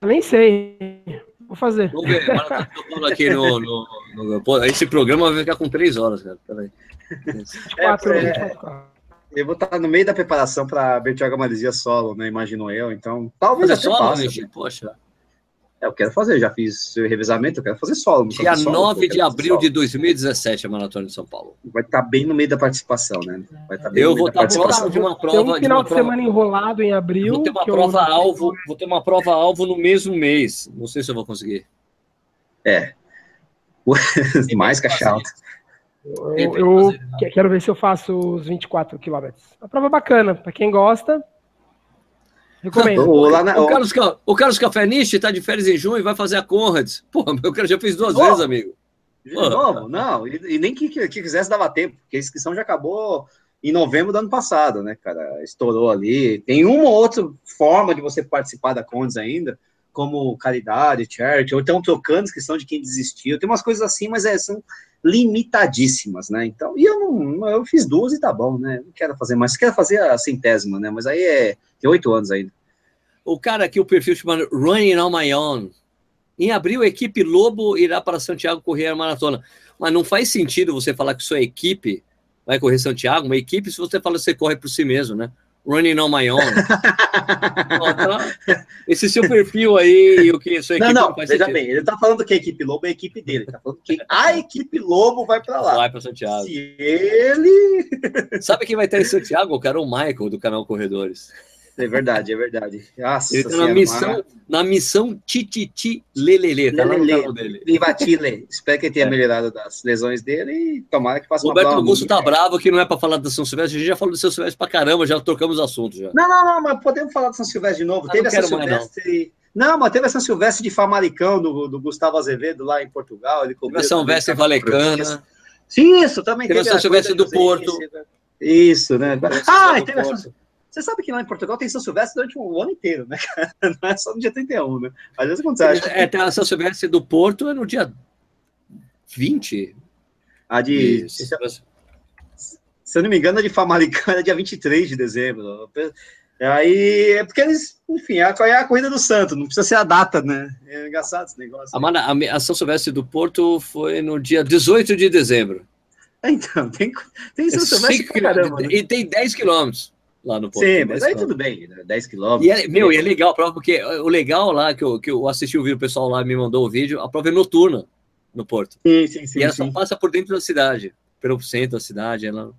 Eu nem sei. Vou fazer. Vamos ver. aqui no, no, no, Esse programa vai ficar com três horas, cara. Peraí. 24, é, é... 24 eu vou estar no meio da preparação para Bertioga Marizia solo, né? Imagino eu. Então, talvez fazer solo, passe, né? Poxa. É, eu quero fazer, já fiz revezamento, eu quero fazer solo. Dia solo, 9 de abril de 2017, a Maratona de São Paulo. Vai estar bem no meio da participação, né? Vai estar eu vou estar próximo de uma prova. Tem um final de, de semana enrolado em abril. Vou ter uma prova alvo, vou ter uma prova alvo no mesmo mês. Não sei se eu vou conseguir. É. Mais alta. Eu, eu quero ver se eu faço os 24 quilômetros. Uma prova bacana, para quem gosta. Recomendo. o, na, o, Carlos, o Carlos Cafeniche está de férias em junho e vai fazer a Conrads. Pô, meu cara já fez duas oh, vezes, amigo. De Pô, novo? Não, e, e nem que, que, quisesse dava tempo, porque a inscrição já acabou em novembro do ano passado, né, cara? Estourou ali. Tem uma ou outra forma de você participar da Conrads ainda, como caridade, charity, ou então trocando inscrição de quem desistiu. Tem umas coisas assim, mas é, são limitadíssimas, né? Então, e eu não, eu fiz duas e tá bom, né? Não quero fazer mais, quero fazer a centésima, né? Mas aí é tem oito anos ainda. O cara aqui, o perfil chamado Running on My Own. Em abril, a equipe Lobo irá para Santiago correr a maratona. Mas não faz sentido você falar que sua equipe vai correr Santiago, uma equipe, se você fala que você corre por si mesmo, né? running on my own. esse seu perfil aí, o que sua equipe não, não, não veja bem, ele tá falando que a equipe Lobo é a equipe dele, ele tá falando que a equipe Lobo vai para lá. Vai para Santiago. Se ele Sabe quem vai estar em Santiago? O cara, o Michael do canal Corredores. É verdade, é verdade. Nossa ele tá na missão, na missão Tititi Lelele. Tá Lelele. Vivatile. Espero que ele tenha é. melhorado das lesões dele e tomara que faça uma Roberto Augusto tá bravo que não é para falar da São Silvestre. A gente já falou do São Silvestre pra caramba, já trocamos assuntos já. Não, não, não, mas podemos falar do São Silvestre de novo. Ah, teve a São Silvestre. Não. não. mas teve a São Silvestre de Famaricão, do, do Gustavo Azevedo, lá em Portugal. Ele teve a São Silvestre Valecana. Sim, isso, também teve. Teve a São Silvestre do Porto. Isso, né? Ah, teve a São você sabe que lá em Portugal tem São Silvestre durante o ano inteiro, né? Não é só no dia 31, né? Às vezes acontece. É, tem a São Silvestre do Porto é no dia 20. A de. Se, se eu não me engano, a de Famalicão é dia 23 de dezembro. Aí é porque eles, enfim, é a, é a corrida do santo, não precisa ser a data, né? É engraçado esse negócio. A, a, a São Silvestre do Porto foi no dia 18 de dezembro. Então, tem, tem São é Silvestre. Cinco, caramba, né? E tem 10 quilômetros lá no Porto. Sim, mas aí tudo bem, 10 né? quilômetros. E é, meu, e é legal a prova, porque o legal lá, que eu, que eu assisti o vídeo, o pessoal lá me mandou o vídeo, a prova é noturna no Porto. Sim, sim, sim. E ela sim. só passa por dentro da cidade, pelo centro da cidade, ela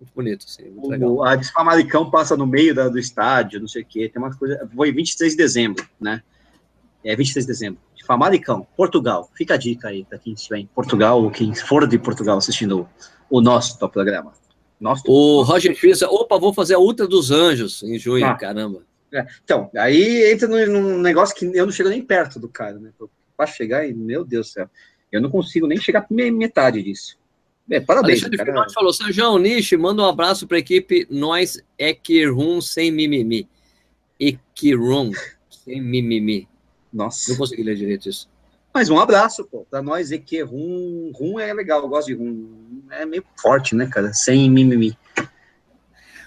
muito bonito, assim, muito o, legal. A Desfamalicão passa no meio da, do estádio, não sei o quê, tem uma coisa, foi 23 de dezembro, né? É 23 de dezembro. De Famalicão, Portugal. Fica a dica aí para quem estiver em Portugal ou quem for de Portugal assistindo o, nosso programa. Nossa, o Roger Fisa, opa, vou fazer a Ultra dos Anjos em junho, ah. caramba. É, então, aí entra num, num, negócio que eu não chego nem perto do cara, né? Para chegar e, meu Deus do céu, eu não consigo nem chegar metade disso. É, parabéns. Alexandre cara. falou, Sérgio Nishi, manda um abraço para a equipe Nós Equirum sem mimimi. Equirum sem mimimi. Nossa. Não consegui ler direito isso. Mas um abraço, pô, pra nós é que rum, rum é legal, eu gosto de rum. É meio forte, né, cara? Sem mimimi.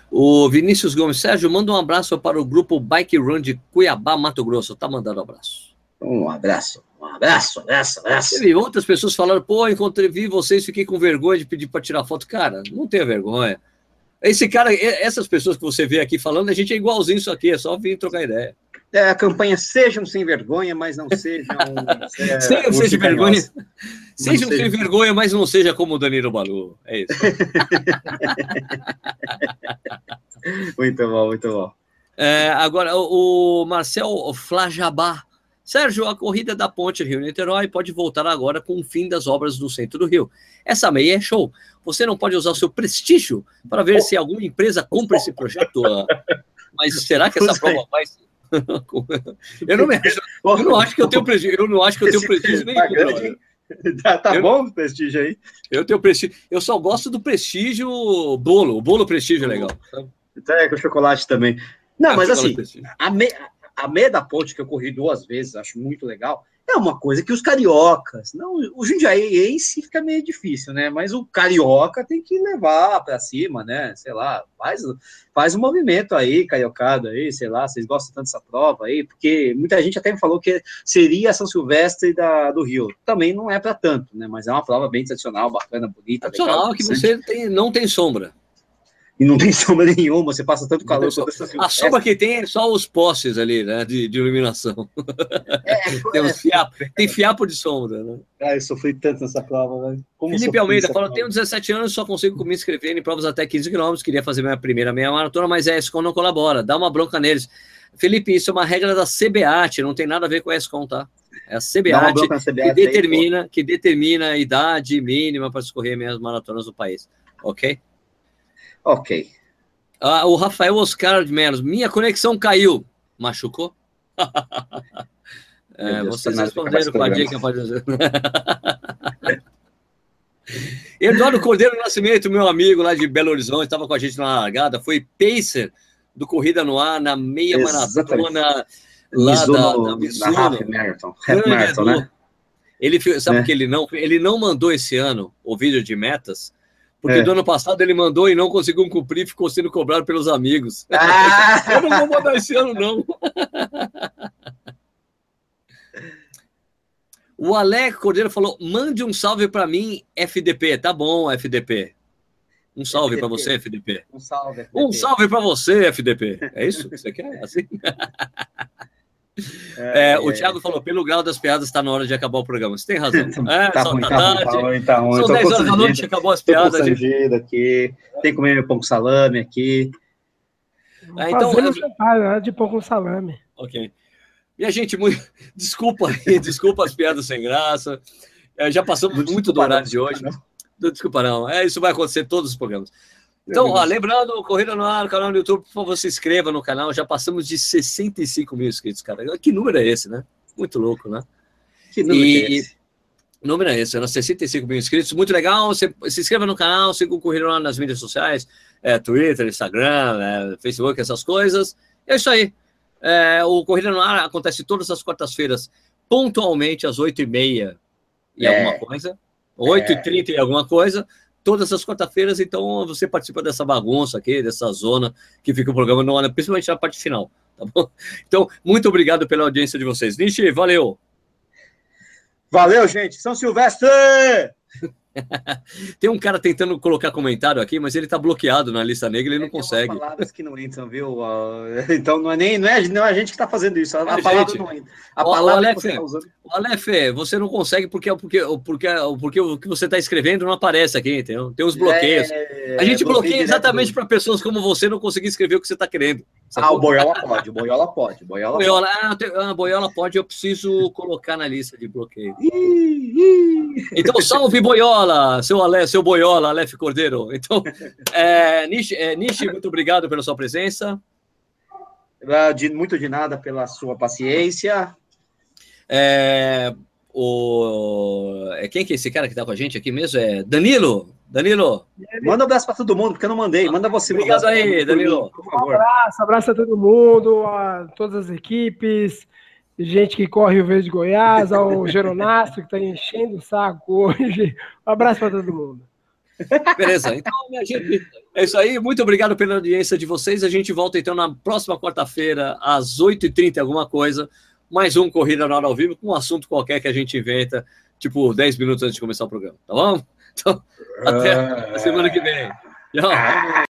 O Vinícius Gomes, Sérgio, manda um abraço para o grupo Bike Run de Cuiabá, Mato Grosso. Tá mandando um abraço. Um abraço, um abraço, abraço, abraço. Teve outras pessoas falaram, pô, encontrei, vi vocês, fiquei com vergonha de pedir para tirar foto. Cara, não tenha vergonha. Esse cara, essas pessoas que você vê aqui falando, a gente é igualzinho isso aqui, é só vir trocar ideia. É, a campanha Sejam Sem Vergonha, mas não sejam. É, sejam sem vergonha. Sejam sem vergonha, mas não seja como o Danilo Balu. É isso. muito bom, muito bom. É, agora, o, o Marcel Flajabá. Sérgio, a corrida da ponte Rio-Niterói pode voltar agora com o fim das obras no centro do Rio. Essa meia é show. Você não pode usar o seu prestígio para ver se alguma empresa compra esse projeto. Mas será que essa prova vai eu não, me acho, eu não acho que eu tenho prestígio. Eu não acho que eu tenho prestígio nenhum. Tá, tá eu, bom o prestígio aí? Eu tenho prestígio. Eu só gosto do prestígio bolo. O bolo prestígio é legal. Então é com chocolate também. Não, é mas assim, a, me, a meia da ponte que eu corri duas vezes, acho muito legal é uma coisa que os cariocas, não, o jundiaense fica meio difícil, né? Mas o carioca tem que levar para cima, né? Sei lá, faz, faz um movimento aí, cariocado aí, sei lá, vocês gostam tanto dessa prova aí, porque muita gente até me falou que seria a São Silvestre da, do Rio. Também não é para tanto, né? Mas é uma prova bem tradicional, bacana, bonita. Tradicional legal, que você tem, não tem sombra e não tem sombra nenhuma, você passa tanto calor. A sombra que tem é só os postes ali, né, de, de iluminação. É, tem, é, fiapo, tem fiapo de sombra, né? Ah, eu sofri tanto nessa prova, velho. Felipe Almeida fala, tenho 17 anos, só consigo me inscrever em provas até 15 quilômetros, queria fazer minha primeira meia maratona, mas a ESCOM não colabora, dá uma bronca neles. Felipe, isso é uma regra da CBAT, não tem nada a ver com a ESCOM, tá? É a CBAT, que determina, aí, que determina a idade mínima para escorrer minhas maratonas do país, ok? Ok. Ah, o Rafael Oscar de Menos, minha conexão caiu. Machucou? é, Deus, vocês responderam com a dica, pode dizer. Eduardo Cordeiro Nascimento, meu amigo lá de Belo Horizonte, estava com a gente na largada, foi pacer do Corrida no Ar na meia maratona lá Mizuno, da, da Mizuno. Na Half Marathon, Half Marathon né? Ele, sabe é. que ele não, ele não mandou esse ano o vídeo de metas, porque é. do ano passado ele mandou e não conseguiu cumprir, ficou sendo cobrado pelos amigos. Ah! Eu não vou mandar esse ano, não. O Alec Cordeiro falou: mande um salve para mim, FDP. Tá bom, FDP. Um salve para você, FDP. Um salve. FDP. Um salve para você, FDP. É isso que você quer? Assim? É, é, o Thiago falou, pelo grau das piadas, está na hora de acabar o programa. Você tem razão. É, tá, ruim, tá, tarde. Tá ruim, tá ruim. São 10 horas da noite, acabou as piadas. Gente... aqui. Tem que comer meu pão com salame aqui. É, então, Fazendo jantar, né, de pão com salame. Ok. Minha gente, muito... desculpa aí, desculpa as piadas sem graça. É, já passamos muito do horário de hoje. Não. Desculpa, não. É, isso vai acontecer em todos os programas. Então, ó, lembrando, Corrida no Ar, canal no YouTube, por favor, se inscreva no canal. Já passamos de 65 mil inscritos, cara. Que número é esse, né? Muito louco, né? Que número e... é esse? número é esse, era 65 mil inscritos, muito legal. Você se inscreva no canal, siga o Corrida no Ar nas mídias sociais, é, Twitter, Instagram, é, Facebook, essas coisas. É isso aí. É, o Corrida no Ar acontece todas as quartas-feiras, pontualmente às 8h30 e é. alguma coisa. 8h30 e alguma coisa todas as quarta-feiras, então você participa dessa bagunça aqui, dessa zona que fica o programa, no, principalmente na parte final, tá bom? Então, muito obrigado pela audiência de vocês. Nishi, valeu! Valeu, gente! São Silvestre! Tem um cara tentando colocar comentário aqui, mas ele está bloqueado na lista negra, ele é, não consegue. Tem palavras que não entram, viu? Então não é nem não é, não é a gente que está fazendo isso. A, a palavra gente, não entra. A o, palavra o Aleph, que você está usando. Aleph, você não consegue porque, porque, porque, porque o que você está escrevendo não aparece aqui, entendeu? Tem uns bloqueios. É, a gente bloqueia exatamente para pessoas como você não conseguir escrever o que você está querendo. Ah, o Boiola pode, o Boiola pode. Boiola, Boiola, pode. Ah, ah, Boiola pode, eu preciso colocar na lista de bloqueio. então, salve Boiola, seu Alé, seu Boiola, Aleph Cordeiro. Então, é, Nishi, é, Nishi, muito obrigado pela sua presença. De, muito de nada pela sua paciência. É, o, é, quem que é esse cara que está com a gente aqui mesmo? É Danilo. Danilo. Manda um abraço para todo mundo, porque eu não mandei. Manda você. Obrigado um aí, Danilo. Por favor. Um abraço, abraço a todo mundo, a todas as equipes, gente que corre o Verde de Goiás, ao Geronasto, que está enchendo o saco hoje. Um abraço para todo mundo. Beleza, então, minha gente, é isso aí. Muito obrigado pela audiência de vocês. A gente volta então na próxima quarta-feira, às 8h30, alguma coisa. Mais um Corrida na Hora ao Vivo, com um assunto qualquer que a gente inventa, tipo 10 minutos antes de começar o programa, tá bom? Então, até a semana que vem. Tchau.